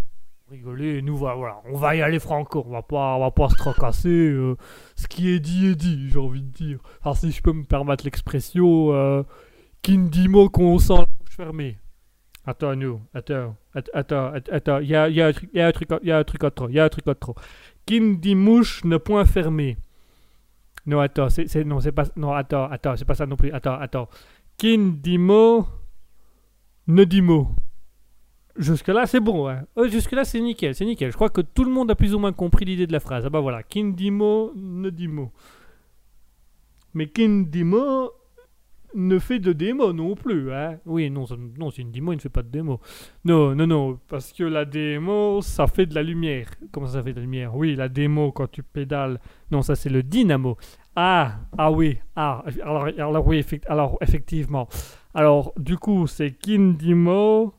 rigoler. Nous voilà, on va y aller franco. On va pas, on va pas se tracasser. euh, ce qui est dit est dit, j'ai envie de dire. Alors si je peux me permettre l'expression, euh, qui ne dit mot qu'on sent la bouche fermée. Attends, nous, attends, att- attends, att- attends, il y a, y a y un truc, y a un truc à trop, il y a un truc à. Qui ne dit mouche ne point fermé. Non, attends, c'est- non, c'est pas, non, attends, attends, c'est pas ça non plus. Attends, attends. Qui ne dit mot ne dit mot. Jusque-là, c'est bon. Euh, Jusque-là, c'est nickel, c'est nickel. Je crois que tout le monde a plus ou moins compris l'idée de la phrase. Ah bah voilà, qui ne dit mot ne dit mot. Mais qui ne dit mot ne fait de démo non plus. Hein. Oui, non, c'est une démo, il ne fait pas de démo. Non, non, non, parce que la démo, ça fait de la lumière. Comment ça, fait de la lumière? Oui, la démo, quand tu pédales. Non, ça, c'est le dynamo. Ah, ah oui, ah, alors, alors oui, alors effectivement. Alors, du coup, c'est Kindimo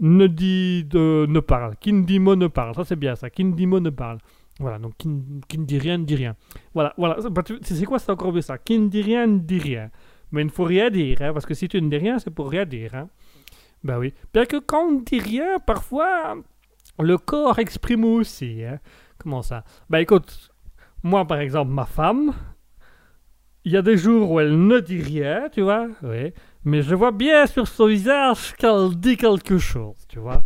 ne dit de, ne parle. Kindimo ne parle. Ça, c'est bien ça. Kindimo ne parle. Voilà, donc qui, ne- qui ne dit rien ne dit rien. Voilà, voilà. Bah, c'est quoi, c'est encore mieux ça? Qui ne dit rien ne dit rien. Mais il ne faut rien dire, hein, parce que si tu ne dis rien, c'est pour rien dire. Hein. Ben oui. Bien que quand on ne dit rien, parfois, le corps exprime aussi. Hein. Comment ça? Ben écoute, moi par exemple, ma femme, il y a des jours où elle ne dit rien, tu vois, oui, mais je vois bien sur son visage qu'elle dit quelque chose, tu vois.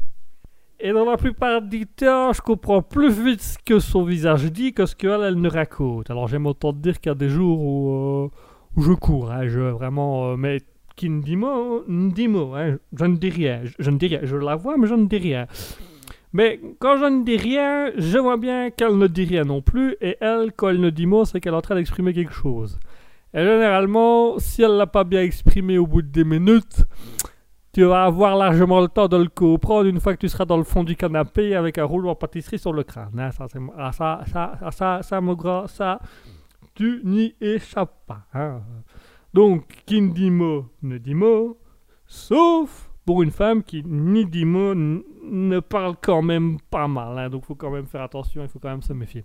Et dans la plupart du temps, je comprends plus vite ce que son visage dit que ce qu'elle elle ne raconte. Alors j'aime autant dire qu'il y a des jours où, euh, je cours, hein, je vraiment, euh, mais qui ne dit mot, ne dit mot, hein, je ne dis rien, je ne dis rien, je la vois mais je ne dis rien. Mais quand je ne dis rien, je vois bien qu'elle ne dit rien non plus, et elle, quand elle ne dit mot, c'est qu'elle est en train d'exprimer quelque chose. Et généralement, si elle l'a pas bien exprimé au bout de des minutes, tu vas avoir largement le temps de le comprendre une fois que tu seras dans le fond du canapé avec un rouleau en pâtisserie sur le crâne. hein. Ça, c'est- ah, ça, ça, ça, ça, ça, ça, tu n'y échappes pas. hein. Donc, qui ne dit mot ne dit mot, sauf pour une femme qui ni dit mot ne parle quand même pas mal. hein. Donc, il faut quand même faire attention, il faut quand même se méfier.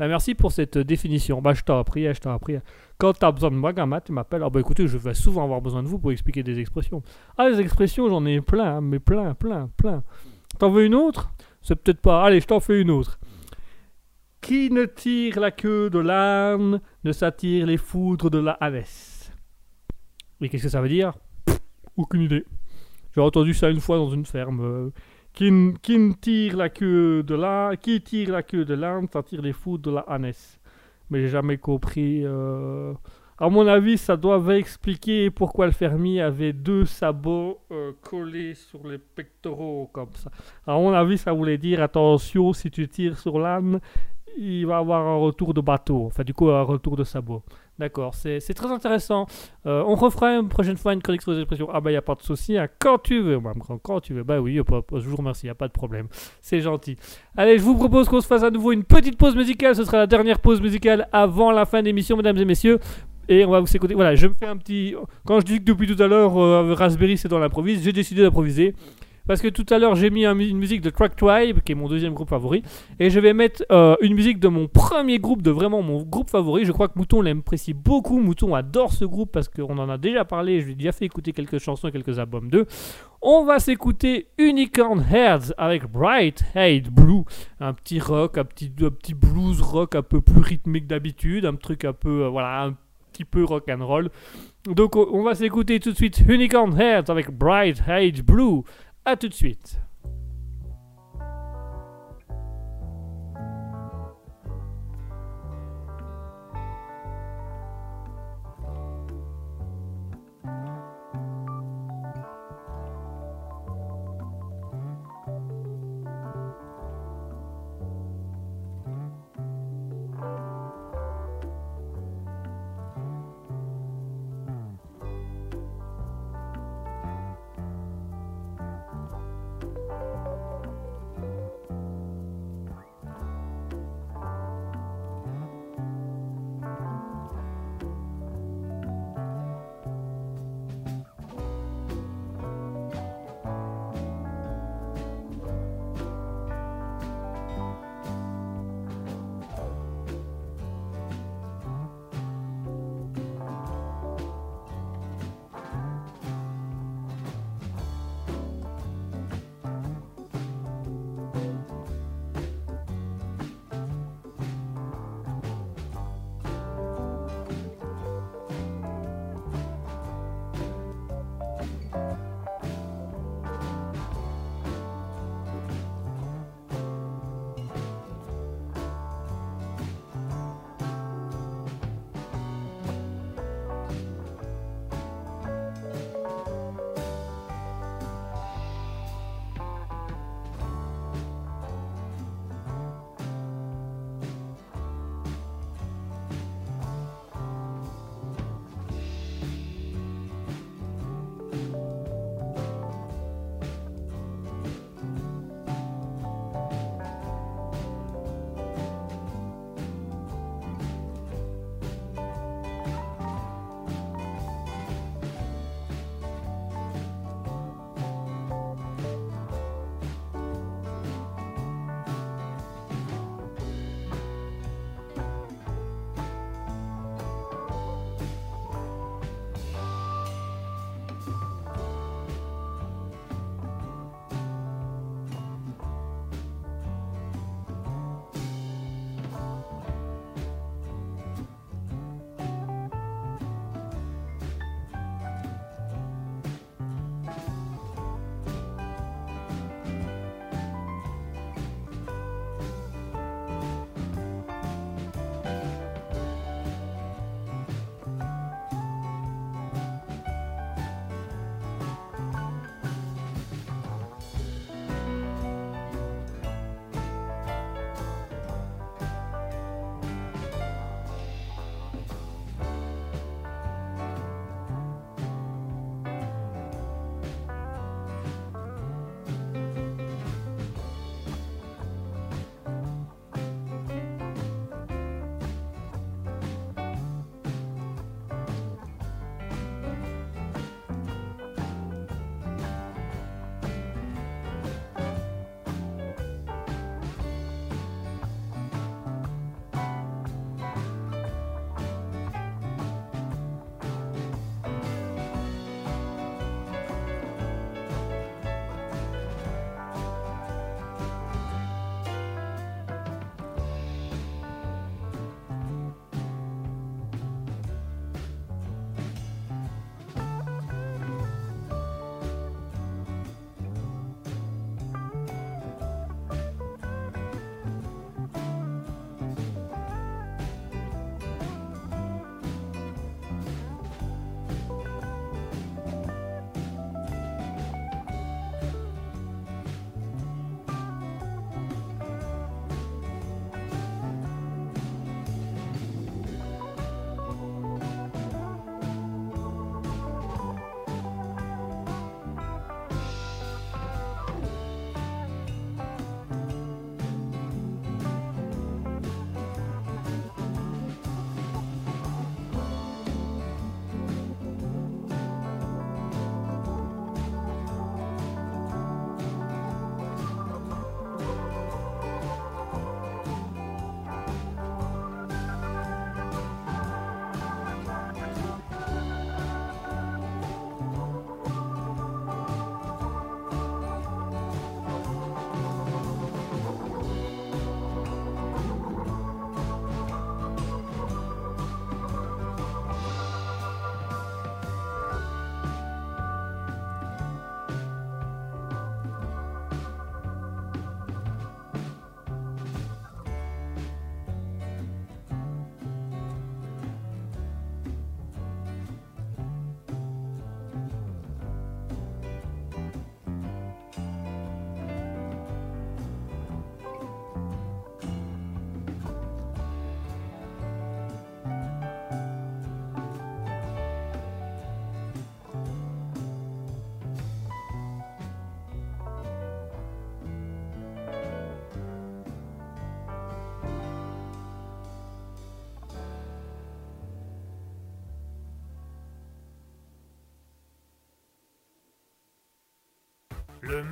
Euh, merci pour cette définition. Bah, je t'en prie, je t'en prie. Quand tu as besoin de moi, Gamma, tu m'appelles. Ah bah écoutez, je vais souvent avoir besoin de vous pour expliquer des expressions. Ah, les expressions, j'en ai plein, hein, mais plein, plein, plein. T'en veux une autre? C'est peut-être pas. Allez, je t'en fais une autre. Qui ne tire la queue de l'âne ne s'attire les foudres de la Hanès. Oui, qu'est-ce que ça veut dire? Aucune idée. J'ai entendu ça une fois dans une ferme. euh, qui, tire la queue de l'âne, qui tire la queue de l'âne s'attire les foudres de la Hanès. Mais j'ai jamais compris. euh, À mon avis, ça doit expliquer pourquoi le fermier avait deux sabots euh, collés sur les pectoraux comme ça. À mon avis, ça voulait dire attention, si tu tires sur l'âne, il va avoir un retour de bateau. Enfin, du coup, un retour de sabot. D'accord, c'est très intéressant. Euh, on refera une prochaine fois une chronique sur les expressions. Ah bah, il n'y a pas de souci, hein. quand tu veux, quand tu veux. Bah oui, je vous remercie, il n'y a pas de problème. C'est gentil. Allez, je vous propose qu'on se fasse à nouveau une petite pause musicale. Ce sera la dernière pause musicale avant la fin de l'émission, mesdames et messieurs. Et on va vous écouter. Voilà, je me fais un petit. Quand je dis que depuis tout à l'heure, euh, Raspberry c'est dans l'improvise, j'ai décidé d'improviser. Parce que tout à l'heure, j'ai mis un une musique de Track Tribe, qui est mon deuxième groupe favori. Et je vais mettre euh, une musique de mon premier groupe, de vraiment mon groupe favori. Je crois que Mouton l'apprécie beaucoup. Mouton adore ce groupe parce qu'on en a déjà parlé. Je lui ai déjà fait écouter quelques chansons et quelques albums d'eux. On va s'écouter Unicorn Heads avec Bright Hate Blue. Un petit rock, un petit, un petit blues rock un peu plus rythmique d'habitude. Un truc un peu, euh, voilà, un petit peu rock and roll. Donc on on va s'écouter tout de suite Unicorn Heads avec Bright Hate Blue. A tout de suite.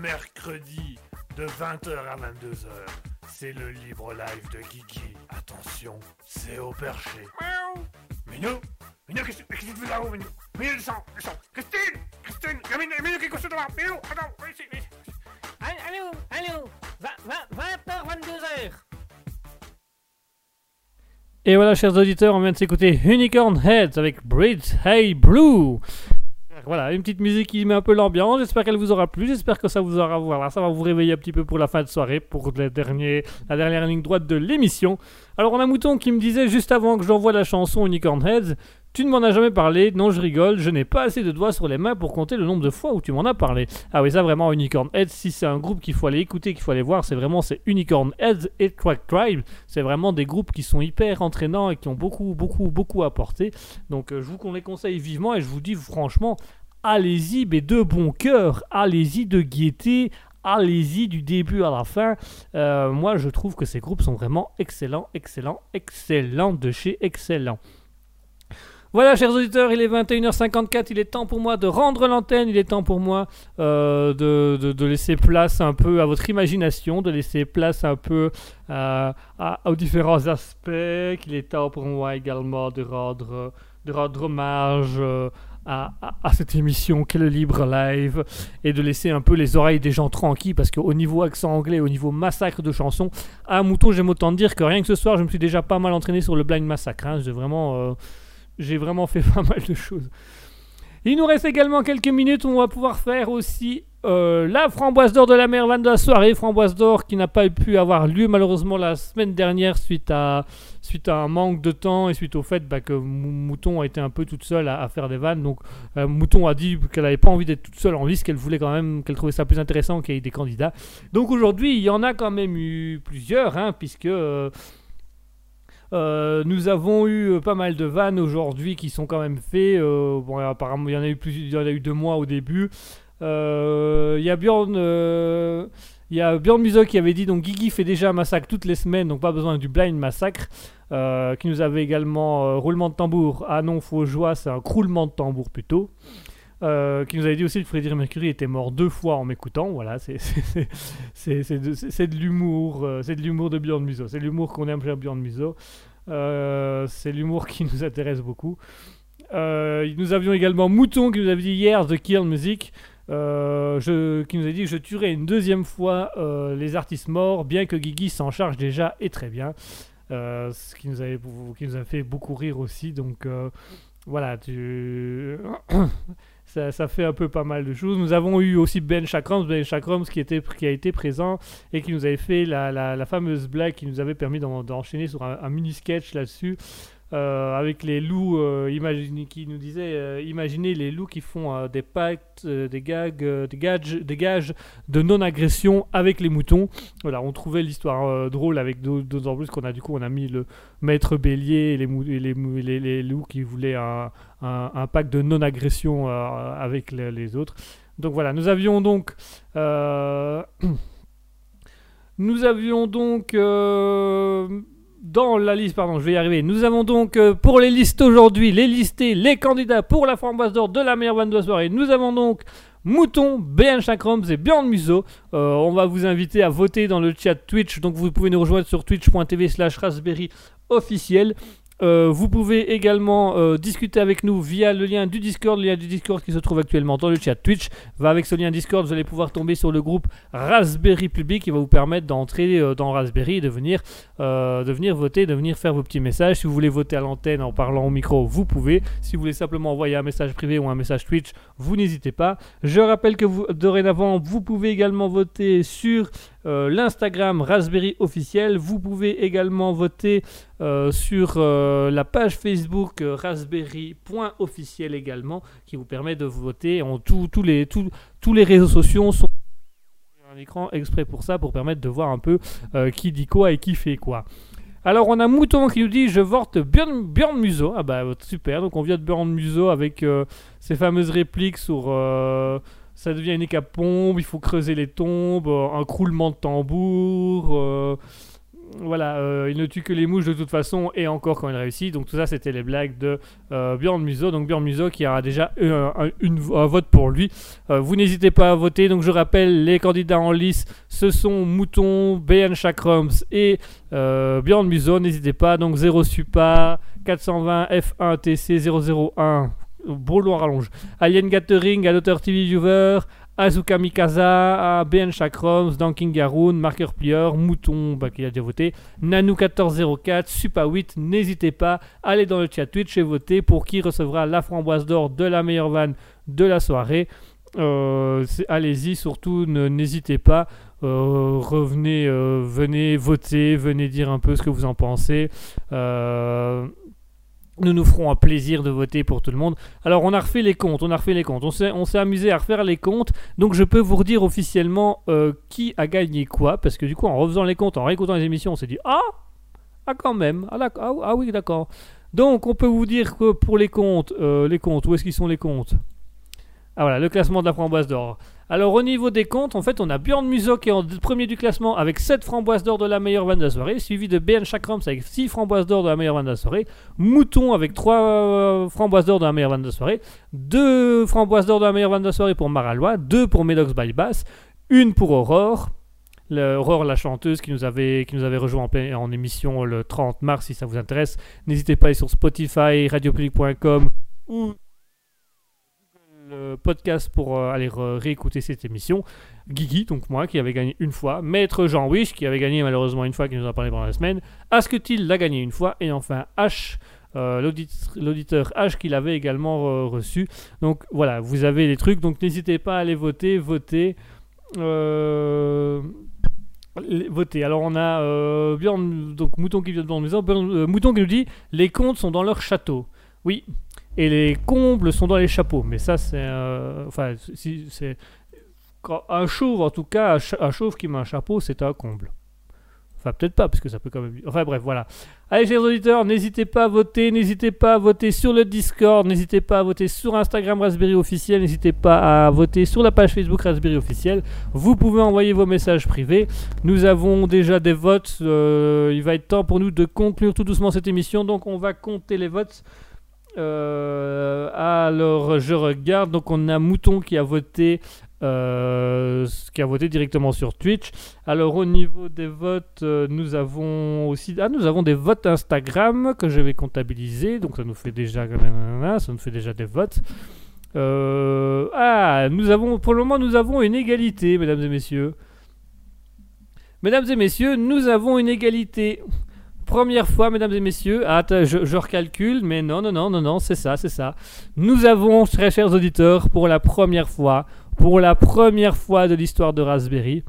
Mercredi de 20h à 22h. C'est le libre live de Guigui. Attention, c'est au perché. Miaou. Minou Minou, qu'est-ce qu'est-ce que tu fais là-haut, Minou? Minou, descends, descends Christine Christine Il y a Minou, Minou qui est couché devant Minou, attends, viens ici, viens ici. Allô, allô, 20h, 22h. Et voilà, chers auditeurs, on vient de s'écouter Unicorn Heads avec Bridge Hey Blue. Voilà, une petite musique qui met un peu l'ambiance. J'espère qu'elle vous aura plu. J'espère que ça vous aura. Voilà, ça va vous réveiller un petit peu pour la fin de soirée, pour la dernière ligne droite de l'émission. Alors, on a Mouton qui me disait juste avant que j'envoie la chanson Unicorn Heads Tu ne m'en as jamais parlé. Non, je rigole. Je n'ai pas assez de doigts sur les mains pour compter le nombre de fois où tu m'en as parlé. Ah oui, ça vraiment, Unicorn Heads. Si c'est un groupe qu'il faut aller écouter, qu'il faut aller voir, c'est vraiment c'est Unicorn Heads et Crack Tribe. C'est vraiment des groupes qui sont hyper entraînants et qui ont beaucoup, beaucoup, beaucoup apporté. Donc, euh, je vous les conseille vivement et je vous dis franchement, allez-y, mais de bon cœur, allez-y de gaieté, allez-y du début à la fin. Euh, moi, je trouve que ces groupes sont vraiment excellents, excellents, excellents de chez excellents. Voilà, chers auditeurs, il est 21h54, il est temps pour moi de rendre l'antenne, il est temps pour moi euh, de, de- laisser place un peu à votre imagination, de laisser place un peu euh, aux différents aspects, qu'il est temps pour moi également de rendre, de rendre hommage euh, à, à- cette émission qu'est le Libre Live? Et de laisser un peu les oreilles des gens tranquilles parce qu'au niveau accent anglais, au niveau massacre de chansons, à Mouton, j'aime autant dire que rien que ce soir, je me suis déjà pas mal entraîné sur le Blind Massacre. hein. J'ai vraiment, j'ai vraiment fait pas mal de choses. Il nous reste également quelques minutes où on va pouvoir faire aussi euh, la framboise d'or de la mer de la soirée. Framboise d'or qui n'a pas pu avoir lieu malheureusement la semaine dernière suite à, suite à un manque de temps et suite au fait bah, que Mou- Mouton a été un peu toute seule à, à faire des vannes. Donc euh, Mouton a dit qu'elle n'avait pas envie d'être toute seule en liste, qu'elle voulait quand même, qu'elle trouvait ça plus intéressant qu'il y ait des candidats. Donc aujourd'hui, il y en a quand même eu plusieurs, hein, puisque euh, euh, nous avons eu euh, pas mal de vannes aujourd'hui qui sont quand même faits. Euh, bon, apparemment, il y en a eu plus, il y en a eu deux mois au début. Il y a Bjorn. il Bjorn qui avait dit donc Guigui fait déjà un massacre toutes les semaines, donc pas besoin du blind massacre. Qui nous avait également roulement de tambour. Ah non, faux joie, c'est un croulement de tambour plutôt. Euh, qui nous avait dit aussi que Freddie Mercury était mort deux fois en m'écoutant. Voilà, c'est de, de l'humour, euh, c'est de l'humour de Bjorn Muso. C'est l'humour qu'on aime chez Bjorn Muso. Euh, c'est l'humour qui nous intéresse beaucoup. Nous avions également Mouton qui nous avait dit hier The Kill Music. qui nous a dit que je tuerai une deuxième fois les artistes morts, bien que Guigui s'en charge déjà et très bien. Ce qui nous, avait, qui nous a fait beaucoup rire aussi. Donc voilà, tu... ça, fait un peu pas mal de choses. Nous avons eu aussi Ben Chakrams, Ben Chakrams qui, était, qui a été présent et qui nous avait fait la, la- la fameuse blague qui nous avait permis d'en- d'enchaîner sur un, un mini sketch là-dessus. Euh, avec les loups, euh, qui nous disait euh, imaginez les loups qui font des pactes, des gags, des gages, des gages de non-agression avec les moutons. Voilà, on trouvait l'histoire drôle avec d'autres d'autant plus qu'on a du coup on a mis le maître bélier et les, loups qui voulaient un, un, pacte de non-agression avec le- les autres. Donc voilà, nous avions donc nous avions donc dans la liste, pardon, je vais y arriver. Nous avons donc euh, pour les listes aujourd'hui, les listés, les candidats pour la framboise d'or de la meilleure vanne de la soirée. Nous avons donc Mouton, BN Chakrams et Bjorn Muso. Euh, on va vous inviter à voter dans le chat Twitch. Donc vous pouvez nous rejoindre sur twitch.tv slash raspberry officiel. Euh, vous pouvez également euh, discuter avec nous via le lien du Discord, le lien du Discord qui se trouve actuellement dans le chat Twitch. Va avec ce lien Discord, vous allez pouvoir tomber sur le groupe Raspberry Public qui va vous permettre d'entrer euh, dans Raspberry et de venir, de venir voter, de venir faire vos petits messages. Si vous voulez voter à l'antenne en parlant au micro, vous pouvez. Si vous voulez simplement envoyer un message privé ou un message Twitch, vous n'hésitez pas. Je rappelle que vous, dorénavant, vous pouvez également voter sur euh, l'Instagram Raspberry officiel. Vous pouvez également voter euh, sur euh, la page Facebook raspberry.officiel également, qui vous permet de voter. En tout- tous les, tous- tous les réseaux sociaux sont un écran exprès pour ça, pour permettre de voir un peu qui dit quoi et qui fait quoi. Alors on a Mouton qui nous dit je vote Björn, Björn Muso. Ah bah super, donc on vient de Björn Muso avec ces fameuses répliques sur ça devient une hécapombe, il faut creuser les tombes, euh, un croulement de tambour. euh, voilà, euh, il ne tue que les mouches de toute façon, et encore quand il réussit. Donc tout ça, c'était les blagues de Bjorn Muso. Donc Bjorn Muso qui a déjà eu un, vote pour lui. Vous n'hésitez pas à voter. Donc je rappelle, les candidats en lice, ce sont Mouton, BN Chakrams et Bjorn Muso. N'hésitez pas. Donc 0 Supa, 420 F1 TC 001. Boulot rallonge. Alien Gathering, Adoteur TV Viewer, Azuka Mikasa, à BN Chakroms, Danking Garoon, Marker Plieur, Mouton, bah, qui a déjà voté, Nanou1404, Supa 8, n'hésitez pas, allez dans le chat Twitch et votez pour qui recevra la framboise d'or de la meilleure vanne de la soirée. Euh, Allez-y, surtout n'hésitez pas. Euh, revenez, euh, venez voter, venez dire un peu ce que vous en pensez. Euh, nous nous ferons un plaisir de voter pour tout le monde. Alors on a refait les comptes, on a refait les comptes. On s'est, on s'est amusé à refaire les comptes. Donc je peux vous redire officiellement euh, qui a gagné quoi. Parce que du coup en refaisant les comptes, en réécoutant les émissions, on s'est dit Ah Ah quand même Ah, ah, ah oui d'accord. Donc on peut vous dire que pour les comptes, euh, les comptes, où est-ce qu'ils sont les comptes? Ah voilà, le classement de la framboise d'or. Alors au niveau des comptes, en fait, on a Bjorn Muso qui est en premier du classement avec 7 framboises d'or de la meilleure vanne de soirée, suivi de BN Chakrams avec 6 framboises d'or de la meilleure vanne de soirée, Mouton avec 3 framboises d'or de la meilleure vanne de soirée, 2 framboises d'or de la meilleure vanne de soirée pour Maralois, 2 pour Medox by Bass, une pour Aurore, le- Aurore la chanteuse qui nous avait, qui nous avait rejoint en, en émission le 30 mars si ça vous intéresse. N'hésitez pas à aller sur Spotify, radiopublic.com ou podcast pour euh, aller réécouter cette émission. Guigui, donc moi, qui avait gagné une fois. Maître Jean Wish, qui avait gagné malheureusement une fois, qui nous a parlé pendant la semaine. Asketil l'a gagné une fois. Et enfin, H, euh, l'audit- l'auditeur H, qui l'avait également euh, reçu. Donc voilà, vous avez les trucs. Donc n'hésitez pas à aller voter. Voter. Voter. Alors on a Bjorn- donc Mouton qui vient de Mouton qui nous dit les comptes sont dans leur château. Oui, et les combles sont dans les chapeaux. Mais ça, c'est. euh, enfin, si, c'est. un chauve, en tout cas, un chauve qui met un chapeau, c'est un comble. Enfin, peut-être pas, parce que ça peut quand même. Enfin, bref, voilà. Allez, chers auditeurs, n'hésitez pas à voter. N'hésitez pas à voter sur le Discord. N'hésitez pas à voter sur Instagram Raspberry Officiel. N'hésitez pas à voter sur la page Facebook Raspberry Officiel. Vous pouvez envoyer vos messages privés. Nous avons déjà des votes. euh, il va être temps pour nous de conclure tout doucement cette émission. Donc, on va compter les votes. Euh, alors, je regarde. Donc, on a Mouton qui a voté, euh, qui a voté directement sur Twitch. Alors, au niveau des votes, euh, nous avons aussi, ah, nous avons des votes Instagram que je vais comptabiliser. Donc, ça nous fait déjà, ça nous fait déjà des votes. Ah, nous avons, pour le moment, nous avons une égalité, mesdames et messieurs. Mesdames et messieurs, nous avons une égalité. Première fois, mesdames et messieurs. Ah, je, recalcule, mais non, non, non, non, non, c'est ça, c'est ça. Nous avons, très chers auditeurs, pour la première fois, pour la première fois de l'histoire de Raspberry,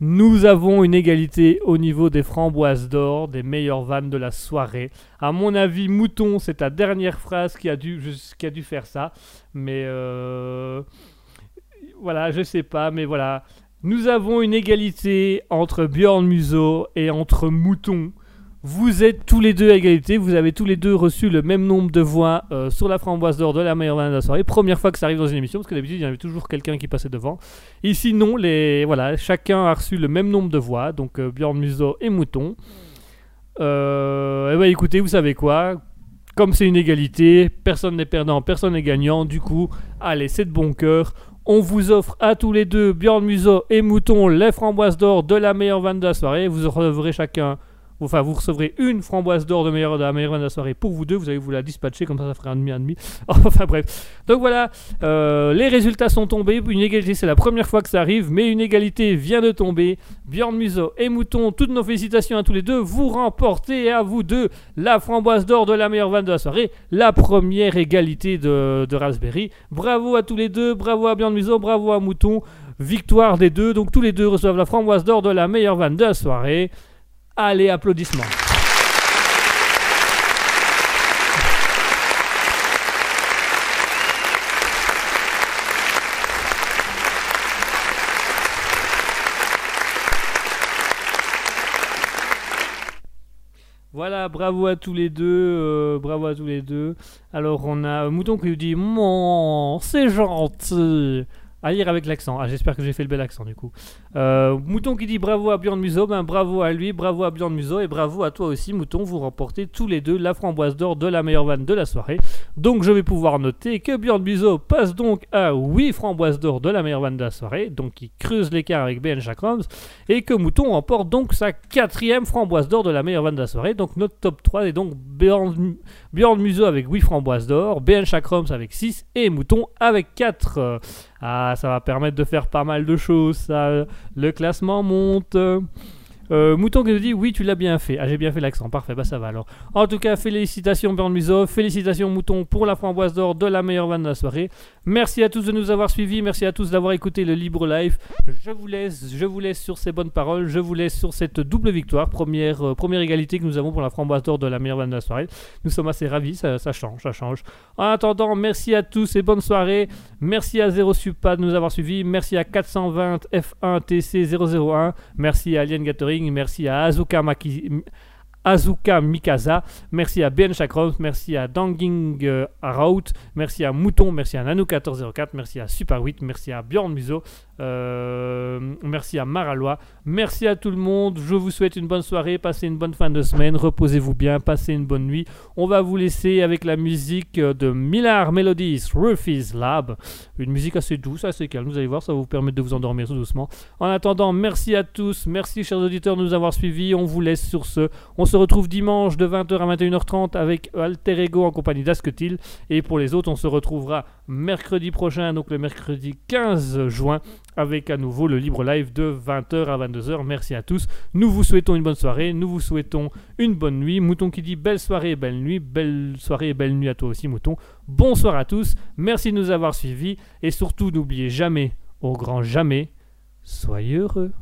nous avons une égalité au niveau des framboises d'or, des meilleures vannes de la soirée. À mon avis, Mouton, c'est ta dernière phrase qui a dû, qui a dû faire ça. Mais euh, voilà, je sais pas, mais voilà. Nous avons une égalité entre Bjorn Muso et entre Mouton. Vous êtes tous les deux à égalité, vous avez tous les deux reçu le même nombre de voix euh, sur la framboise d'or de la meilleure vanne de la soirée. Première fois que ça arrive dans une émission, parce que d'habitude il y avait toujours quelqu'un qui passait devant. Ici non, les, voilà, chacun a reçu le même nombre de voix, donc euh, Bjorn Muso et Mouton. Euh, eh ben, écoutez, vous savez quoi? Comme c'est une égalité, personne n'est perdant, personne n'est gagnant, du coup, allez, c'est de bon cœur. On vous offre à tous les deux, Bjorn Muso et Mouton, les framboises d'or de la meilleure vanne de la soirée. Vous recevrez chacun Enfin, vous recevrez une framboise d'or de, de la meilleure de la soirée pour vous deux. Vous allez vous la dispatcher, comme ça, ça fera un demi, un demi. enfin, bref. Donc voilà, euh, les résultats sont tombés. Une égalité, c'est la première fois que ça arrive, mais une égalité vient de tomber. Bjorn Muso et Mouton, toutes nos félicitations à tous les deux. Vous remportez à vous deux la framboise d'or de la meilleure vanne de la soirée, la première égalité de, de Raspberry. Bravo à tous les deux, bravo à Bjorn Muso, bravo à Mouton. Victoire des deux, donc tous les deux reçoivent la framboise d'or de la meilleure vanne de la soirée. Allez, applaudissements. Voilà, bravo à tous les deux, euh, bravo à tous les deux. Alors on a Mouton qui nous dit Mon, c'est gentil. À lire avec l'accent. Ah, j'espère que j'ai fait le bel accent du coup. Euh, Mouton qui dit bravo à Bjorn Museau, ben bravo à lui, bravo à Bjorn Museau et bravo à toi aussi Mouton. Vous remportez tous les deux la framboise d'or de la meilleure vanne de la soirée. Donc je vais pouvoir noter que Bjorn Museau passe donc à 8 framboises d'or de la meilleure vanne de la soirée, donc il creuse l'écart avec BN Chakrams, et que Mouton remporte donc sa quatrième framboise d'or de la meilleure vanne de la soirée. Donc notre top 3 est donc Bjorn, Bjorn Museau avec 8 framboises d'or, BN Chakrams avec 6 et Mouton avec 4. Ah, ça va permettre de faire pas mal de choses. Ça. Le classement monte. Euh, Mouton qui nous dit oui tu l'as bien fait. Ah j'ai bien fait l'accent, parfait, bah ça va alors. En tout cas félicitations Bjorn félicitations Mouton pour la framboise d'or de la meilleure vanne de la soirée. Merci à tous de nous avoir suivis, merci à tous d'avoir écouté le Libre Live. Je vous laisse, je vous laisse sur ces bonnes paroles, je vous laisse sur cette double victoire, première, euh, première égalité que nous avons pour la framboise d'or de la meilleure vanne de la soirée. Nous sommes assez ravis, ça, change, ça change. En attendant, merci à tous et bonne soirée. Merci à Zero Supa de nous avoir suivis, merci à 420 F1 TC 001, merci à Alien Gathering, merci à Azuka Maki- Mikasa, merci à Ben Chakros, merci à Danging euh, merci à Mouton, merci à Nano1404, merci à Super 8, merci à Bjorn Muso, euh, merci à Maralois, merci à tout le monde, je vous souhaite une bonne soirée, passez une bonne fin de semaine, reposez-vous bien, passez une bonne nuit. On va vous laisser avec la musique de Millar Melodies, Rufy's Lab, une musique assez douce, assez calme, vous allez voir, ça va vous permettre de vous endormir tout doucement. En attendant, merci à tous, merci chers auditeurs de nous avoir suivis, on vous laisse sur ce. On se retrouve dimanche de 20h à 21h30 avec Alter Ego en compagnie d'Asketil. Et pour les autres, on se retrouvera mercredi prochain, donc le mercredi 15 juin, avec à nouveau le libre live de 20h à 22h. Merci à tous. Nous vous souhaitons une bonne soirée, nous vous souhaitons une bonne nuit. Mouton qui dit belle soirée belle nuit, belle soirée et belle nuit à toi aussi, Mouton. Bonsoir à tous, merci de nous avoir suivis et surtout n'oubliez jamais, au grand jamais, soyez heureux.